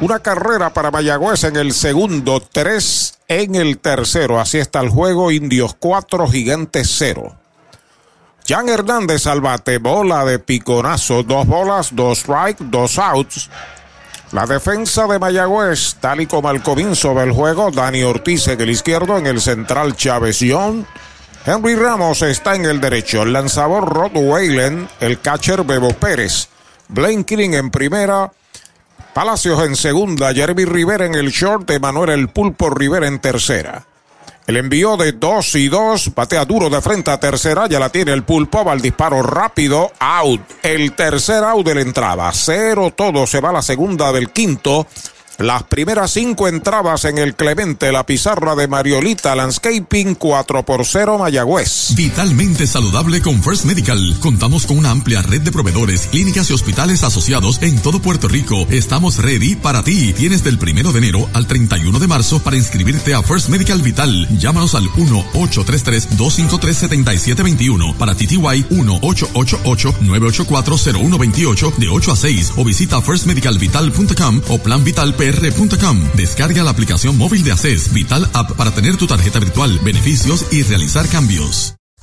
Speaker 2: Una carrera para Mayagüez en el segundo, tres en el tercero. Así está el juego. Indios 4, Gigantes 0. Jan Hernández al bola de piconazo, dos bolas, dos strikes, dos outs. La defensa de Mayagüez, tal y como al comienzo del juego, Dani Ortiz en el izquierdo, en el central Chávez Young. Henry Ramos está en el derecho, el lanzador Rod Whalen, el catcher Bebo Pérez. Blaine Killing en primera, Palacios en segunda, Jeremy Rivera en el short, Emanuel El Pulpo Rivera en tercera. El envío de 2 y 2, patea duro de frente a tercera, ya la tiene el pulpo, va al disparo rápido, out. El tercer out de la entrada, cero todo, se va a la segunda del quinto. Las primeras cinco entradas en el Clemente, la pizarra de Mariolita Landscaping 4 por 0 Mayagüez.
Speaker 9: Vitalmente saludable con First Medical. Contamos con una amplia red de proveedores, clínicas y hospitales asociados en todo Puerto Rico. Estamos ready para ti. Tienes del primero de enero al 31 de marzo para inscribirte a First Medical Vital. Llámanos al 1-833-253-7721 para TTY 1-888-984-0128 de 8 a 6 o visita firstmedicalvital.com o planvitalpr Descarga la aplicación móvil de ACES Vital App para tener tu tarjeta virtual, beneficios y realizar cambios.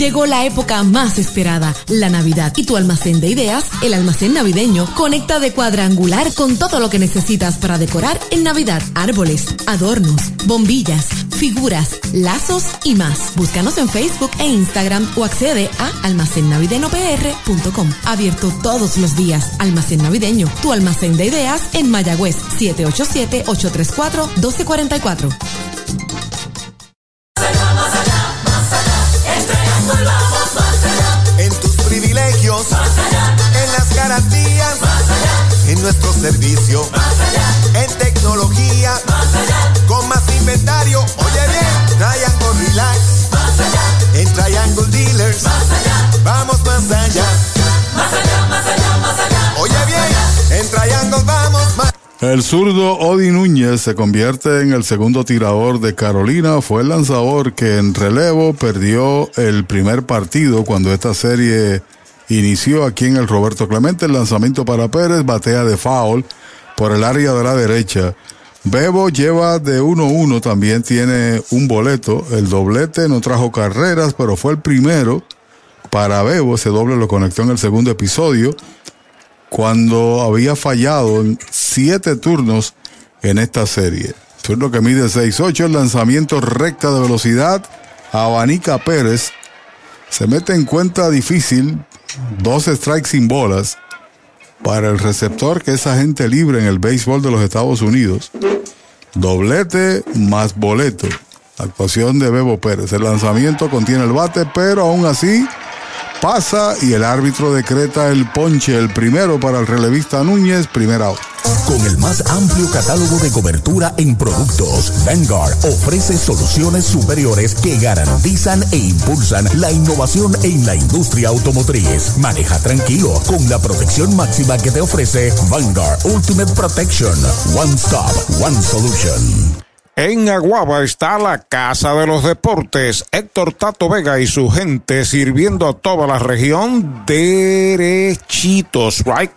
Speaker 26: Llegó la época más esperada, la Navidad. Y tu almacén de ideas, el almacén navideño, conecta de cuadrangular con todo lo que necesitas para decorar en Navidad. Árboles, adornos, bombillas, figuras, lazos y más. Búscanos en Facebook e Instagram o accede a almacennavideñopr.com. Abierto todos los días. Almacén navideño, tu almacén de ideas en Mayagüez
Speaker 23: 787 834 1244. En nuestro servicio, en tecnología, con más inventario. Oye bien, Triangle Relax, en Triangle Dealers, vamos más allá. Más allá, más allá, más allá. Oye bien, en Triangle vamos más.
Speaker 3: El zurdo Odi Núñez se convierte en el segundo tirador de Carolina. Fue el lanzador que en relevo perdió el primer partido cuando esta serie inició aquí en el Roberto Clemente. El lanzamiento para Pérez, batea de foul por el área de la derecha. Bebo lleva de 1-1, también tiene un boleto. El doblete no trajo carreras, pero fue el primero para Bebo. Ese doble lo conectó en el segundo episodio cuando había fallado en siete turnos en esta serie. Turno que mide 6-8, el lanzamiento recta de velocidad. Abanica Pérez se mete en cuenta difícil, dos strikes sin bolas para el receptor que es agente libre en el béisbol de los Estados Unidos. Doblete más boleto. Actuación de Bebo Pérez. El lanzamiento contiene el bate, pero aún así pasa y el árbitro decreta el ponche, el primero para el relevista Núñez, primer out.
Speaker 1: Con el más amplio catálogo de cobertura en productos, Vanguard ofrece soluciones superiores que garantizan e impulsan la innovación en la industria automotriz. Maneja tranquilo con la protección máxima que te ofrece Vanguard Ultimate Protection. One Stop, One Solution.
Speaker 2: En Aguaba está la Casa de los Deportes. Héctor Tato Vega y su gente sirviendo a toda la región derechitos, right?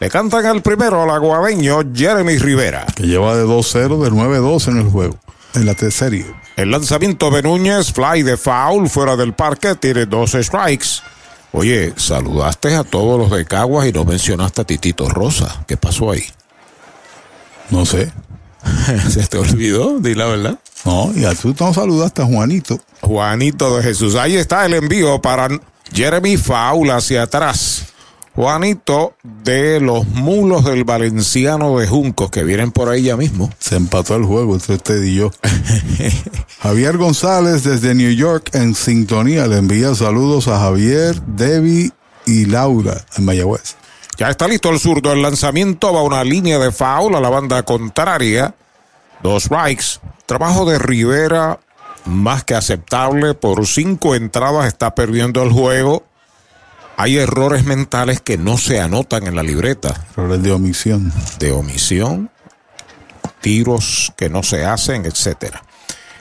Speaker 2: Le cantan al primero al aguabeño Jeremy Rivera.
Speaker 3: Que lleva de 2-0, de 9-2 en el juego, en la serie.
Speaker 2: El lanzamiento de Núñez, fly de foul, fuera del parque, tiene dos strikes. Oye, saludaste a todos los de Caguas y no mencionaste a Titito Rosa. ¿Qué pasó ahí?
Speaker 3: No sé. <laughs>
Speaker 2: ¿Se te olvidó? Di la verdad.
Speaker 3: No, y a tú no saludaste a Juanito.
Speaker 2: Juanito de Jesús. Ahí está el envío para Jeremy Faul hacia atrás. Juanito de los mulos del Valenciano de Juncos que vienen por ahí ya mismo.
Speaker 3: Se empató el juego entre usted y yo. <laughs> Javier González desde New York en sintonía le envía saludos a Javier, Debbie y Laura en Mayagüez.
Speaker 2: Ya está listo el zurdo. El lanzamiento va a una línea de foul a la banda contraria. Dos strikes. Trabajo de Rivera más que aceptable. Por cinco entradas está perdiendo el juego. Hay errores mentales que no se anotan en la libreta.
Speaker 3: Errores de omisión.
Speaker 2: De omisión. Tiros que no se hacen, etcétera.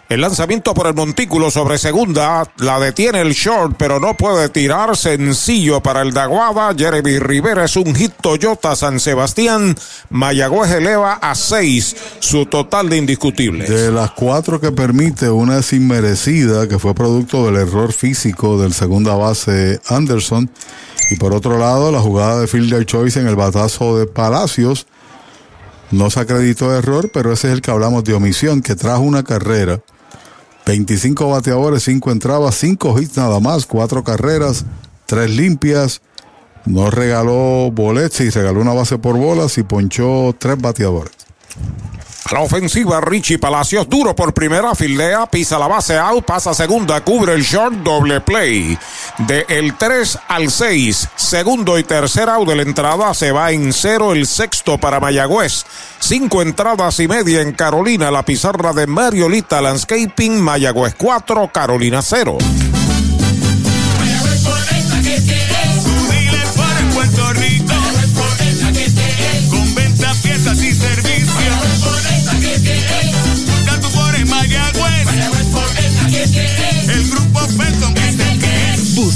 Speaker 2: El lanzamiento por el montículo sobre segunda la detiene el short, pero no puede tirar. Sencillo para el Daguada. Jeremy Rivera es un hit Toyota San Sebastián. Mayagüez eleva a seis su total de indiscutibles.
Speaker 3: De las cuatro que permite, una es inmerecida, que fue producto del error físico del segunda base Anderson. Y por otro lado, la jugada de Fielder Choice en el batazo de Palacios. No se acreditó error, pero ese es el que hablamos de omisión, que trajo una carrera 25 bateadores, 5 entradas, 5 hits nada más, 4 carreras, 3 limpias. No regaló boletos y regaló una base por bolas y ponchó 3 bateadores.
Speaker 2: La ofensiva, Richie Palacios, duro por primera, fildea, pisa la base out, pasa segunda, cubre el short, doble play. De el 3 al 6, segundo y tercer out de la entrada, se va en cero el sexto para Mayagüez. Cinco entradas y media en Carolina, la pizarra de Mariolita Landscaping, Mayagüez 4, Carolina 0.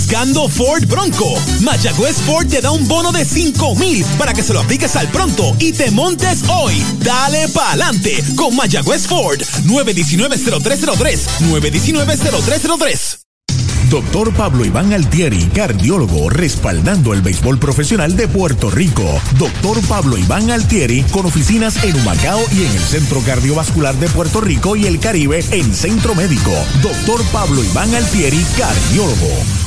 Speaker 13: Buscando Ford Bronco. Mayagüez Ford te da un bono de 5 mil para que se lo apliques al pronto y te montes hoy. Dale pa'lante con Mayagüez Ford. 919-0303. 919-0303.
Speaker 1: Doctor Pablo Iván Altieri, cardiólogo, respaldando el béisbol profesional de Puerto Rico. Doctor Pablo Iván Altieri, con oficinas en Humacao y en el Centro Cardiovascular de Puerto Rico y el Caribe en Centro Médico. Doctor Pablo Iván Altieri, cardiólogo.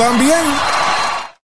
Speaker 2: también.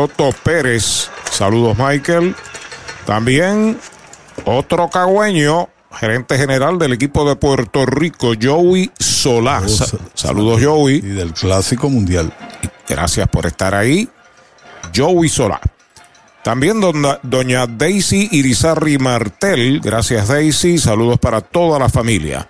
Speaker 2: Soto Pérez. Saludos, Michael. También otro cagüeño, gerente general del equipo de Puerto Rico, Joey Solá. Sa- Saludos, Joey.
Speaker 3: Y del Clásico Mundial.
Speaker 2: Gracias por estar ahí. Joey Solá. También dona- doña Daisy Irizarri Martel. Gracias, Daisy. Saludos para toda la familia.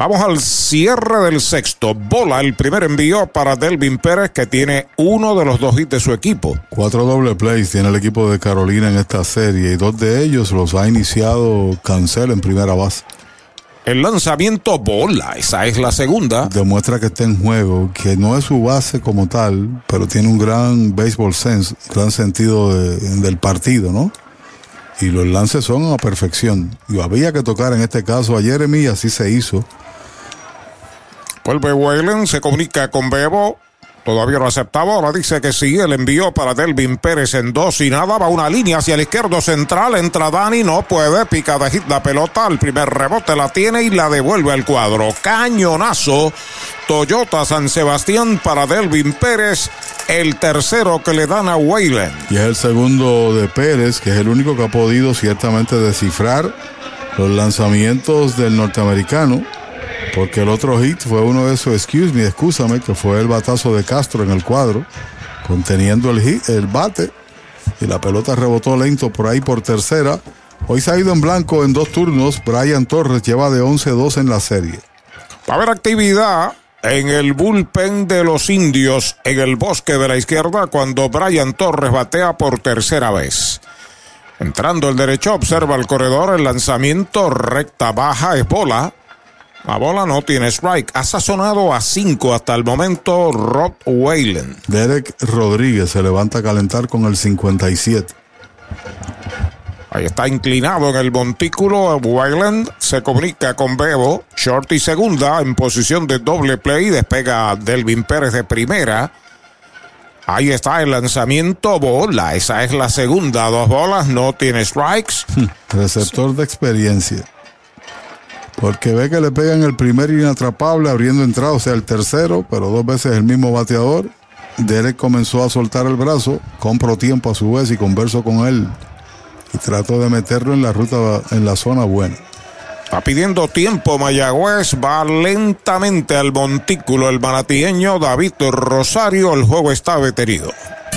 Speaker 2: Vamos al cierre del sexto. Bola el primer envío para Delvin Pérez, que tiene uno de los dos hits de su equipo.
Speaker 3: Cuatro doble plays tiene el equipo de Carolina en esta serie y dos de ellos los ha iniciado Cancel en primera base.
Speaker 2: El lanzamiento bola, esa es la segunda.
Speaker 3: Demuestra que está en juego, que no es su base como tal, pero tiene un gran baseball sense, gran sentido de- del partido, ¿no? Y los lances son a perfección. Y había que tocar en este caso a Jeremy y así se hizo.
Speaker 2: Vuelve Whalen, se comunica con Bebo. Todavía no aceptaba, ahora dice que sí, el envío para Delvin Pérez en dos y nada, va una línea hacia el izquierdo central, entra Dani, no puede, pica de hit la pelota, el primer rebote la tiene y la devuelve al cuadro. Cañonazo, Toyota San Sebastián para Delvin Pérez, el tercero que le dan a Whalen.
Speaker 3: Y es el segundo de Pérez, que es el único que ha podido ciertamente descifrar los lanzamientos del norteamericano. Porque el otro hit fue uno de esos, excuse me, excúsame, que fue el batazo de Castro en el cuadro, conteniendo el hit, el bate, y la pelota rebotó lento por ahí por tercera. Hoy se ha ido en blanco en dos turnos. Brian Torres lleva de 11-2 en la serie.
Speaker 2: Va a haber actividad en el bullpen de los indios en el bosque de la izquierda cuando Brian Torres batea por tercera vez. Entrando el derecho, observa el corredor, el lanzamiento recta baja es bola. La bola no tiene strike. Ha sazonado a cinco hasta el momento Rob Whalen.
Speaker 3: Derek Rodríguez se levanta a calentar con el 57.
Speaker 2: Ahí está inclinado en el montículo. Wayland se comunica con Bebo. Short y segunda en posición de doble play. Despega Delvin Pérez de primera. Ahí está el lanzamiento bola. Esa es la segunda. Dos bolas, no tiene strikes.
Speaker 3: Receptor de experiencia. Porque ve que le pegan el primer inatrapable abriendo entrada, o sea, el tercero, pero dos veces el mismo bateador. Derek comenzó a soltar el brazo, compro tiempo a su vez y converso con él. Y trato de meterlo en la ruta, en la zona buena.
Speaker 2: Está pidiendo tiempo Mayagüez. Va lentamente al montículo el manatieño David Rosario. El juego está detenido.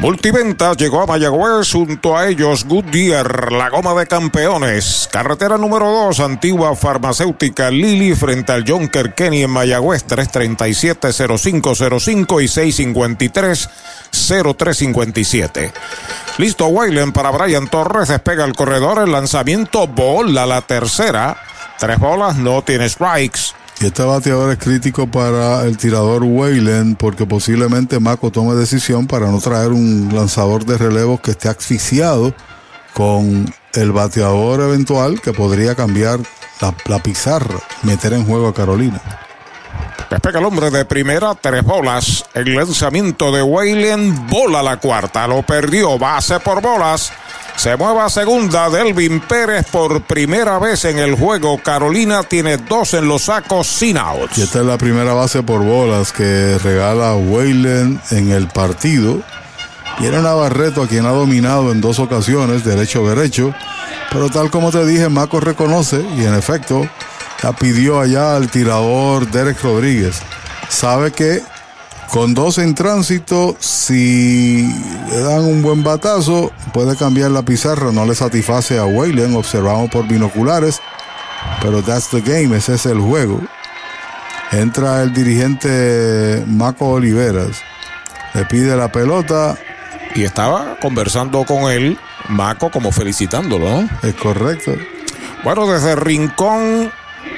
Speaker 2: Multiventa llegó a Mayagüez junto a ellos Goodyear, la goma de campeones. Carretera número 2, antigua farmacéutica Lili frente al Jonker Kenny en Mayagüez, 337-0505 y 653-0357. Listo, Waylen para Brian Torres, despega el corredor, el lanzamiento, bola la tercera. Tres bolas, no tiene strikes.
Speaker 3: Y este bateador es crítico para el tirador Wayland porque posiblemente Mako tome decisión para no traer un lanzador de relevos que esté asfixiado con el bateador eventual que podría cambiar la, la pizarra, meter en juego a Carolina.
Speaker 2: Despega el hombre de primera, tres bolas. El lanzamiento de Wayland, bola la cuarta, lo perdió, base por bolas. Se mueve a segunda Delvin Pérez por primera vez en el juego. Carolina tiene dos en los sacos sin outs.
Speaker 3: Y esta es la primera base por bolas que regala Wayland en el partido. Era Navarreto a quien ha dominado en dos ocasiones, derecho-derecho. Pero tal como te dije, Maco reconoce y en efecto la pidió allá al tirador Derek Rodríguez. Sabe que con dos en tránsito, si le dan un buen batazo, puede cambiar la pizarra. No le satisface a Wayland, observamos por binoculares. Pero that's the game, ese es el juego. Entra el dirigente Maco Oliveras. Le pide la pelota.
Speaker 2: Y estaba conversando con él, Maco, como felicitándolo, ¿no?
Speaker 3: Es correcto.
Speaker 2: Bueno, desde Rincón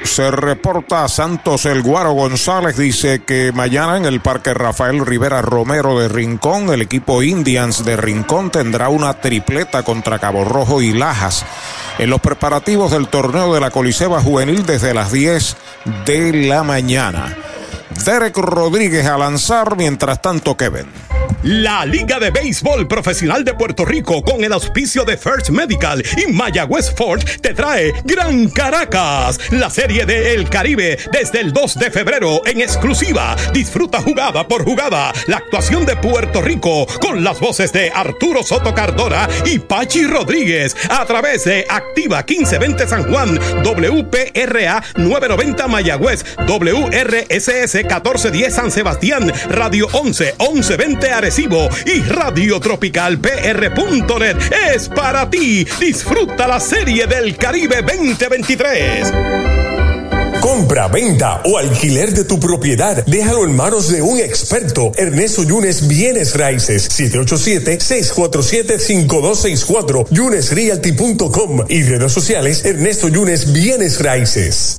Speaker 2: se reporta Santos El Guaro González, dice que mañana en el Parque Rafael Rivera Romero de Rincón, el equipo Indians de Rincón tendrá una tripleta contra Cabo Rojo y Lajas en los preparativos del torneo de la Coliseba Juvenil desde las 10 de la mañana. Derek Rodríguez a lanzar, mientras tanto Kevin.
Speaker 4: La Liga de Béisbol Profesional de Puerto Rico con el auspicio de First Medical y Mayagüez Ford te trae Gran Caracas, la serie de El Caribe desde el 2 de febrero en exclusiva. Disfruta jugada por jugada la actuación de Puerto Rico con las voces de Arturo Soto Cardona y Pachi Rodríguez a través de Activa 1520 San Juan, WPRA 990 Mayagüez, WRSS 1410 San Sebastián, Radio 11 1120 Arecibo y Radio Tropical PR.net. Es para ti. Disfruta la serie del Caribe 2023.
Speaker 27: Compra, venta o alquiler de tu propiedad. Déjalo en manos de un experto. Ernesto Yunes Bienes Raíces. 787-647-5264. YunesRealty.com y redes sociales Ernesto Yunes Bienes Raíces.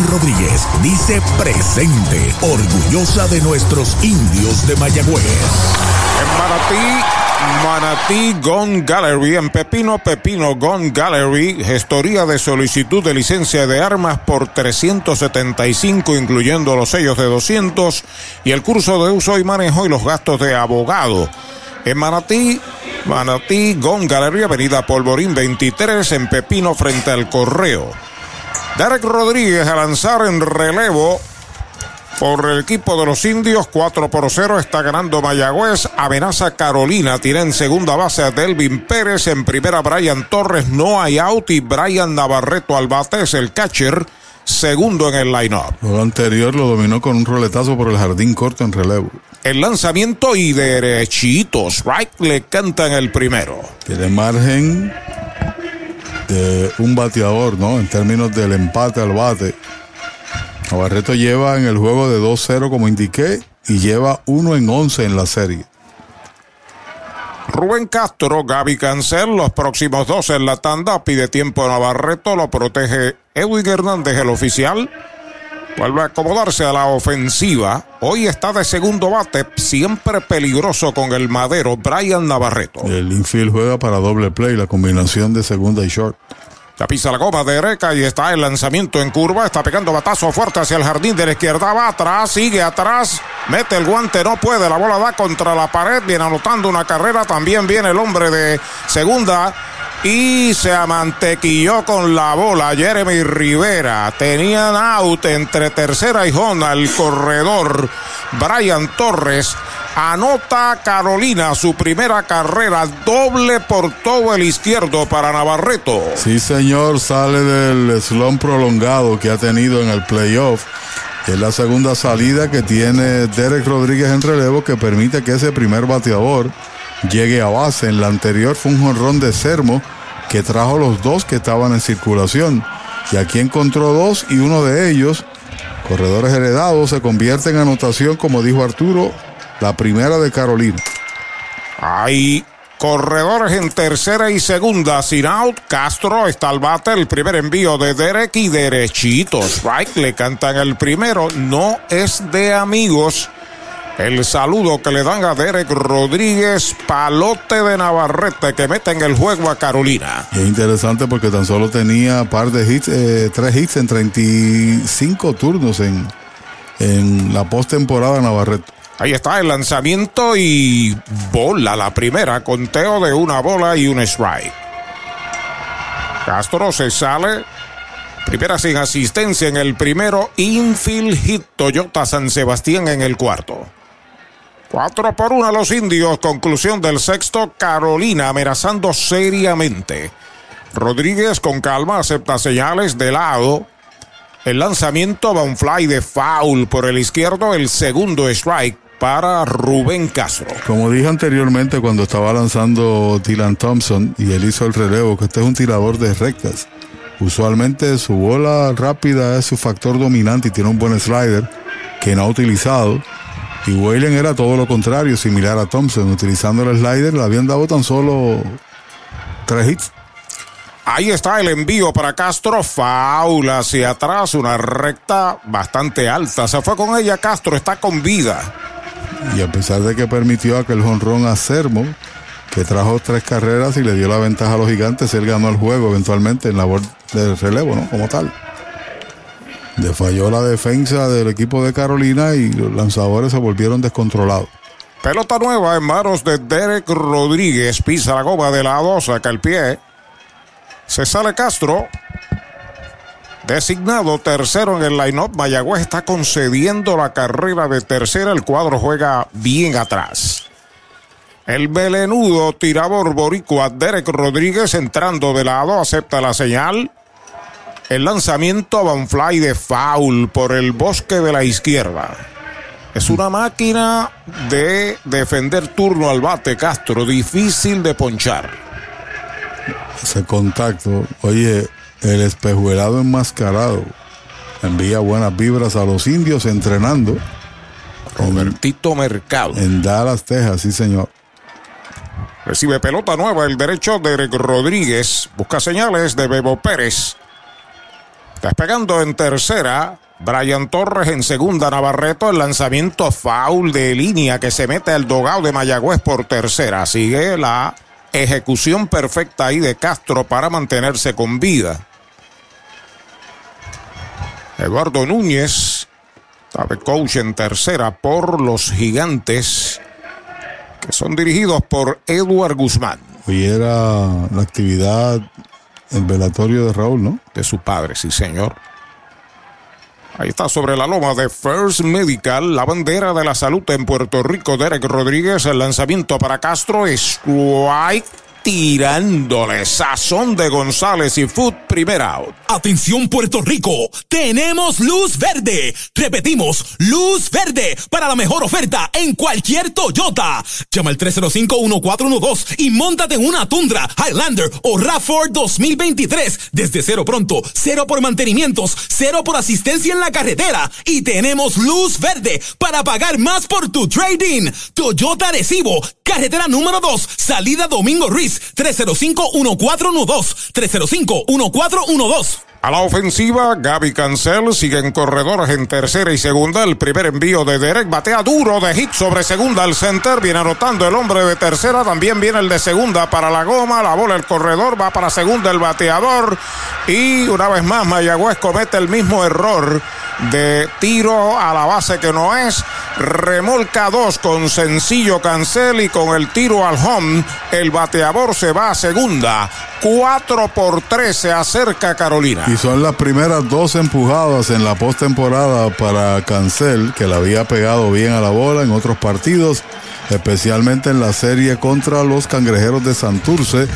Speaker 1: Rodríguez dice presente, orgullosa de nuestros indios de Mayagüez.
Speaker 2: En Manatí, Manatí Gun Gallery, en Pepino, Pepino Gun Gallery, gestoría de solicitud de licencia de armas por 375, incluyendo los sellos de 200 y el curso de uso y manejo y los gastos de abogado. En Manatí, Manatí Gun Gallery, avenida Polvorín 23, en Pepino, frente al correo. Derek Rodríguez a lanzar en relevo por el equipo de los indios. 4 por 0 está ganando Mayagüez. Amenaza Carolina. Tiene en segunda base a Delvin Pérez. En primera Brian Torres. No hay out. Y Brian Navarreto al bate es el catcher. Segundo en el line-up.
Speaker 3: Lo anterior lo dominó con un roletazo por el jardín corto en relevo.
Speaker 2: El lanzamiento y derechitos. Right le cantan el primero.
Speaker 3: Tiene margen un bateador, ¿no? En términos del empate al bate. Navarreto lleva en el juego de 2-0, como indiqué, y lleva 1 en 11 en la serie.
Speaker 2: Rubén Castro, Gaby Cancel, los próximos dos en la tanda, pide tiempo a Navarreto, lo protege Edwin Hernández, el oficial. Vuelve a acomodarse a la ofensiva. Hoy está de segundo bate, siempre peligroso con el madero, Brian Navarreto.
Speaker 3: El infield juega para doble play, la combinación de segunda y short.
Speaker 2: Ya pisa la goma de Ereca y está el lanzamiento en curva. Está pegando batazo fuerte hacia el jardín de la izquierda. Va atrás, sigue atrás. Mete el guante, no puede. La bola da contra la pared. Viene anotando una carrera. También viene el hombre de segunda. Y se amantequilló con la bola Jeremy Rivera. Tenían out entre tercera y Honda el corredor Brian Torres. Anota Carolina su primera carrera, doble por todo el izquierdo para Navarreto.
Speaker 3: Sí, señor, sale del slump prolongado que ha tenido en el playoff. Es la segunda salida que tiene Derek Rodríguez en relevo que permite que ese primer bateador llegue a base. En la anterior fue un jonrón de Sermo que trajo los dos que estaban en circulación. Y aquí encontró dos y uno de ellos, corredores heredados, se convierte en anotación, como dijo Arturo, la primera de Carolina.
Speaker 2: Hay corredores en tercera y segunda. Sin out, Castro está al bate. El primer envío de Derek y derechito. Strike le cantan el primero. No es de amigos. El saludo que le dan a Derek Rodríguez, palote de Navarrete que mete en el juego a Carolina.
Speaker 3: Es interesante porque tan solo tenía par de hits, eh, tres hits en 35 turnos en, en la postemporada Navarrete.
Speaker 2: Ahí está el lanzamiento y bola la primera, conteo de una bola y un strike. Castro se sale. Primera sin asistencia en el primero. Infield hit Toyota San Sebastián en el cuarto. Cuatro por uno a los indios. Conclusión del sexto. Carolina amenazando seriamente. Rodríguez con calma acepta señales de lado. El lanzamiento va un fly de foul por el izquierdo. El segundo strike para Rubén Castro.
Speaker 3: Como dije anteriormente cuando estaba lanzando Dylan Thompson y él hizo el relevo, que este es un tirador de rectas. Usualmente su bola rápida es su factor dominante y tiene un buen slider que no ha utilizado. Y Waylen era todo lo contrario, similar a Thompson. Utilizando el slider, le habían dado tan solo tres hits.
Speaker 2: Ahí está el envío para Castro. Faula hacia atrás, una recta bastante alta. Se fue con ella Castro, está con vida.
Speaker 3: Y a pesar de que permitió aquel jonrón a Sermo, que trajo tres carreras y le dio la ventaja a los gigantes, él ganó el juego eventualmente en labor de relevo, ¿no? Como tal. Le falló la defensa del equipo de Carolina y los lanzadores se volvieron descontrolados.
Speaker 2: Pelota nueva en manos de Derek Rodríguez. Pisa la goma de lado, saca el pie. Se sale Castro. Designado tercero en el line-up, Mayagüez está concediendo la carrera de tercera. El cuadro juega bien atrás. El melenudo tirador boricua Derek Rodríguez entrando de lado, acepta la señal. El lanzamiento va un fly de foul por el bosque de la izquierda. Es una máquina de defender turno al bate Castro, difícil de ponchar.
Speaker 3: Ese contacto, oye, el espejuelado enmascarado envía buenas vibras a los indios entrenando.
Speaker 2: Robertito Mercado.
Speaker 3: En Dallas, Texas, sí señor.
Speaker 2: Recibe pelota nueva el derecho de Rodríguez. Busca señales de Bebo Pérez. Despegando en tercera. Brian Torres en segunda. Navarreto. El lanzamiento foul de línea que se mete al dogado de Mayagüez por tercera. Sigue la ejecución perfecta ahí de Castro para mantenerse con vida. Eduardo Núñez. Sabe coach en tercera por los gigantes que son dirigidos por Edward Guzmán.
Speaker 3: Hoy era la actividad el velatorio de Raúl, ¿no?
Speaker 2: De su padre, sí, señor. Ahí está sobre la loma de First Medical, la bandera de la salud en Puerto Rico. Derek Rodríguez, el lanzamiento para Castro. Strike tirándole sazón de González y Food primera out.
Speaker 13: Atención Puerto Rico, tenemos luz verde. Repetimos, luz verde para la mejor oferta en cualquier Toyota. Llama al 305-1412 y montate en una Tundra, Highlander o RAV4 2023 desde cero pronto, cero por mantenimientos, cero por asistencia en la carretera y tenemos luz verde para pagar más por tu trading. Toyota Recibo, carretera número 2, salida Domingo Ruiz 305-1412. 305-1412.
Speaker 2: A la ofensiva, Gaby Cancel sigue en corredores en tercera y segunda. El primer envío de Derek batea duro de hit sobre segunda al center. Viene anotando el hombre de tercera. También viene el de segunda para la goma. La bola el corredor va para segunda el bateador. Y una vez más, Mayagüez comete el mismo error de tiro a la base que no es. Remolca dos con sencillo Cancel y con el tiro al home. El bateador se va a segunda. 4 por 3 se acerca Carolina.
Speaker 3: Y son las primeras dos empujadas en la postemporada para Cancel, que le había pegado bien a la bola en otros partidos, especialmente en la serie contra los cangrejeros de Santurce.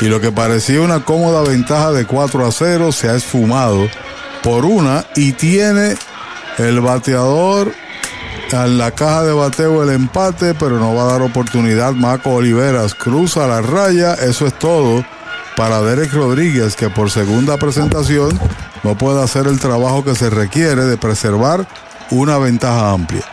Speaker 3: Y lo que parecía una cómoda ventaja de 4 a 0 se ha esfumado por una y tiene el bateador en la caja de bateo el empate, pero no va a dar oportunidad. Marco Oliveras cruza la raya, eso es todo para Derek Rodríguez, que por segunda presentación no puede hacer el trabajo que se requiere de preservar una ventaja amplia.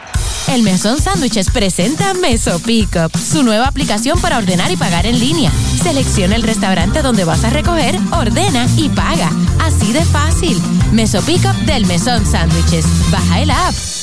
Speaker 14: El Mesón Sándwiches presenta Meso Pickup, su nueva aplicación para ordenar y pagar en línea. Selecciona el restaurante donde vas a recoger, ordena y paga. Así de fácil. Meso Pickup del Mesón Sándwiches. Baja el app.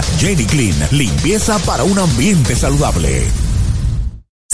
Speaker 1: Jenny Clean, limpieza para un ambiente saludable.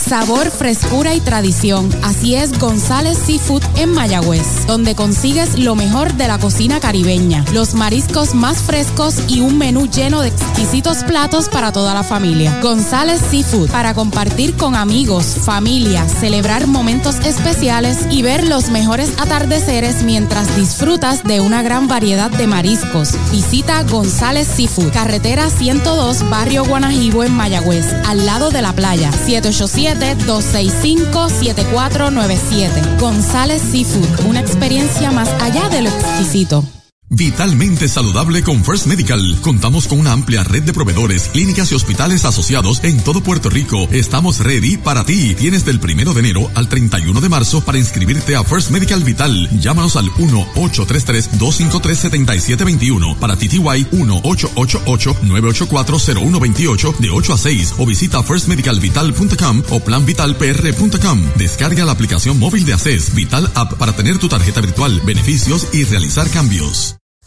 Speaker 28: Sabor, frescura y tradición. Así es González Seafood en Mayagüez, donde consigues lo mejor de la cocina caribeña, los mariscos más frescos y un menú lleno de exquisitos platos para toda la familia. González Seafood, para compartir con amigos, familia, celebrar momentos especiales y ver los mejores atardeceres mientras disfrutas de una gran variedad de mariscos. Visita González Seafood, carretera 102, barrio Guanajibo en Mayagüez, al lado de la playa, 787 265-7497. González Seafood, una experiencia más allá de lo exquisito.
Speaker 9: Vitalmente saludable con First Medical. Contamos con una amplia red de proveedores, clínicas y hospitales asociados en todo Puerto Rico. Estamos ready para ti. Tienes del primero de enero al 31 de marzo para inscribirte a First Medical Vital. Llámanos al 1-833-253-7721 para TTY 1-888-984-0128 de 8 a 6 o visita firstmedicalvital.com o planvitalpr.com. Descarga la aplicación móvil de ACES Vital App para tener tu tarjeta virtual, beneficios y realizar cambios.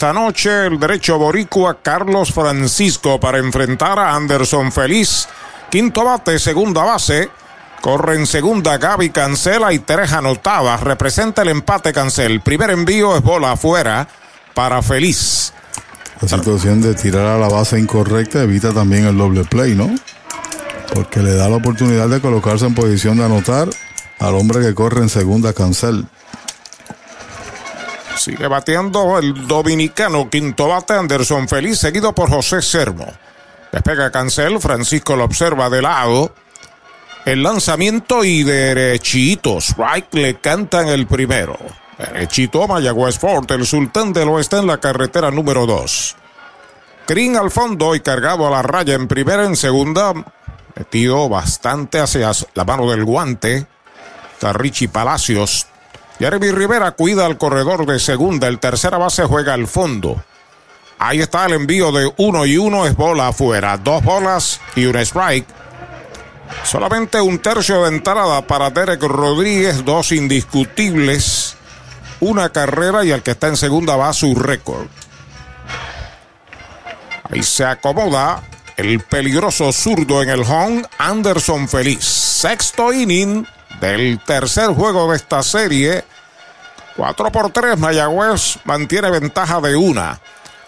Speaker 2: esta noche el derecho boricua Carlos Francisco para enfrentar a Anderson Feliz. Quinto bate, segunda base. Corre en segunda Gaby Cancela y tres anotadas. Representa el empate Cancel. Primer envío es bola afuera para Feliz.
Speaker 3: La situación de tirar a la base incorrecta evita también el doble play, ¿no? Porque le da la oportunidad de colocarse en posición de anotar al hombre que corre en segunda Cancel.
Speaker 2: Sigue bateando el dominicano quinto bate Anderson Feliz, seguido por José Sermo. Despega Cancel, Francisco lo observa de lado. El lanzamiento y derechito. Strike le cantan el primero. Derechito Mayagüez Fort, el sultán del oeste en la carretera número 2. Green al fondo y cargado a la raya en primera, en segunda. Metido bastante hacia la mano del guante. Está Richie Palacios Jeremy Rivera cuida al corredor de segunda. El tercera base juega al fondo. Ahí está el envío de uno y uno. Es bola afuera. Dos bolas y un strike. Solamente un tercio de entrada para Derek Rodríguez. Dos indiscutibles. Una carrera y el que está en segunda va a su récord. Ahí se acomoda el peligroso zurdo en el home. Anderson Feliz. Sexto inning del tercer juego de esta serie. 4 por 3, Mayagüez mantiene ventaja de una.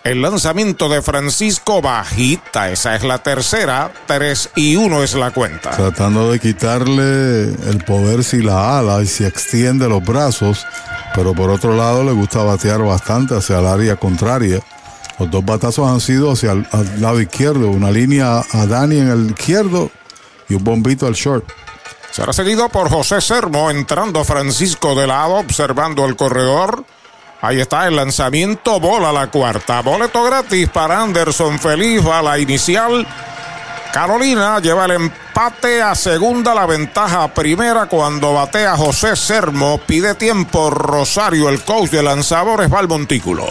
Speaker 2: El lanzamiento de Francisco bajita, esa es la tercera, 3 y 1 es la cuenta.
Speaker 3: Tratando de quitarle el poder si la ala y si extiende los brazos, pero por otro lado le gusta batear bastante hacia el área contraria. Los dos batazos han sido hacia el lado izquierdo, una línea a Dani en el izquierdo y un bombito al short.
Speaker 2: Será seguido por José Sermo, entrando Francisco de lado, observando el corredor. Ahí está el lanzamiento, bola la cuarta. Boleto gratis para Anderson Feliz, a la inicial. Carolina lleva el empate a segunda, la ventaja a primera cuando batea José Sermo. Pide tiempo Rosario, el coach de lanzadores, va al montículo.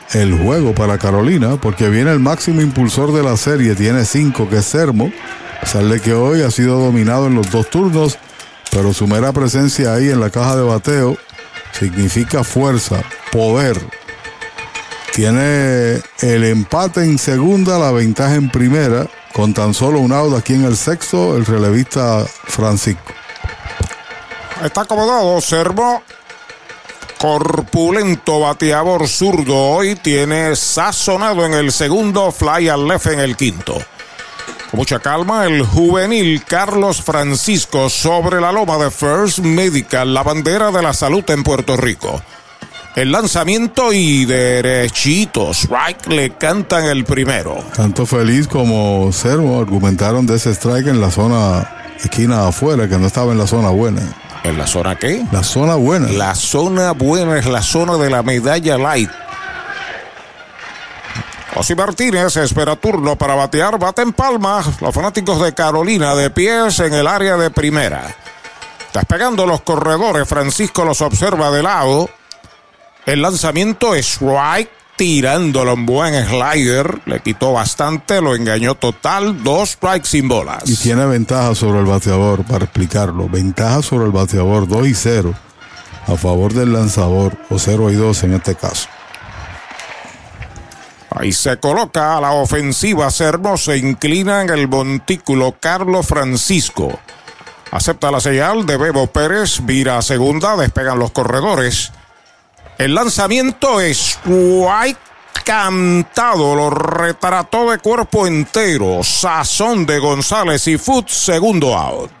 Speaker 3: el juego para Carolina, porque viene el máximo impulsor de la serie, tiene cinco, que es Sermo. Sale que hoy ha sido dominado en los dos turnos, pero su mera presencia ahí en la caja de bateo significa fuerza, poder. Tiene el empate en segunda, la ventaja en primera, con tan solo un out aquí en el sexto, el relevista Francisco.
Speaker 2: Está acomodado, Servo. Corpulento bateador zurdo hoy tiene sazonado en el segundo, fly al left en el quinto. Con mucha calma, el juvenil Carlos Francisco sobre la loma de First Medical, la bandera de la salud en Puerto Rico. El lanzamiento y derechito, strike le cantan el primero.
Speaker 3: Tanto Feliz como Servo argumentaron de ese strike en la zona esquina afuera, que no estaba en la zona buena.
Speaker 2: ¿En la zona qué?
Speaker 3: La zona buena.
Speaker 2: La zona buena es la zona de la medalla light. Osi Martínez espera turno para batear, bate en palma. Los fanáticos de Carolina de pies en el área de primera. Despegando los corredores, Francisco los observa de lado. El lanzamiento es strike, tirándolo en buen slider. Le quitó bastante, lo engañó total. Dos strikes sin bolas.
Speaker 3: Y tiene ventaja sobre el bateador, para explicarlo. Ventaja sobre el bateador, 2 y 0. A favor del lanzador, o 0 y 2 en este caso.
Speaker 2: Ahí se coloca a la ofensiva. Sermo se inclina en el montículo Carlos Francisco. Acepta la señal de Bebo Pérez. Vira a segunda. Despegan los corredores. El lanzamiento es White cantado. Lo retrató de cuerpo entero. Sazón de González y Foot. Segundo out.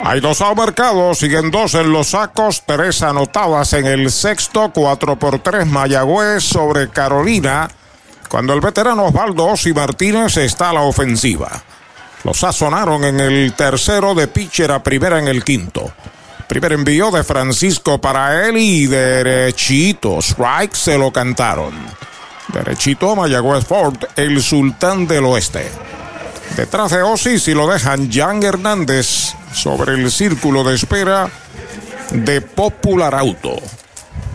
Speaker 2: Hay dos al mercado, siguen dos en los sacos, tres anotadas en el sexto, cuatro por tres Mayagüez sobre Carolina, cuando el veterano Osvaldo Osi Martínez está a la ofensiva. Los sazonaron en el tercero de pitcher a primera en el quinto. Primer envío de Francisco para él y derechito, strike se lo cantaron. Derechito Mayagüez Ford, el sultán del oeste. Detrás de Osi, si lo dejan, Jan Hernández sobre el círculo de espera de Popular Auto.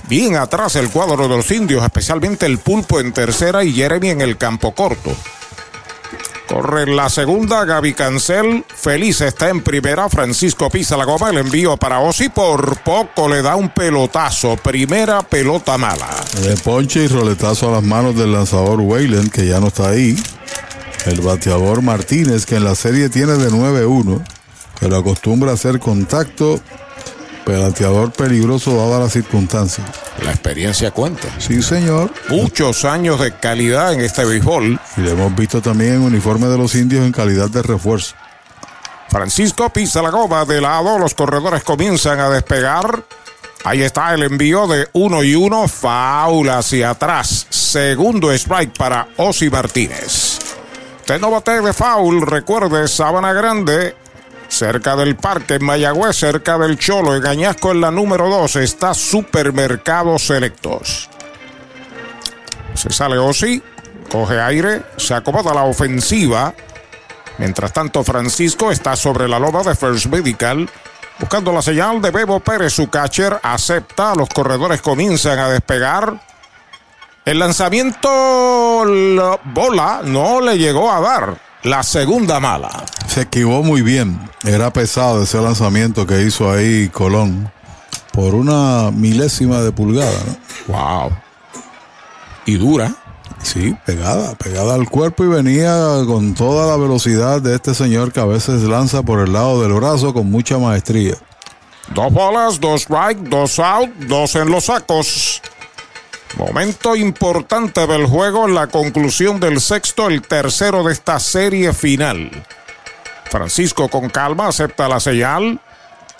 Speaker 2: Bien atrás el cuadro de los indios, especialmente el pulpo en tercera y Jeremy en el campo corto. Corre la segunda, Gaby Cancel. Feliz está en primera. Francisco pisa la goma. El envío para Osi. Por poco le da un pelotazo. Primera pelota mala.
Speaker 3: De ponche y roletazo a las manos del lanzador Wayland, que ya no está ahí. El bateador Martínez, que en la serie tiene de 9-1, pero acostumbra a hacer contacto. Pelateador peligroso dada las circunstancias.
Speaker 2: La experiencia cuenta.
Speaker 3: Sí, señor.
Speaker 2: Muchos años de calidad en este béisbol.
Speaker 3: Y lo hemos visto también en uniforme de los indios en calidad de refuerzo.
Speaker 2: Francisco pisa la goma de lado. Los corredores comienzan a despegar. Ahí está el envío de uno y uno. Faula hacia atrás. Segundo strike para Osi Martínez. Usted no bate de foul. Recuerde, Sabana Grande. Cerca del parque en Mayagüez, cerca del Cholo, en Añasco en la número 2 está Supermercados Selectos. Se sale Osi, coge aire, se acomoda la ofensiva. Mientras tanto, Francisco está sobre la loma de First Medical. Buscando la señal de Bebo Pérez, su catcher acepta. Los corredores comienzan a despegar. El lanzamiento, la bola, no le llegó a dar. La segunda mala.
Speaker 3: Se esquivó muy bien. Era pesado ese lanzamiento que hizo ahí Colón. Por una milésima de pulgada, ¿no?
Speaker 2: Wow. Y dura.
Speaker 3: Sí, pegada, pegada al cuerpo y venía con toda la velocidad de este señor que a veces lanza por el lado del brazo con mucha maestría.
Speaker 2: Dos bolas, dos strike, dos out, dos en los sacos. Momento importante del juego, la conclusión del sexto, el tercero de esta serie final. Francisco con calma acepta la señal.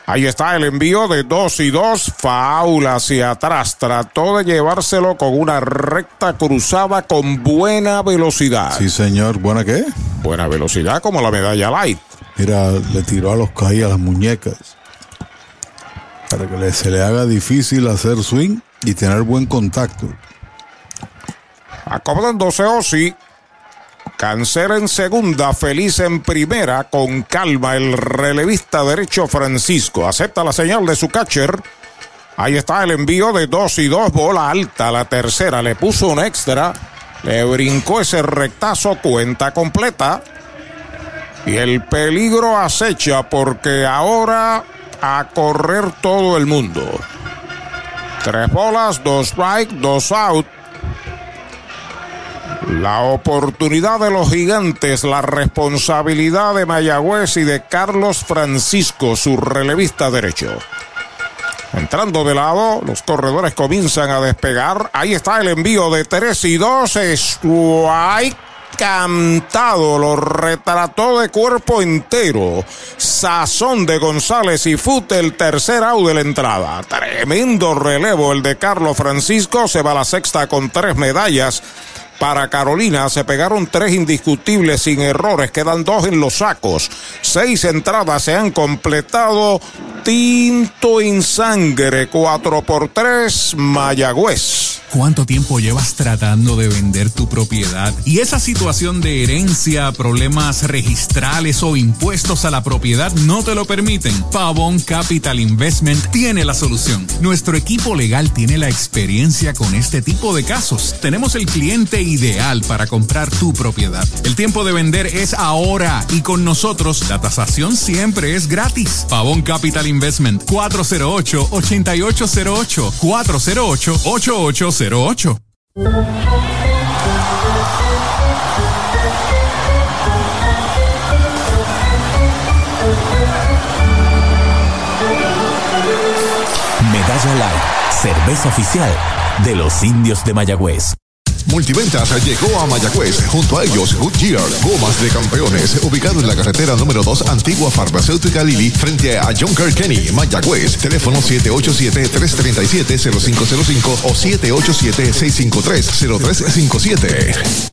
Speaker 2: Ahí está el envío de dos y dos. Faula hacia atrás. Trató de llevárselo con una recta cruzada con buena velocidad.
Speaker 3: Sí, señor. ¿Buena qué?
Speaker 2: Buena velocidad como la medalla light.
Speaker 3: Mira, le tiró a los caí a las muñecas. Para que se le haga difícil hacer swing. Y tener buen contacto.
Speaker 2: Acomodándose Osi. Cancela en segunda, feliz en primera, con calma el relevista derecho Francisco. Acepta la señal de su catcher. Ahí está el envío de dos y dos, bola alta. La tercera le puso un extra. Le brincó ese rectazo, cuenta completa. Y el peligro acecha porque ahora a correr todo el mundo. Tres bolas, dos strike, dos out. La oportunidad de los gigantes, la responsabilidad de Mayagüez y de Carlos Francisco, su relevista derecho. Entrando de lado, los corredores comienzan a despegar. Ahí está el envío de 3 y 2. Strike cantado, lo retrató de cuerpo entero. Sazón de González y Fute, el tercer out de la entrada. Tremendo relevo el de Carlos Francisco. Se va a la sexta con tres medallas para Carolina. Se pegaron tres indiscutibles sin errores. Quedan dos en los sacos. Seis entradas se han completado. Tinto en sangre. Cuatro por tres. Mayagüez.
Speaker 29: ¿Cuánto tiempo llevas tratando de vender tu propiedad? Y esa situación de herencia, problemas registrales o impuestos a la propiedad no te lo permiten. Pavón Capital Investment tiene la solución. Nuestro equipo legal tiene la experiencia con este tipo de casos. Tenemos el cliente ideal para comprar tu propiedad. El tiempo de vender es ahora y con nosotros la tasación siempre es gratis. Pavón Capital Investment 408 8808 408 8808
Speaker 1: Medalla Light, cerveza oficial de los indios de Mayagüez.
Speaker 10: Multiventas llegó a Mayagüez. Junto a ellos, Goodyear, Gomas de Campeones, ubicado en la carretera número 2, antigua farmacéutica Lili, frente a John Kenny, Mayagüez. Teléfono 787-337-0505 o 787-653-0357.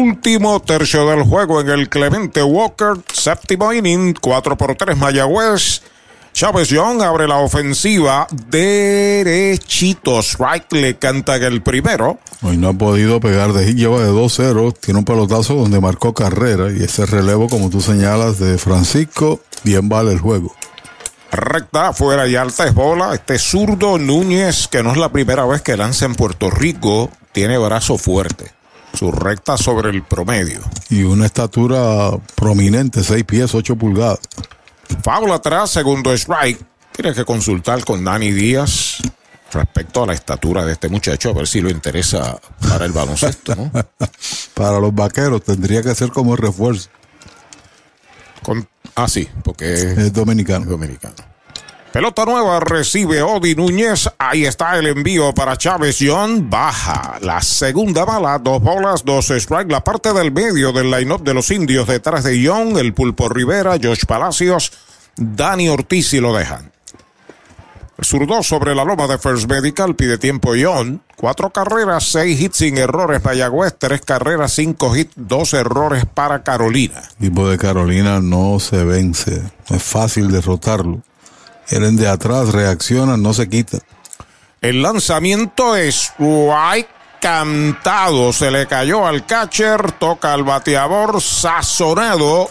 Speaker 2: último tercio del juego en el Clemente Walker, séptimo inning, 4 por 3 Mayagüez. Chávez Young abre la ofensiva derechito. Strike le canta en el primero.
Speaker 3: Hoy no ha podido pegar de hit, lleva de 2-0. Tiene un pelotazo donde marcó carrera. Y ese relevo, como tú señalas, de Francisco, bien vale el juego.
Speaker 2: Recta, fuera y alta es bola. Este zurdo Núñez, que no es la primera vez que lanza en Puerto Rico, tiene brazo fuerte. Su recta sobre el promedio.
Speaker 3: Y una estatura prominente, 6 pies, 8 pulgadas.
Speaker 2: Foul atrás, segundo strike. Tiene que consultar con Dani Díaz respecto a la estatura de este muchacho, a ver si lo interesa para el baloncesto, ¿no? <laughs>
Speaker 3: para los vaqueros tendría que ser como refuerzo.
Speaker 2: Con, ah, sí, porque
Speaker 3: es dominicano.
Speaker 2: Es dominicano. Pelota nueva recibe Odi Núñez. Ahí está el envío para Chávez John. Baja la segunda bala. Dos bolas, dos strike. La parte del medio del line-up de los indios detrás de Young. El Pulpo Rivera, Josh Palacios, Dani Ortiz y lo dejan. El zurdo sobre la loma de First Medical pide tiempo Young. Cuatro carreras, seis hits sin errores Mayagüez. Tres carreras, cinco hits, dos errores para Carolina.
Speaker 3: El de Carolina no se vence. Es fácil derrotarlo. Vienen de atrás, reaccionan, no se quitan.
Speaker 2: El lanzamiento es White cantado. Se le cayó al catcher, toca al bateador, sazonado.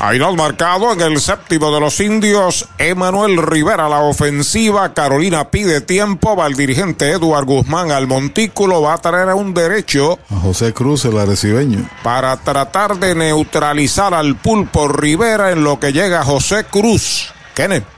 Speaker 2: Hay dos marcado en el séptimo de los indios. Emanuel Rivera la ofensiva. Carolina pide tiempo. Va el dirigente Eduard Guzmán al montículo. Va a traer a un derecho.
Speaker 3: A José Cruz, el arecibeño.
Speaker 2: Para tratar de neutralizar al pulpo Rivera en lo que llega José Cruz. Kenneth.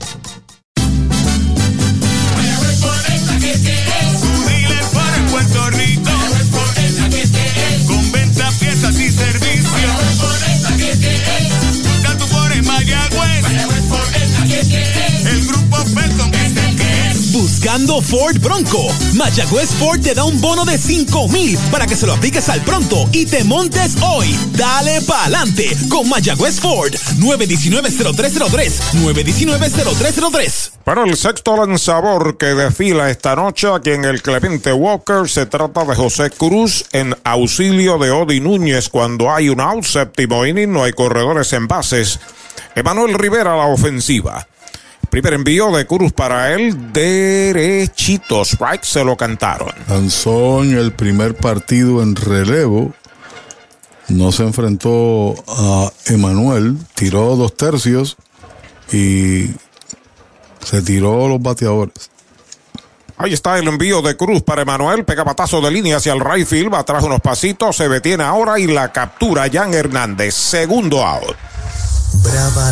Speaker 13: Buscando Ford Bronco. Mayagüez Ford te da un bono de 5 mil para que se lo apliques al pronto y te montes hoy. Dale pa'lante con Mayagüez Ford. 919-0303. 919-0303.
Speaker 2: Para el sexto lanzador que desfila esta noche aquí en el Clemente Walker se trata de José Cruz en auxilio de Odi Núñez cuando hay un out séptimo inning, no hay corredores en bases. Emanuel Rivera la ofensiva. Primer envío de Cruz para él, derechito, strike, se lo cantaron.
Speaker 3: Lanzó en el primer partido en relevo. No se enfrentó a Emanuel. Tiró dos tercios y se tiró los bateadores.
Speaker 2: Ahí está el envío de Cruz para Emanuel. Pega patazo de línea hacia el right field. Va atrás unos pasitos. Se detiene ahora y la captura Jan Hernández. Segundo out.
Speaker 11: Brava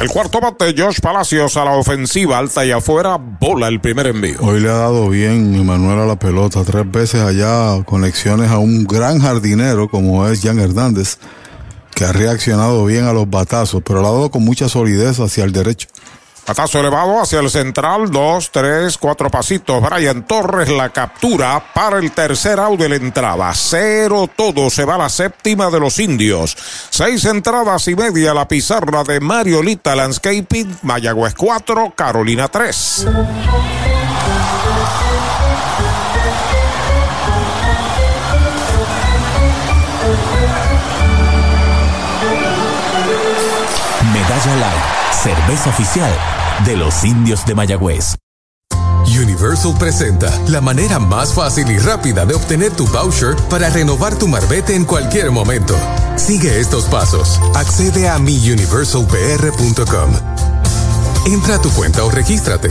Speaker 2: El cuarto bate, Josh Palacios a la ofensiva, alta y afuera, bola el primer envío.
Speaker 3: Hoy le ha dado bien Emanuel a la pelota, tres veces allá, conexiones a un gran jardinero como es Jan Hernández, que ha reaccionado bien a los batazos, pero lo ha dado con mucha solidez hacia el derecho.
Speaker 2: Batazo elevado hacia el central, dos, tres, cuatro pasitos. Brian Torres la captura para el tercer out de la entrada. Cero todo, se va a la séptima de los indios. Seis entradas y media la pizarra de Mariolita Landscaping, Mayagüez 4, Carolina 3.
Speaker 1: Cerveza oficial de los indios de Mayagüez.
Speaker 30: Universal presenta la manera más fácil y rápida de obtener tu voucher para renovar tu marbete en cualquier momento. Sigue estos pasos. Accede a miuniversalpr.com. Entra a tu cuenta o regístrate.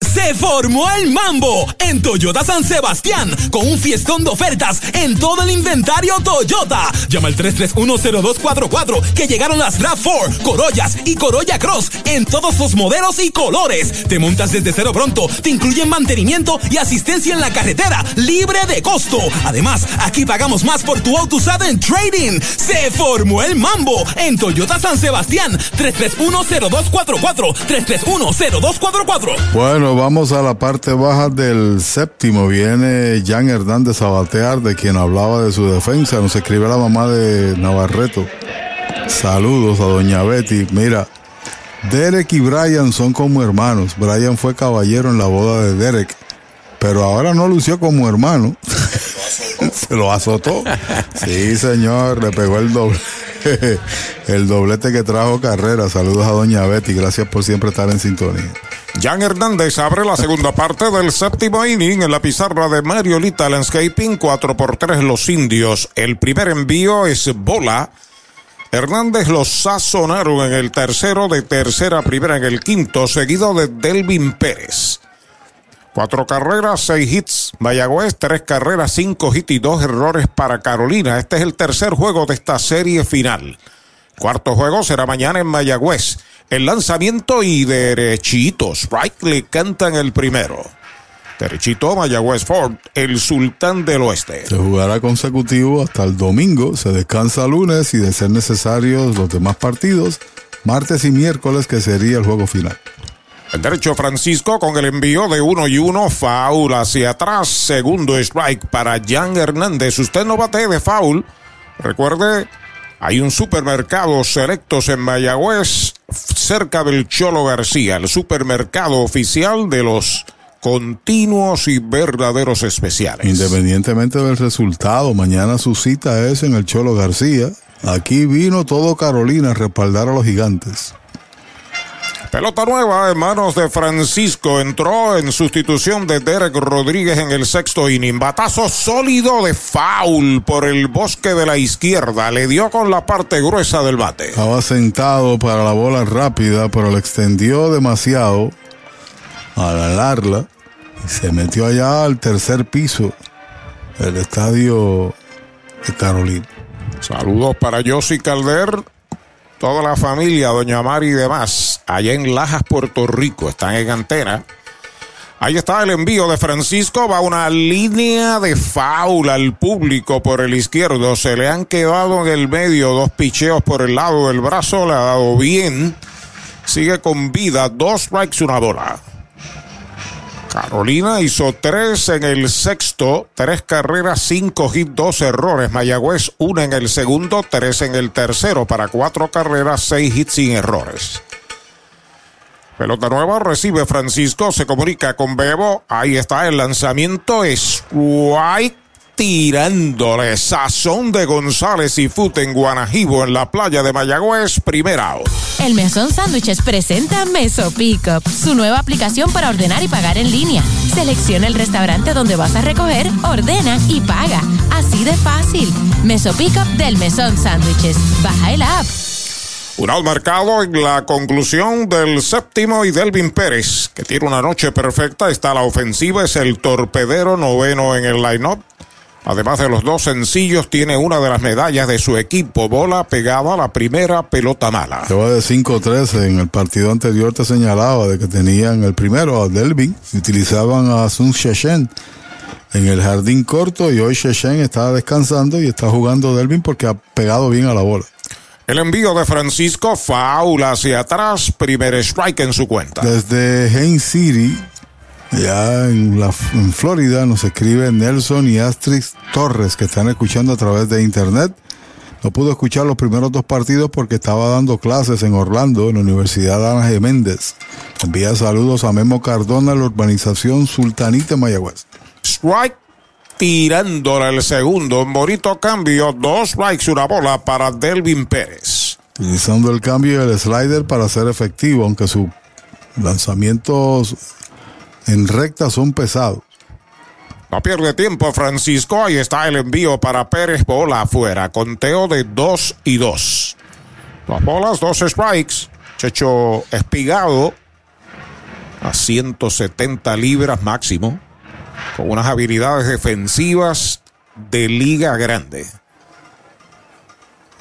Speaker 13: Se formó el mambo en Toyota San Sebastián con un fiestón de ofertas en todo el inventario Toyota. Llama al 3310244 que llegaron las RAV4, Corollas y Corolla Cross en todos los modelos y colores. Te montas desde cero pronto, te incluyen mantenimiento y asistencia en la carretera libre de costo. Además, aquí pagamos más por tu auto usado en trading. Se formó el mambo en Toyota San Sebastián 3310244 3310244.
Speaker 3: Bueno, vamos a la parte baja del séptimo. Viene Jan Hernández a batear, de quien hablaba de su defensa. Nos escribe la mamá de Navarreto. Saludos a doña Betty. Mira, Derek y Brian son como hermanos. Brian fue caballero en la boda de Derek, pero ahora no lució como hermano. <laughs> Se lo azotó. Sí, señor, le pegó el doble. <laughs> El doblete que trajo carrera. Saludos a Doña Betty. Gracias por siempre estar en sintonía.
Speaker 2: Jan Hernández abre la segunda parte del séptimo inning en la pizarra de Mario Lita Landscaping 4 por 3 Los Indios. El primer envío es bola. Hernández los sazonaron en el tercero, de tercera a primera en el quinto, seguido de Delvin Pérez. Cuatro carreras, seis hits. Mayagüez, tres carreras, cinco hits y dos errores para Carolina. Este es el tercer juego de esta serie final. Cuarto juego será mañana en Mayagüez. El lanzamiento y derechito. Strike le cantan el primero. Derechito Mayagüez Ford, el sultán del oeste.
Speaker 3: Se jugará consecutivo hasta el domingo. Se descansa lunes y de ser necesarios los demás partidos, martes y miércoles, que sería el juego final.
Speaker 2: El derecho Francisco con el envío de uno y uno, foul hacia atrás, segundo strike para Jan Hernández. Usted no bate de foul. Recuerde, hay un supermercado selectos en Mayagüez, cerca del Cholo García, el supermercado oficial de los continuos y verdaderos especiales.
Speaker 3: Independientemente del resultado, mañana su cita es en el Cholo García. Aquí vino todo Carolina a respaldar a los gigantes.
Speaker 2: Pelota nueva en manos de Francisco. Entró en sustitución de Derek Rodríguez en el sexto inning. Batazo sólido de foul por el bosque de la izquierda. Le dio con la parte gruesa del bate.
Speaker 3: Estaba sentado para la bola rápida, pero le extendió demasiado al alarla y se metió allá al tercer piso del estadio de Carolina.
Speaker 2: Saludos para Yossi Calder toda la familia, doña Mari y demás, allá en Lajas, Puerto Rico, están en antena. Ahí está el envío de Francisco, va una línea de faula al público por el izquierdo, se le han quedado en el medio dos picheos por el lado del brazo, le ha dado bien, sigue con vida, dos strikes, una bola. Carolina hizo tres en el sexto, tres carreras, cinco hits, dos errores. Mayagüez, una en el segundo, tres en el tercero, para cuatro carreras, seis hits sin errores. Pelota nueva, recibe Francisco, se comunica con Bebo. Ahí está el lanzamiento. Strike tirándole sazón de González y Food en Guanajibo en la playa de Mayagüez, primera.
Speaker 14: El Mesón Sándwiches presenta Meso Pickup, su nueva aplicación para ordenar y pagar en línea. Selecciona el restaurante donde vas a recoger, ordena y paga. Así de fácil. Meso Pickup del Mesón Sándwiches. Baja el app.
Speaker 2: Un out marcado en la conclusión del séptimo y Delvin Pérez, que tiene una noche perfecta. Está a la ofensiva, es el torpedero noveno en el line-up. Además de los dos sencillos, tiene una de las medallas de su equipo, bola pegada a la primera pelota mala.
Speaker 3: Lleva de 5-13. En el partido anterior te señalaba de que tenían el primero a Delvin, utilizaban a Sun Sheshen en el jardín corto y hoy Sheshen está descansando y está jugando Delvin porque ha pegado bien a la bola.
Speaker 2: El envío de Francisco, faula hacia atrás, primer strike en su cuenta.
Speaker 3: Desde Haines City, ya en, la, en Florida nos escribe Nelson y Astrid Torres que están escuchando a través de internet. No pudo escuchar los primeros dos partidos porque estaba dando clases en Orlando, en la Universidad Ana G. Méndez. Envía saludos a Memo Cardona, la urbanización Sultanite Mayagüez.
Speaker 2: Strike tirándole el segundo. Bonito cambio. Dos strikes, una bola para Delvin Pérez.
Speaker 3: Utilizando el cambio y el slider para ser efectivo, aunque sus lanzamientos en recta son pesados.
Speaker 2: No pierde tiempo Francisco. Ahí está el envío para Pérez. Bola afuera. Conteo de 2 y 2. Dos bolas, dos strikes. Checho Espigado a 170 libras máximo. Con unas habilidades defensivas de liga grande.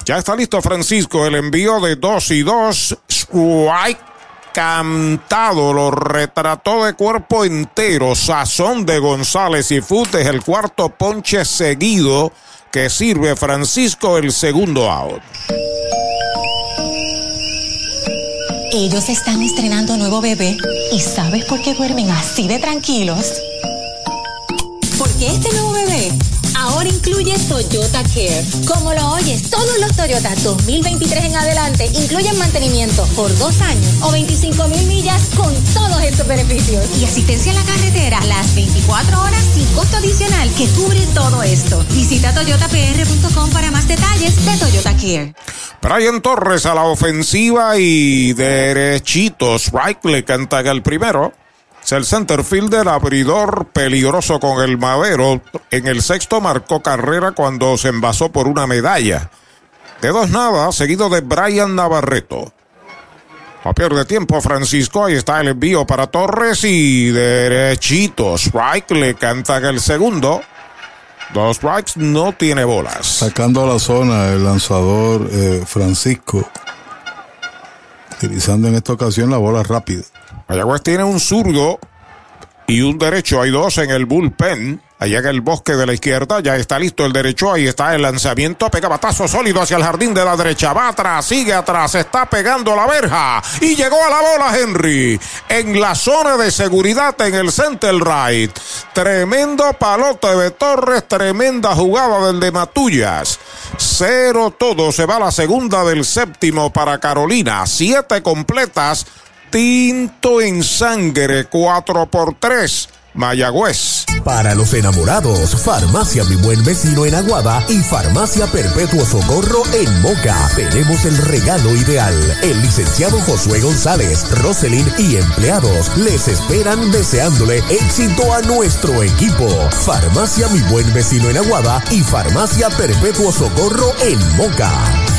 Speaker 2: Ya está listo Francisco. El envío de 2 y 2. Strike cantado, lo retrató de cuerpo entero. Sazón de González y Futes, el cuarto ponche seguido que sirve Francisco el segundo out.
Speaker 31: Ellos están estrenando nuevo bebé y ¿sabes por qué duermen así de tranquilos? Porque este nuevo ahora incluye Toyota Care. Como lo oyes, todos los Toyota 2023 en adelante incluyen mantenimiento por dos años o 25 mil millas con todos estos beneficios. Y asistencia en la carretera las 24 horas sin costo adicional que cubre todo esto. Visita toyotapr.com para más detalles de Toyota Care.
Speaker 2: Brian Torres a la ofensiva y derechitos. Right le canta el primero. El center fielder, abridor peligroso con el madero. En el sexto marcó carrera cuando se envasó por una medalla. De dos nada, seguido de Brian Navarreto. No pierde tiempo Francisco, ahí está el envío para Torres y derechito. Strike le canta el segundo. Dos strikes, no tiene bolas.
Speaker 3: Sacando a la zona el lanzador eh, Francisco. Utilizando en esta ocasión la bola rápida.
Speaker 2: Mayagüez tiene un zurdo y un derecho. Hay dos en el bullpen. Allá en el bosque de la izquierda ya está listo el derecho. Ahí está el lanzamiento. Pega batazo sólido hacia el jardín de la derecha. Va atrás, sigue atrás. Está pegando la verja. Y llegó a la bola Henry. En la zona de seguridad en el center right. Tremendo palote de Torres. Tremenda jugada del de Matullas. Cero todo. Se va la segunda del séptimo para Carolina. Siete completas. Tinto en sangre. Cuatro por tres. Mayagüez.
Speaker 1: Para los enamorados, Farmacia Mi Buen Vecino en Aguada y Farmacia Perpetuo Socorro en Moca. Tenemos el regalo ideal. El licenciado Josué González, Roselyn y empleados les esperan deseándole éxito a nuestro equipo. Farmacia Mi Buen Vecino en Aguada y Farmacia Perpetuo Socorro en Moca.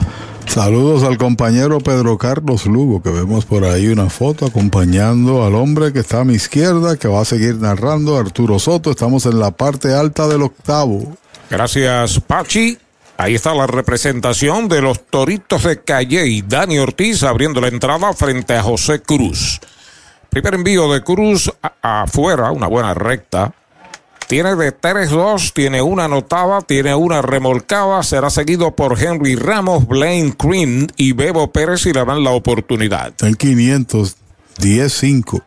Speaker 3: Saludos al compañero Pedro Carlos Lugo, que vemos por ahí una foto acompañando al hombre que está a mi izquierda, que va a seguir narrando, Arturo Soto. Estamos en la parte alta del octavo.
Speaker 2: Gracias, Pachi. Ahí está la representación de los Toritos de Calle y Dani Ortiz abriendo la entrada frente a José Cruz. Primer envío de Cruz afuera, una buena recta. Tiene de 3-2, tiene una anotada, tiene una remolcada. Será seguido por Henry Ramos, Blaine Green y Bebo Pérez y le dan la oportunidad.
Speaker 3: Está en 500, 10-5.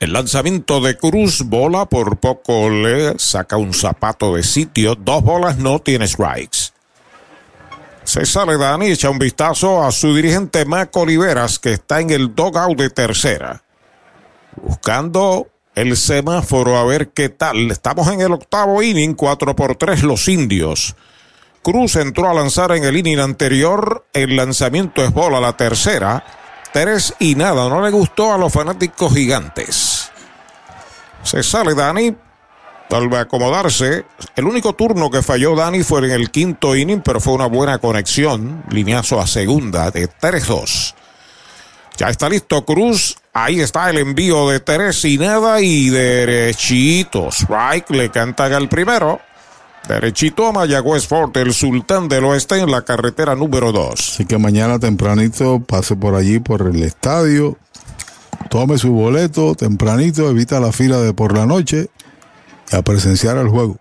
Speaker 2: El lanzamiento de Cruz, bola por poco le saca un zapato de sitio. Dos bolas, no tiene strikes. Se sale Dani, echa un vistazo a su dirigente Mac Oliveras, que está en el dogout de tercera. Buscando el semáforo a ver qué tal. Estamos en el octavo inning, 4 por 3 los indios. Cruz entró a lanzar en el inning anterior. El lanzamiento es bola la tercera. Tres y nada. No le gustó a los fanáticos gigantes. Se sale Dani. A acomodarse. El único turno que falló Dani fue en el quinto inning, pero fue una buena conexión. Lineazo a segunda de 3-2. Ya está listo Cruz. Ahí está el envío de tres y nada y derechito. Strike le cantan al primero. Derechito a Mayagüez Fort, el sultán del oeste en la carretera número 2.
Speaker 3: Así que mañana tempranito pase por allí, por el estadio, tome su boleto tempranito, evita la fila de por la noche y a presenciar el juego.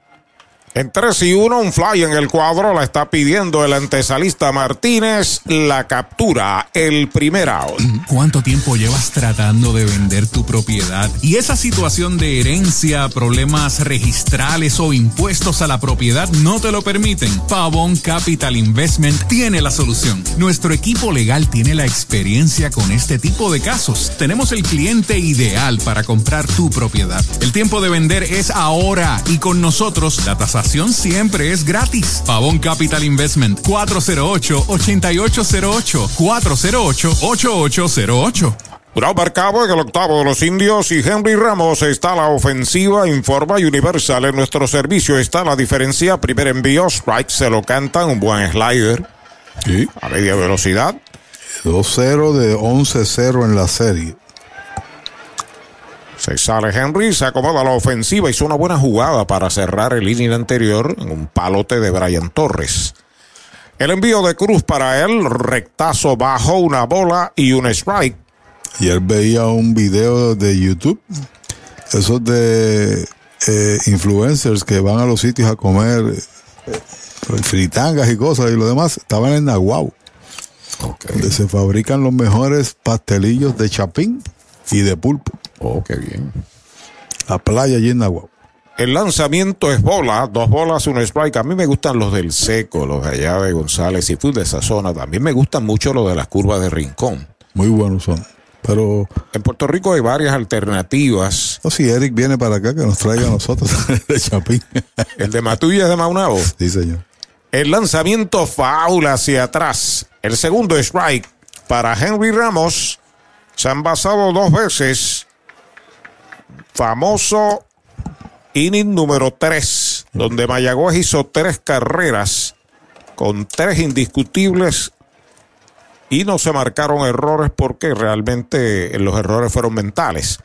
Speaker 2: En 3 y 1, un fly en el cuadro, la está pidiendo el antesalista Martínez, la captura, el primer out.
Speaker 16: ¿Cuánto tiempo llevas tratando de vender tu propiedad? Y esa situación de herencia, problemas registrales o impuestos a la propiedad no te lo permiten. Pavón Capital Investment tiene la solución. Nuestro equipo legal tiene la experiencia con este tipo de casos. Tenemos el cliente ideal para comprar tu propiedad. El tiempo de vender es ahora y con nosotros la siempre es gratis. Pavón Capital Investment 408-8808 408-8808
Speaker 2: Bravo marcado en el octavo de los indios y Henry Ramos está a la ofensiva, informa Universal. En nuestro servicio está la diferencia. Primer envío, strike se lo cantan, un buen slider. A media velocidad.
Speaker 3: 2-0 de 11-0 en la serie.
Speaker 2: Se sale Henry, se acomoda la ofensiva, hizo una buena jugada para cerrar el inning anterior en un palote de Brian Torres. El envío de Cruz para él, rectazo bajo, una bola y un strike.
Speaker 3: Ayer veía un video de YouTube, esos de eh, influencers que van a los sitios a comer eh, fritangas y cosas y lo demás, estaban en Nahuau, donde se fabrican los mejores pastelillos de chapín y de pulpo.
Speaker 2: Oh, qué bien.
Speaker 3: La playa allí en.
Speaker 2: El lanzamiento es bola, dos bolas, un strike. A mí me gustan los del seco, los de allá de González y Food de esa zona. También me gustan mucho los de las curvas de Rincón.
Speaker 3: Muy buenos son. Pero
Speaker 2: en Puerto Rico hay varias alternativas.
Speaker 3: No, si Eric viene para acá, que nos traiga a nosotros <laughs> de Chapín.
Speaker 2: El de Matulla es de Maunabo.
Speaker 3: Sí, señor.
Speaker 2: El lanzamiento faula hacia atrás. El segundo strike para Henry Ramos. Se han basado dos veces. Famoso inning número 3, donde Mayagüez hizo tres carreras con tres indiscutibles y no se marcaron errores porque realmente los errores fueron mentales.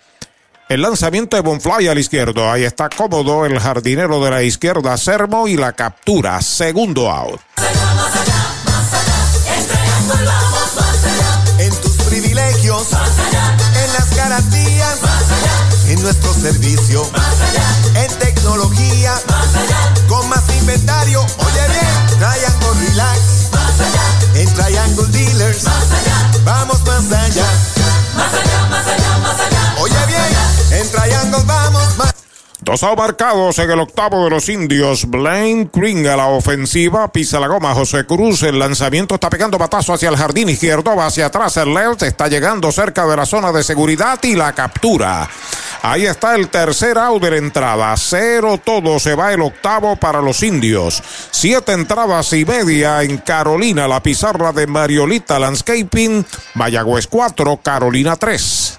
Speaker 2: El lanzamiento de Bonfly al izquierdo. Ahí está cómodo el jardinero de la izquierda, Sermo, y la captura. Segundo out.
Speaker 5: En tus privilegios, en las garantías, en nuestro servicio, en tecnología, con más inventario. Oye bien, Triangle Relax, en Triangle Dealers, vamos más allá. Más allá, más allá, más allá. Oye bien, en Triangle vamos más
Speaker 2: Dos marcados en el octavo de los indios. Blaine Green a la ofensiva. Pisa la goma José Cruz. El lanzamiento está pegando batazo hacia el jardín izquierdo. Va hacia atrás el left. Está llegando cerca de la zona de seguridad y la captura. Ahí está el tercer out de la entrada. Cero todo. Se va el octavo para los indios. Siete entradas y media en Carolina. La pizarra de Mariolita Landscaping. Mayagüez 4, Carolina 3.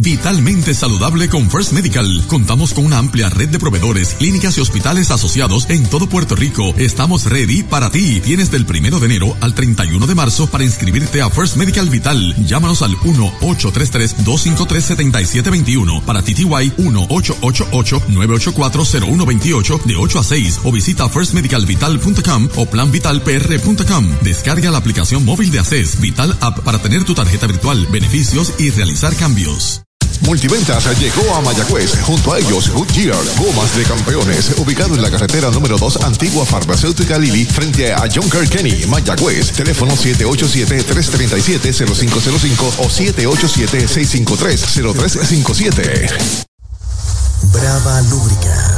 Speaker 9: Vitalmente saludable con First Medical. Contamos con una amplia red de proveedores, clínicas y hospitales asociados en todo Puerto Rico. Estamos ready para ti. Tienes del primero de enero al 31 de marzo para inscribirte a First Medical Vital. Llámanos al 1-833-253-7721 para TTY 1-888-984-0128 de 8 a 6 o visita firstmedicalvital.com o planvitalpr.com. Descarga la aplicación móvil de ACES Vital App para tener tu tarjeta virtual, beneficios y realizar cambios.
Speaker 10: Multiventas llegó a Mayagüez. Junto a ellos, Goodyear, Gomas de Campeones, ubicado en la carretera número 2, antigua farmacéutica Lili, frente a John Kenny, Mayagüez. Teléfono 787-337-0505 o 787-653-0357.
Speaker 11: Brava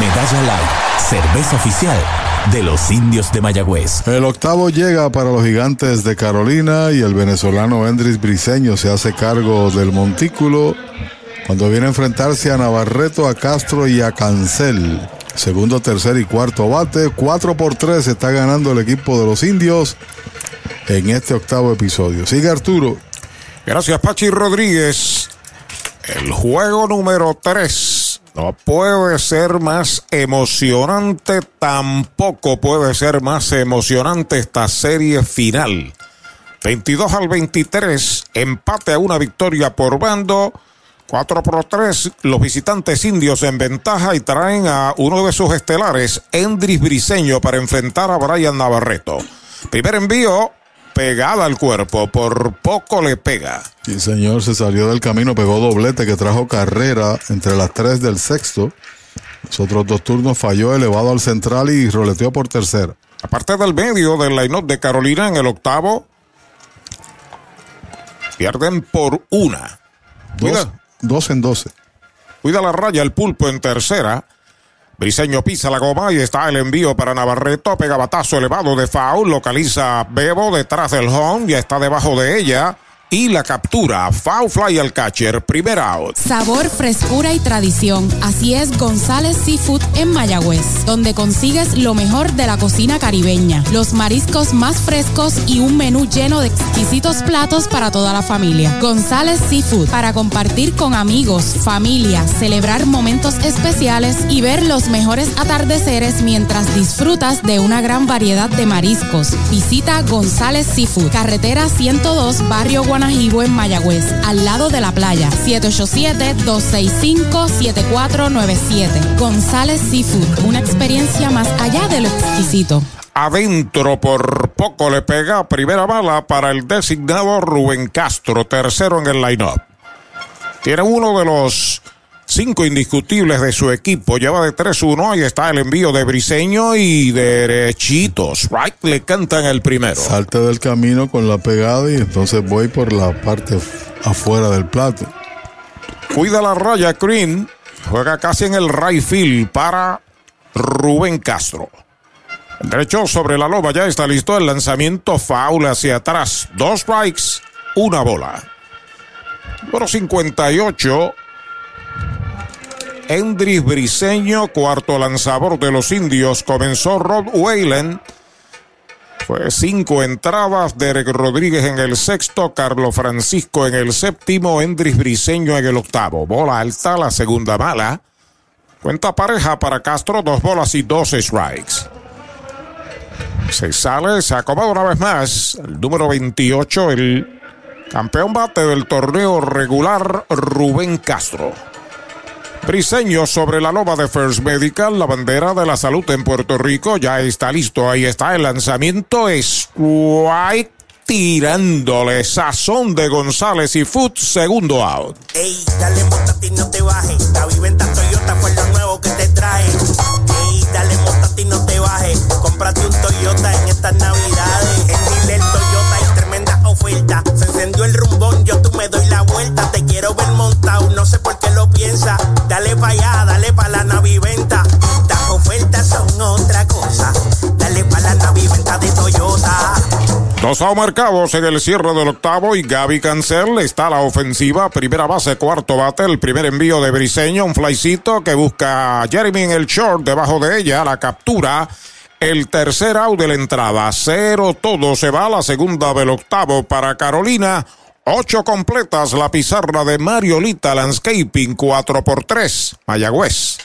Speaker 1: Medalla Light, cerveza oficial de los indios de Mayagüez.
Speaker 3: El octavo llega para los gigantes de Carolina y el venezolano Endris Briseño se hace cargo del montículo cuando viene a enfrentarse a Navarreto, a Castro y a Cancel. Segundo, tercer y cuarto bate. 4 por 3 está ganando el equipo de los indios en este octavo episodio. Sigue Arturo.
Speaker 2: Gracias, Pachi Rodríguez. El juego número 3 no puede ser más emocionante, tampoco puede ser más emocionante esta serie final. 22 al 23, empate a una victoria por bando. 4 por 3, los visitantes indios en ventaja y traen a uno de sus estelares, Endris Briseño, para enfrentar a Brian Navarreto. Primer envío, pegada al cuerpo, por poco le pega.
Speaker 3: Sí, señor, se salió del camino, pegó doblete que trajo carrera entre las tres del sexto. Los otros dos turnos falló elevado al central y roleteó por tercera.
Speaker 2: Aparte del medio del line de Carolina en el octavo, pierden por una.
Speaker 3: Dos, dos en doce.
Speaker 2: Cuida la raya el pulpo en tercera. Briseño pisa la goma y está el envío para Navarreto. Pega batazo elevado de foul. Localiza Bebo detrás del home. Ya está debajo de ella. Y la captura. Foul fly al catcher. Primer out.
Speaker 12: Sabor, frescura y tradición. Así es González Seafood en Mayagüez, donde consigues lo mejor de la cocina caribeña. Los mariscos más frescos y un menú lleno de exquisitos platos para toda la familia. González Seafood, para compartir con amigos, familia, celebrar momentos especiales y ver los mejores atardeceres mientras disfrutas de una gran variedad de mariscos. Visita González Seafood, carretera 102, barrio Guanajibo en Mayagüez, al lado de la playa. 787-265-7497. González Seafood, una experiencia más allá de lo exquisito.
Speaker 2: Adentro por poco le pega primera bala para el designado Rubén Castro, tercero en el line-up. Tiene uno de los cinco indiscutibles de su equipo. Lleva de 3-1. Ahí está el envío de Briseño y derechitos. Right le cantan el primero.
Speaker 3: Salte del camino con la pegada y entonces voy por la parte afuera del plato.
Speaker 2: Cuida la raya Green. Juega casi en el right field para Rubén Castro. Derecho sobre la loba, ya está listo el lanzamiento foul hacia atrás. Dos strikes, una bola. Número 58. Endris Briseño, cuarto lanzador de los indios. Comenzó Rod Whalen. Fue cinco entradas. Derek Rodríguez en el sexto. Carlos Francisco en el séptimo. Endris Briseño en el octavo. Bola alta, la segunda mala. Cuenta pareja para Castro, dos bolas y dos strikes. Se sale, se acomoda una vez más. El número 28, el campeón bate del torneo regular, Rubén Castro. Briseño sobre la loma de First Medical, la bandera de la salud en Puerto Rico. Ya está listo, ahí está el lanzamiento. Strike tirándole sazón de González y Foot, segundo out.
Speaker 7: Ey, dale montate y no te bajes. La viventa Toyota fue lo nuevo que te trae. Ey, dale montate y no te bajes. Cómprate un Toyota en estas navidades. En Dile Toyota hay tremenda oferta. Se encendió el rumbón, yo tú me doy la vuelta. Te quiero ver montado, no sé por qué piensa. Dale pa' allá, dale pa' la naviventa. Las ofertas son otra cosa. Dale pa' la naviventa de Toyota.
Speaker 2: Dos marcados en el cierre del octavo y Gaby Cancel está a la ofensiva. Primera base, cuarto bate. El primer envío de Briseño, un flycito que busca a Jeremy el short. Debajo de ella, la captura. El tercer out de la entrada. Cero todo. Se va a la segunda del octavo para Carolina. Ocho completas la pizarra de Mariolita Landscaping. Cuatro por tres. Mayagüez.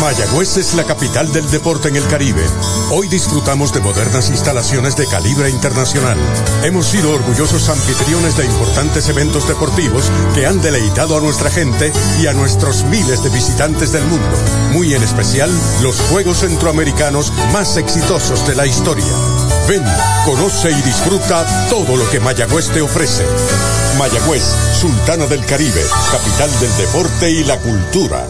Speaker 32: Mayagüez es la capital del deporte en el Caribe. Hoy disfrutamos de modernas instalaciones de calibre internacional. Hemos sido orgullosos anfitriones de importantes eventos deportivos que han deleitado a nuestra gente y a nuestros miles de visitantes del mundo. Muy en especial los Juegos Centroamericanos más exitosos de la historia. Ven, conoce y disfruta todo lo que Mayagüez te ofrece. Mayagüez, Sultana del Caribe, capital del deporte y la cultura.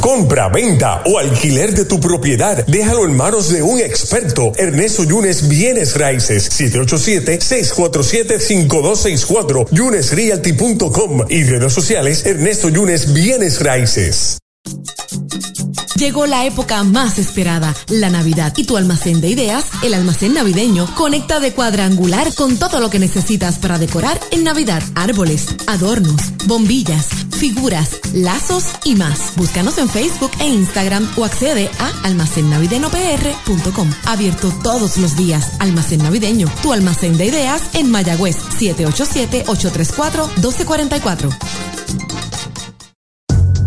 Speaker 27: Compra, venta o alquiler de tu propiedad. Déjalo en manos de un experto. Ernesto Yunes Bienes Raíces. 787-647-5264. YunesRealty.com y redes sociales Ernesto Yunes Bienes Raíces.
Speaker 26: Llegó la época más esperada, la Navidad. Y tu almacén de ideas, el almacén navideño, conecta de cuadrangular con todo lo que necesitas para decorar en Navidad. Árboles, adornos, bombillas, figuras, lazos y más. Búscanos en Facebook e Instagram o accede a almacennavideñopr.com. Abierto todos los días. Almacén navideño, tu almacén de ideas en Mayagüez, 787-834-1244.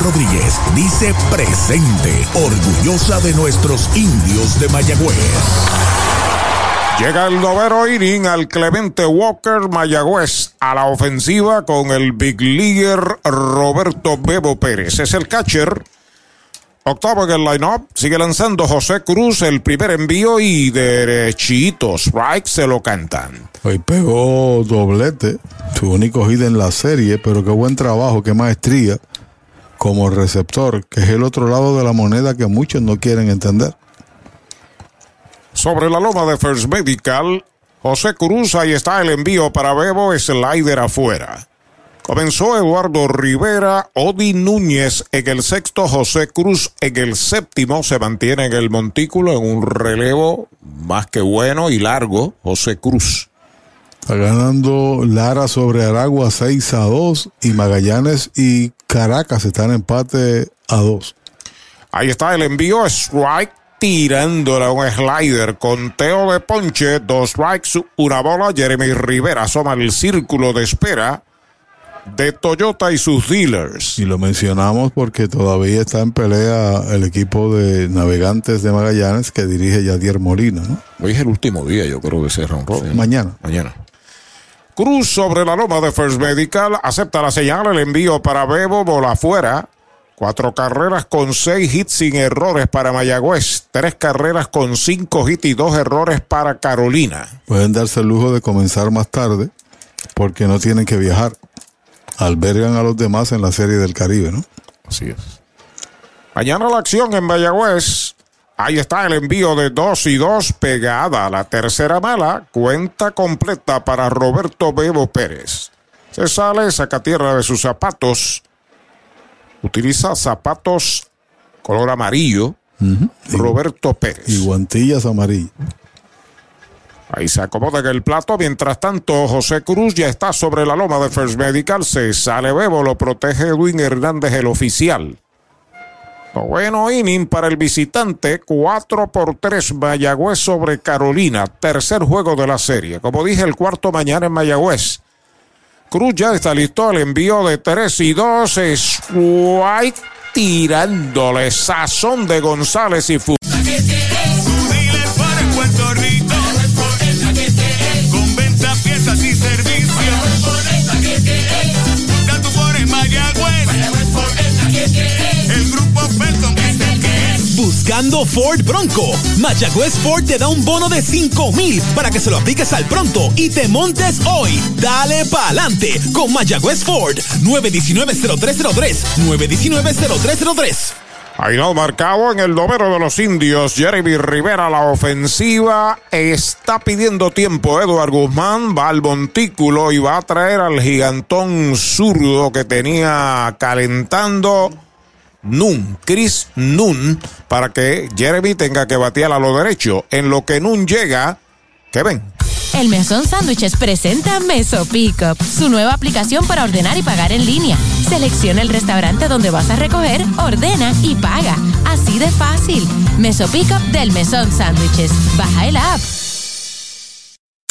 Speaker 1: Rodríguez dice presente, orgullosa de nuestros indios de Mayagüez.
Speaker 2: Llega el noveno inning al Clemente Walker Mayagüez a la ofensiva con el big leaguer Roberto Bebo Pérez. Es el catcher. Octavo en el line-up. Sigue lanzando José Cruz el primer envío y derechito. Strike se lo cantan.
Speaker 3: Hoy pegó doblete. Su único hit en la serie, pero qué buen trabajo, qué maestría como receptor, que es el otro lado de la moneda que muchos no quieren entender.
Speaker 2: Sobre la loma de First Medical, José Cruz, ahí está el envío para Bebo, slider afuera. Comenzó Eduardo Rivera, Odi Núñez en el sexto, José Cruz en el séptimo, se mantiene en el montículo en un relevo más que bueno y largo, José Cruz.
Speaker 3: Está ganando Lara sobre Aragua 6 a 2 y Magallanes y Caracas están en empate a 2.
Speaker 2: Ahí está el envío, strike tirándole un slider, conteo de ponche, dos strikes, una bola. Jeremy Rivera asoma el círculo de espera de Toyota y sus dealers.
Speaker 3: Y lo mencionamos porque todavía está en pelea el equipo de navegantes de Magallanes que dirige Yadier Molina. ¿no?
Speaker 2: Hoy es el último día, yo creo, de ese round
Speaker 3: Mañana.
Speaker 2: Mañana. Cruz sobre la loma de First Medical acepta la señal, el envío para Bebo, bola afuera. Cuatro carreras con seis hits sin errores para Mayagüez. Tres carreras con cinco hits y dos errores para Carolina.
Speaker 3: Pueden darse el lujo de comenzar más tarde porque no tienen que viajar. Albergan a los demás en la Serie del Caribe, ¿no?
Speaker 2: Así es. Mañana la acción en Mayagüez. Ahí está el envío de dos y dos pegada. La tercera mala. Cuenta completa para Roberto Bebo Pérez. Se sale, saca tierra de sus zapatos. Utiliza zapatos color amarillo. Roberto Pérez.
Speaker 3: Y guantillas amarillas.
Speaker 2: Ahí se acomoda en el plato. Mientras tanto, José Cruz ya está sobre la loma de First Medical. Se sale Bebo, lo protege Edwin Hernández, el oficial. Bueno inning para el visitante, 4 por 3 Mayagüez sobre Carolina, tercer juego de la serie. Como dije, el cuarto mañana en Mayagüez. Cruz ya está listo el envío de 3 y 2. Es White tirándole sazón de González y Fu.
Speaker 13: Ford Bronco. Mayagüez Ford te da un bono de 5 mil para que se lo apliques al pronto y te montes hoy. Dale pa'lante con Mayagüez Ford. 919-0303. 919-0303.
Speaker 2: Ahí no marcado en el noveno de los indios. Jeremy Rivera, la ofensiva. Está pidiendo tiempo. Eduard Guzmán va al montículo y va a traer al gigantón zurdo que tenía calentando Nun, Chris Nun, para que Jeremy tenga que batear a lo derecho. En lo que Nun llega, ¿qué ven?
Speaker 14: El Mesón Sándwiches presenta Meso Pickup, su nueva aplicación para ordenar y pagar en línea. Selecciona el restaurante donde vas a recoger, ordena y paga. Así de fácil. Meso Pickup del Mesón Sándwiches. Baja el app.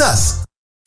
Speaker 15: us.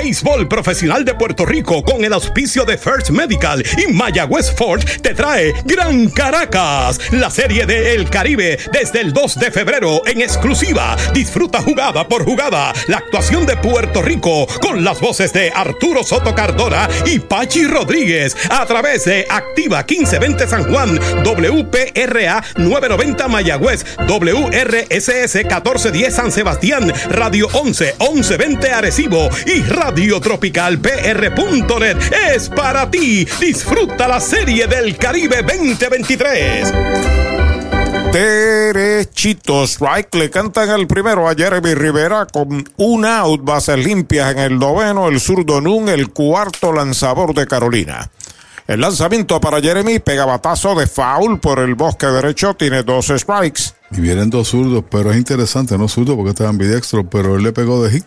Speaker 4: Béisbol Profesional de Puerto Rico con el auspicio de First Medical y Mayagüez Ford te trae Gran Caracas, la serie de El Caribe desde el 2 de febrero en exclusiva. Disfruta jugada por jugada la actuación de Puerto Rico con las voces de Arturo Soto Cardona y Pachi Rodríguez a través de Activa 1520 San Juan, WPRA 990 Mayagüez, WRSS 1410 San Sebastián, Radio 11 1120 Arecibo y Radio Tropical PR.net es para ti. Disfruta la serie del Caribe 2023.
Speaker 2: Derechito strike le cantan el primero a Jeremy Rivera con una out bases limpias en el noveno, el zurdo Nun, el cuarto lanzador de Carolina. El lanzamiento para Jeremy pega batazo de foul por el bosque derecho, tiene dos strikes.
Speaker 3: Y vienen dos zurdos, pero es interesante, no zurdo porque está ambidiestro, pero él le pegó de hit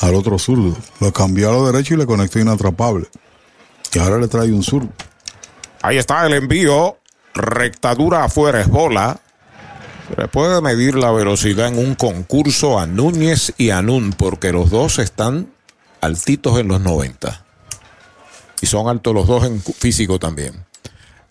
Speaker 3: al otro zurdo. Lo cambió a lo derecho y le conectó inatrapable. Y ahora le trae un zurdo.
Speaker 2: Ahí está el envío. Rectadura afuera es bola. Se puede medir la velocidad en un concurso a Núñez y a Nun, porque los dos están altitos en los 90. Y son altos los dos en físico también.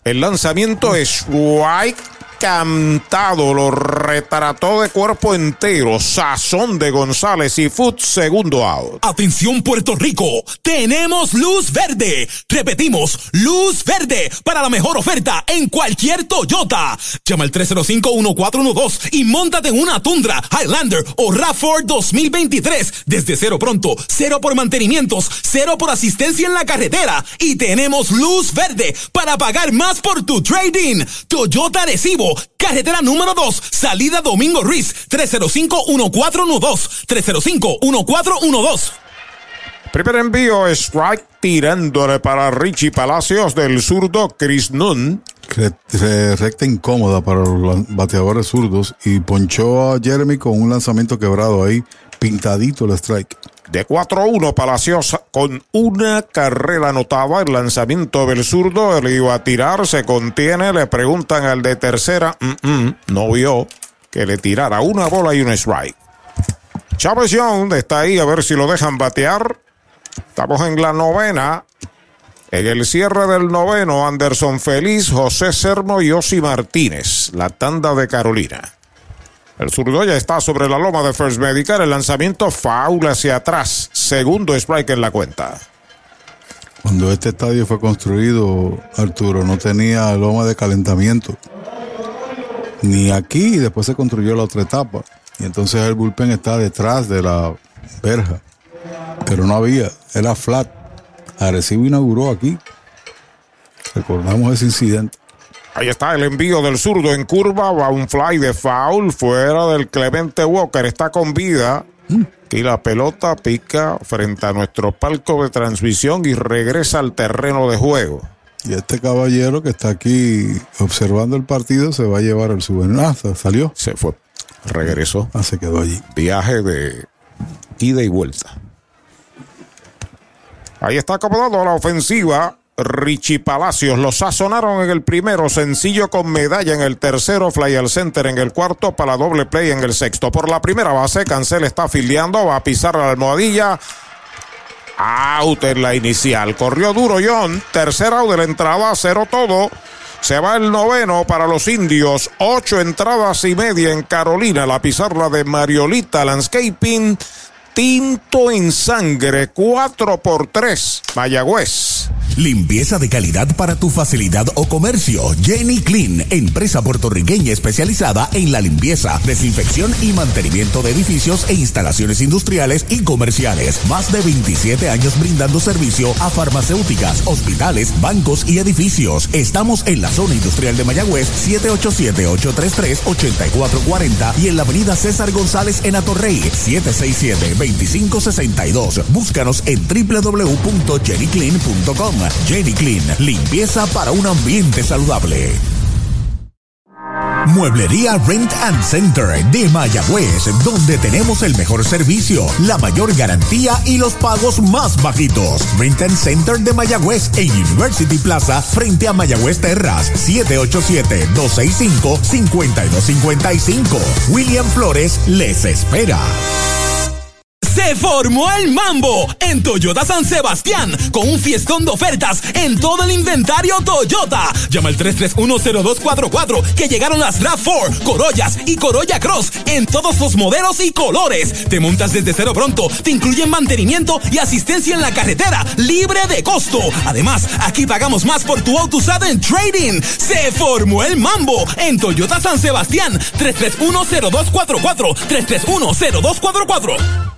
Speaker 2: El lanzamiento es White cantado, lo retrató de cuerpo entero. Sazón de González y Foot, segundo out.
Speaker 13: Atención Puerto Rico, tenemos luz verde. Repetimos, luz verde para la mejor oferta en cualquier Toyota. Llama al 305-1412 y montate en una Tundra, Highlander o RAV4 2023. Desde cero pronto, cero por mantenimientos, cero por asistencia en la carretera. Y tenemos luz verde para pagar más por tu trading. Toyota Recibo carretera número 2, salida Domingo Ruiz, 305-1412, 305-1412.
Speaker 2: Primer envío, strike tirándole para Richie Palacios del zurdo Chris Nunn.
Speaker 3: Recta incómoda para los bateadores zurdos y ponchó a Jeremy con un lanzamiento quebrado ahí, pintadito el strike.
Speaker 2: De 4-1 Palacios con una carrera anotada. El lanzamiento del zurdo, él iba a tirar, se contiene. Le preguntan al de tercera, mm -mm, no vio que le tirara una bola y un strike. Chávez Young está ahí a ver si lo dejan batear. Estamos en la novena. En el cierre del noveno, Anderson Feliz, José Sermo y Osi Martínez, la tanda de Carolina. El zurdo ya está sobre la loma de First Medical. El lanzamiento foul hacia atrás. Segundo strike en la cuenta.
Speaker 3: Cuando este estadio fue construido, Arturo, no tenía loma de calentamiento. Ni aquí, y después se construyó la otra etapa. Y entonces el bullpen está detrás de la verja. Pero no había, era flat. Arecibo inauguró aquí. Recordamos ese incidente.
Speaker 2: Ahí está el envío del zurdo en curva. Va un fly de foul fuera del Clemente Walker. Está con vida. Y la pelota pica frente a nuestro palco de transmisión y regresa al terreno de juego.
Speaker 3: Y este caballero que está aquí observando el partido se va a llevar el souvenir. Ah, salió.
Speaker 2: Se fue. Regresó.
Speaker 3: Ah, se quedó allí.
Speaker 2: Viaje de ida y vuelta. Ahí está acomodado la ofensiva. Richie Palacios lo sazonaron en el primero, sencillo con medalla en el tercero, fly al center en el cuarto, para doble play en el sexto. Por la primera base, Cancel está afiliando, va a pisar la almohadilla. Out en la inicial. Corrió duro John. Tercer out de la entrada, cero todo. Se va el noveno para los indios. Ocho entradas y media en Carolina. La pizarra de Mariolita Landscaping. Tinto en sangre. 4 por 3. Mayagüez.
Speaker 1: Limpieza de calidad para tu facilidad o comercio. Jenny Clean, empresa puertorriqueña especializada en la limpieza, desinfección y mantenimiento de edificios e instalaciones industriales y comerciales. Más de 27 años brindando servicio a farmacéuticas, hospitales, bancos y edificios. Estamos en la zona industrial de Mayagüez, 787-833-8440 y en la avenida César González en Atorrey, 767-2562. Búscanos en www.jennyclean.com. Jenny Clean, limpieza para un ambiente saludable. Mueblería Rent and Center de Mayagüez, donde tenemos el mejor servicio, la mayor garantía y los pagos más bajitos. Rent and Center de Mayagüez en University Plaza, frente a Mayagüez Terras, 787-265-5255. William Flores les espera.
Speaker 13: Se formó el mambo en Toyota San Sebastián con un fiestón de ofertas en todo el inventario Toyota. Llama al 3310244 que llegaron las RAV4, Corollas y Corolla Cross en todos los modelos y colores. Te montas desde cero pronto, te incluyen mantenimiento y asistencia en la carretera libre de costo. Además, aquí pagamos más por tu auto usado en trading. Se formó el mambo en Toyota San Sebastián 3310244 3310244.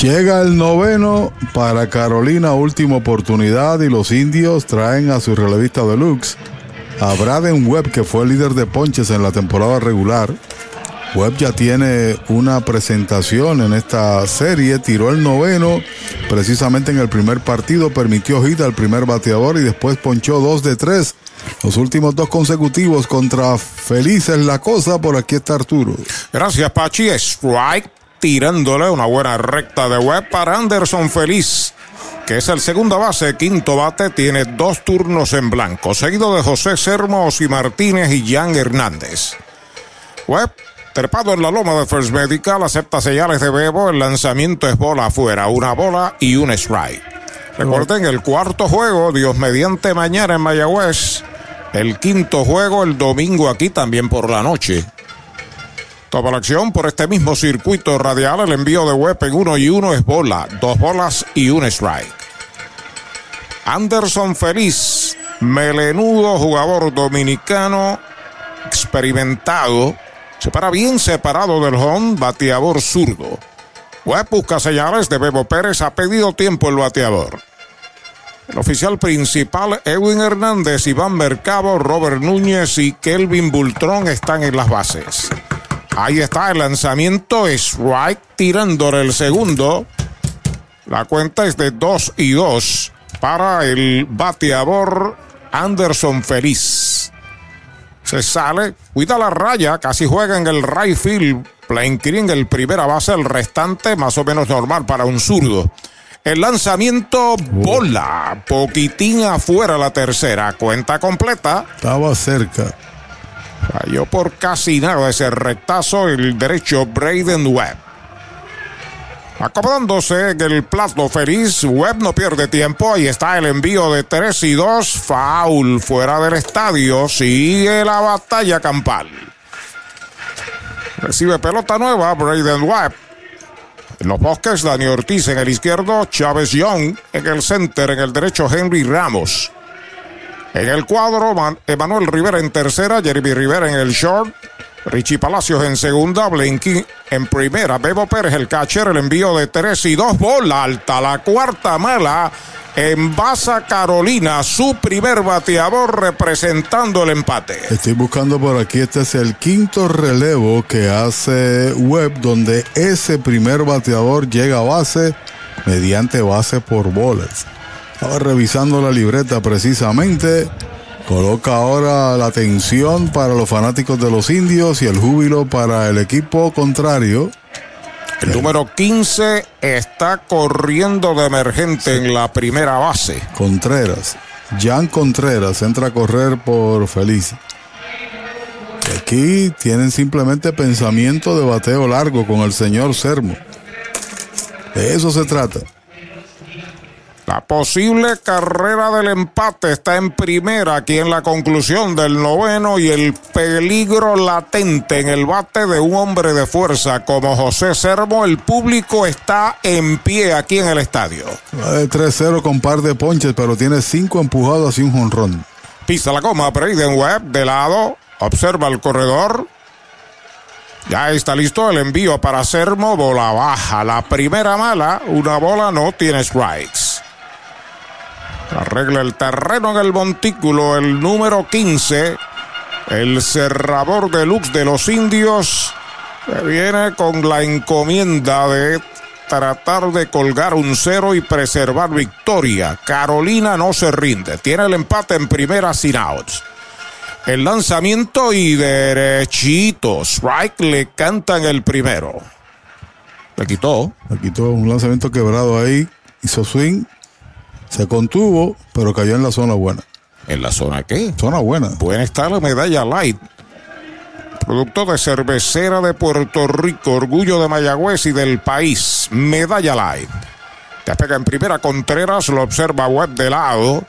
Speaker 3: Llega el noveno para Carolina, última oportunidad y los indios traen a su relevista deluxe a Braden Webb, que fue el líder de ponches en la temporada regular. Webb ya tiene una presentación en esta serie, tiró el noveno precisamente en el primer partido, permitió hit al primer bateador y después ponchó dos de tres. Los últimos dos consecutivos contra Felices la cosa, por aquí está Arturo.
Speaker 2: Gracias, Pachi. Strike tirándole una buena recta de web para Anderson Feliz, que es el segundo base, quinto bate, tiene dos turnos en blanco, seguido de José Sermos y Martínez y Jan Hernández. Webb, trepado en la loma de First Medical, acepta señales de Bebo, el lanzamiento es bola afuera, una bola y un strike. Recuerden el cuarto juego, Dios mediante mañana en Mayagüez. El quinto juego el domingo aquí también por la noche. Toda la acción por este mismo circuito radial. El envío de web en uno y uno es bola. Dos bolas y un strike. Anderson Feliz, melenudo jugador dominicano, experimentado, se para bien separado del home, bateador zurdo. Webb busca señales de Bebo Pérez, ha pedido tiempo el bateador. El oficial principal, Edwin Hernández, Iván Mercado, Robert Núñez y Kelvin Bultrón están en las bases. Ahí está el lanzamiento, strike tirándole el segundo. La cuenta es de 2 y 2 para el bateador Anderson Feliz. Se sale, cuida la raya, casi juega en el right field. Plain en el primera base, el restante más o menos normal para un zurdo. El lanzamiento bola, poquitín afuera la tercera, cuenta completa.
Speaker 3: Estaba cerca.
Speaker 2: Falló por casi nada ese rectazo el derecho Braden Webb. Acomodándose en el plato feliz, Webb no pierde tiempo. Ahí está el envío de 3 y 2. Foul fuera del estadio. Sigue la batalla campal. Recibe pelota nueva Braden Webb. En los bosques, Dani Ortiz en el izquierdo, Chávez Young en el center, en el derecho Henry Ramos. En el cuadro, Emanuel Rivera en tercera, Jeremy Rivera en el short, Richie Palacios en segunda, Blinky en primera, Bebo Pérez el catcher, el envío de tres y dos, bola alta, la cuarta mala en Baza Carolina, su primer bateador representando el empate.
Speaker 3: Estoy buscando por aquí, este es el quinto relevo que hace Webb, donde ese primer bateador llega a base mediante base por bolas. Estaba revisando la libreta precisamente. Coloca ahora la atención para los fanáticos de los indios y el júbilo para el equipo contrario.
Speaker 2: El número 15 está corriendo de emergente en la primera base.
Speaker 3: Contreras. Jan Contreras entra a correr por Feliz. Aquí tienen simplemente pensamiento de bateo largo con el señor Sermo. De eso se trata.
Speaker 2: La posible carrera del empate está en primera aquí en la conclusión del noveno y el peligro latente en el bate de un hombre de fuerza como José Sermo. El público está en pie aquí en el estadio.
Speaker 3: de 3-0 con par de ponches, pero tiene cinco empujados y un jonrón.
Speaker 2: Pisa la goma, Braden Webb de lado, observa el corredor. Ya está listo el envío para Sermo, bola baja. La primera mala, una bola no tiene strikes. Arregla el terreno en el montículo, el número 15, el cerrador deluxe de los indios, viene con la encomienda de tratar de colgar un cero y preservar victoria. Carolina no se rinde, tiene el empate en primera sin outs. El lanzamiento y derechito, strike le cantan el primero. Le quitó.
Speaker 3: Le quitó un lanzamiento quebrado ahí, hizo swing, se contuvo, pero cayó en la zona buena.
Speaker 2: ¿En la zona qué?
Speaker 3: Zona buena.
Speaker 2: Puede estar la medalla light. Producto de cervecera de Puerto Rico, orgullo de Mayagüez y del país. Medalla light. Te pega en primera Contreras, lo observa Web de lado.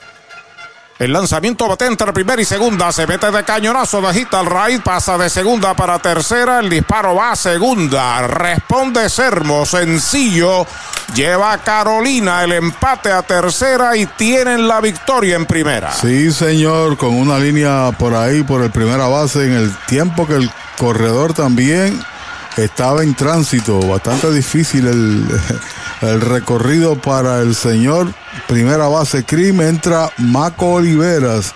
Speaker 2: El lanzamiento bate entre primera y segunda. Se mete de cañonazo, bajita al right. Pasa de segunda para tercera. El disparo va a segunda. Responde Sermo. Sencillo. Lleva Carolina el empate a tercera y tienen la victoria en primera.
Speaker 3: Sí, señor. Con una línea por ahí, por el primera base. En el tiempo que el corredor también estaba en tránsito. Bastante difícil el, el recorrido para el señor. Primera base, Crim, entra Maco Oliveras.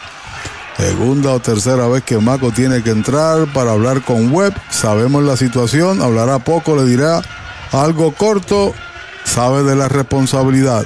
Speaker 3: Segunda o tercera vez que Maco tiene que entrar para hablar con Webb. Sabemos la situación, hablará poco, le dirá algo corto, sabe de la responsabilidad.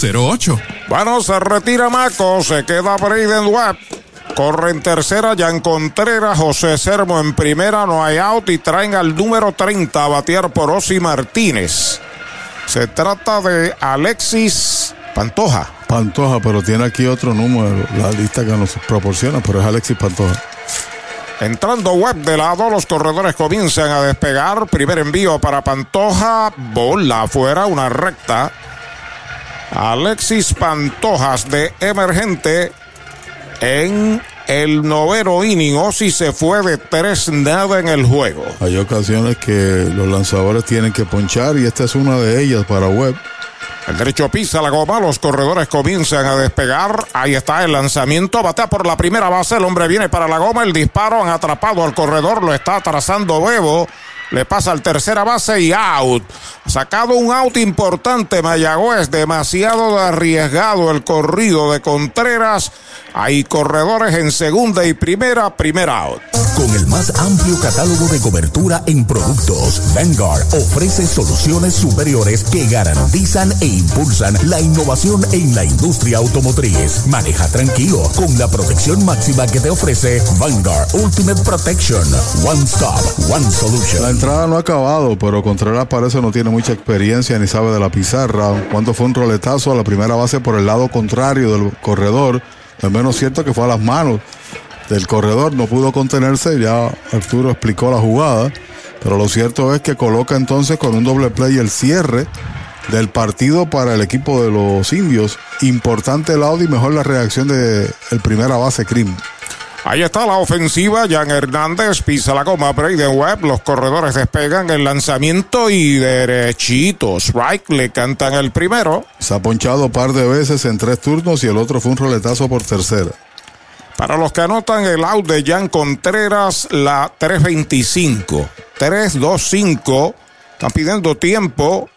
Speaker 33: 408-8808
Speaker 2: bueno, se retira Maco, se queda Braden Webb. Corre en tercera, en Contreras, José Sermo en primera, no hay out y traen al número 30 a batear por Osi Martínez. Se trata de Alexis Pantoja.
Speaker 3: Pantoja, pero tiene aquí otro número, la lista que nos proporciona, pero es Alexis Pantoja.
Speaker 2: Entrando web de lado, los corredores comienzan a despegar. Primer envío para Pantoja, bola afuera, una recta. Alexis Pantojas de emergente en el noveno inning. si se fue de tres nada en el juego.
Speaker 3: Hay ocasiones que los lanzadores tienen que ponchar y esta es una de ellas para Webb.
Speaker 2: El derecho pisa la goma, los corredores comienzan a despegar. Ahí está el lanzamiento, batea por la primera base, el hombre viene para la goma, el disparo, han atrapado al corredor, lo está trazando Bebo. Le pasa al tercera base y out. Ha sacado un out importante Mayagüez. Demasiado arriesgado el corrido de Contreras. Hay corredores en segunda y primera, primera out.
Speaker 1: Con el más amplio catálogo de cobertura en productos, Vanguard ofrece soluciones superiores que garantizan e impulsan la innovación en la industria automotriz. Maneja tranquilo con la protección máxima que te ofrece Vanguard Ultimate Protection. One Stop, One Solution.
Speaker 3: La entrada no ha acabado, pero Contreras parece no tiene mucha experiencia ni sabe de la pizarra. Cuando fue un roletazo a la primera base por el lado contrario del corredor al menos cierto que fue a las manos del corredor, no pudo contenerse, ya Arturo explicó la jugada, pero lo cierto es que coloca entonces con un doble play el cierre del partido para el equipo de los indios. Importante el audio y mejor la reacción de el primera base Crim.
Speaker 2: Ahí está la ofensiva. Jan Hernández pisa la goma. Braden Webb. Los corredores despegan el lanzamiento y derechitos. Strike le cantan el primero.
Speaker 3: Se ha ponchado un par de veces en tres turnos y el otro fue un roletazo por tercera.
Speaker 2: Para los que anotan el out de Jan Contreras, la 325. 325. Están pidiendo tiempo.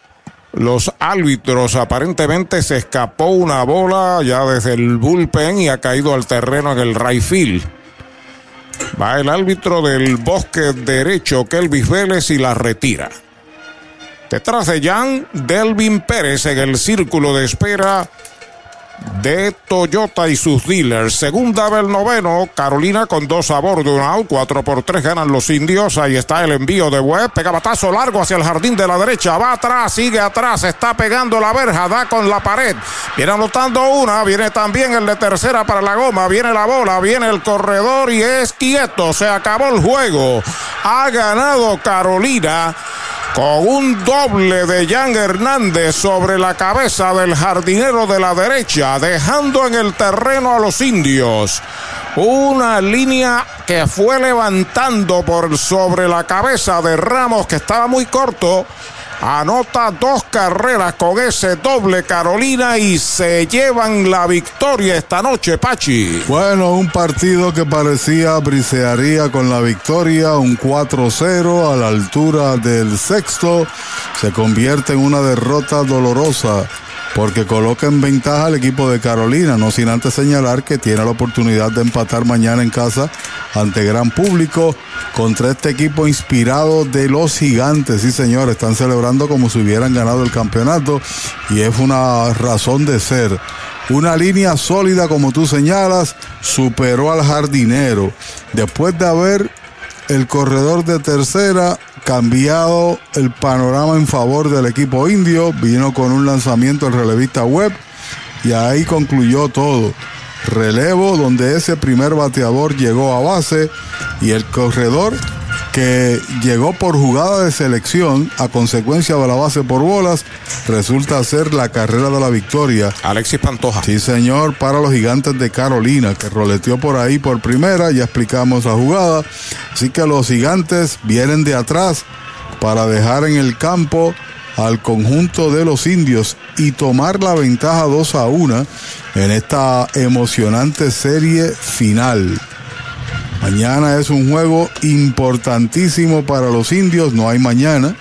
Speaker 2: Los árbitros aparentemente se escapó una bola ya desde el bullpen y ha caído al terreno en el right field. Va el árbitro del bosque derecho, Kelvis Vélez, y la retira. Detrás de Jan, Delvin Pérez en el círculo de espera de Toyota y sus dealers. Segunda del noveno, Carolina con dos a bordo, un out, cuatro por tres ganan los indios. Ahí está el envío de Webb, pega batazo largo hacia el jardín de la derecha, va atrás, sigue atrás, está pegando la verja, da con la pared. Viene anotando una, viene también el de tercera para la goma, viene la bola, viene el corredor y es quieto, se acabó el juego. Ha ganado Carolina con un doble de Jan Hernández sobre la cabeza del jardinero de la derecha, dejando en el terreno a los indios. Una línea que fue levantando por sobre la cabeza de Ramos, que estaba muy corto Anota dos carreras con ese doble Carolina y se llevan la victoria esta noche, Pachi.
Speaker 3: Bueno, un partido que parecía brisearía con la victoria, un 4-0 a la altura del sexto, se convierte en una derrota dolorosa porque coloca en ventaja al equipo de Carolina, no sin antes señalar que tiene la oportunidad de empatar mañana en casa ante gran público contra este equipo inspirado de los gigantes. Sí, señores, están celebrando como si hubieran ganado el campeonato y es una razón de ser. Una línea sólida, como tú señalas, superó al jardinero. Después de haber el corredor de tercera cambiado el panorama en favor del equipo indio, vino con un lanzamiento el relevista web y ahí concluyó todo. Relevo donde ese primer bateador llegó a base y el corredor que llegó por jugada de selección a consecuencia de la base por bolas, resulta ser la carrera de la victoria.
Speaker 2: Alexis Pantoja.
Speaker 3: Sí, señor, para los gigantes de Carolina, que roleteó por ahí por primera, ya explicamos la jugada. Así que los gigantes vienen de atrás para dejar en el campo al conjunto de los indios y tomar la ventaja 2 a 1 en esta emocionante serie final. Mañana es un juego importantísimo para los indios, no hay mañana.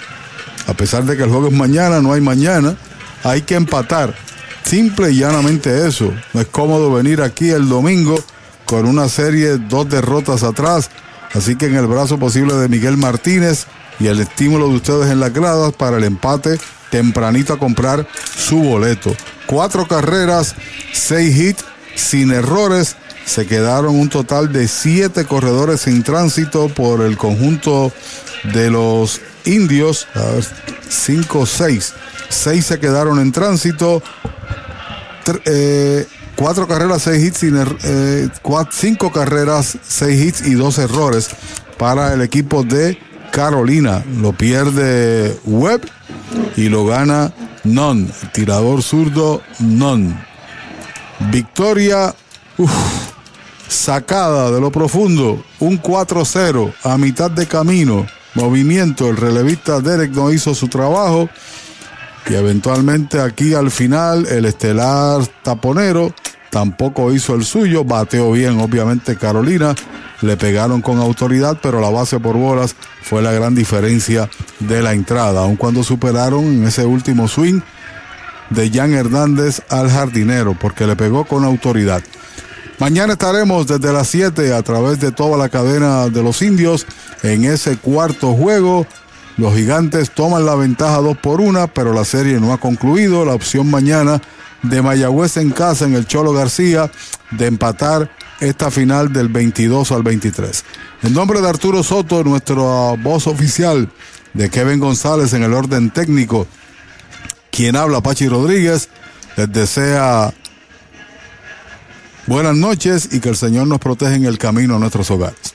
Speaker 3: A pesar de que el juego es mañana, no hay mañana. Hay que empatar. Simple y llanamente eso. No es cómodo venir aquí el domingo con una serie, dos derrotas atrás. Así que en el brazo posible de Miguel Martínez y el estímulo de ustedes en las gradas para el empate tempranito a comprar su boleto. Cuatro carreras, seis hits, sin errores. Se quedaron un total de siete corredores en tránsito por el conjunto de los indios. A ver, cinco, seis. Seis se quedaron en tránsito. Tr- eh, cuatro carreras, seis hits, er- eh, cinco carreras, seis hits y dos errores para el equipo de Carolina. Lo pierde Webb y lo gana Non. Tirador zurdo Non. Victoria sacada de lo profundo. Un 4-0 a mitad de camino. Movimiento. El relevista Derek no hizo su trabajo. Y eventualmente aquí al final el estelar taponero tampoco hizo el suyo, bateó bien obviamente Carolina, le pegaron con autoridad, pero la base por bolas fue la gran diferencia de la entrada, aun cuando superaron en ese último swing de Jan Hernández al jardinero, porque le pegó con autoridad. Mañana estaremos desde las 7 a través de toda la cadena de los indios en ese cuarto juego. Los gigantes toman la ventaja 2 por 1, pero la serie no ha concluido. La opción mañana de Mayagüez en casa en el Cholo García de empatar esta final del 22 al 23. En nombre de Arturo Soto, nuestra voz oficial de Kevin González en el orden técnico, quien habla Pachi Rodríguez, les desea buenas noches y que el Señor nos proteja en el camino a nuestros hogares.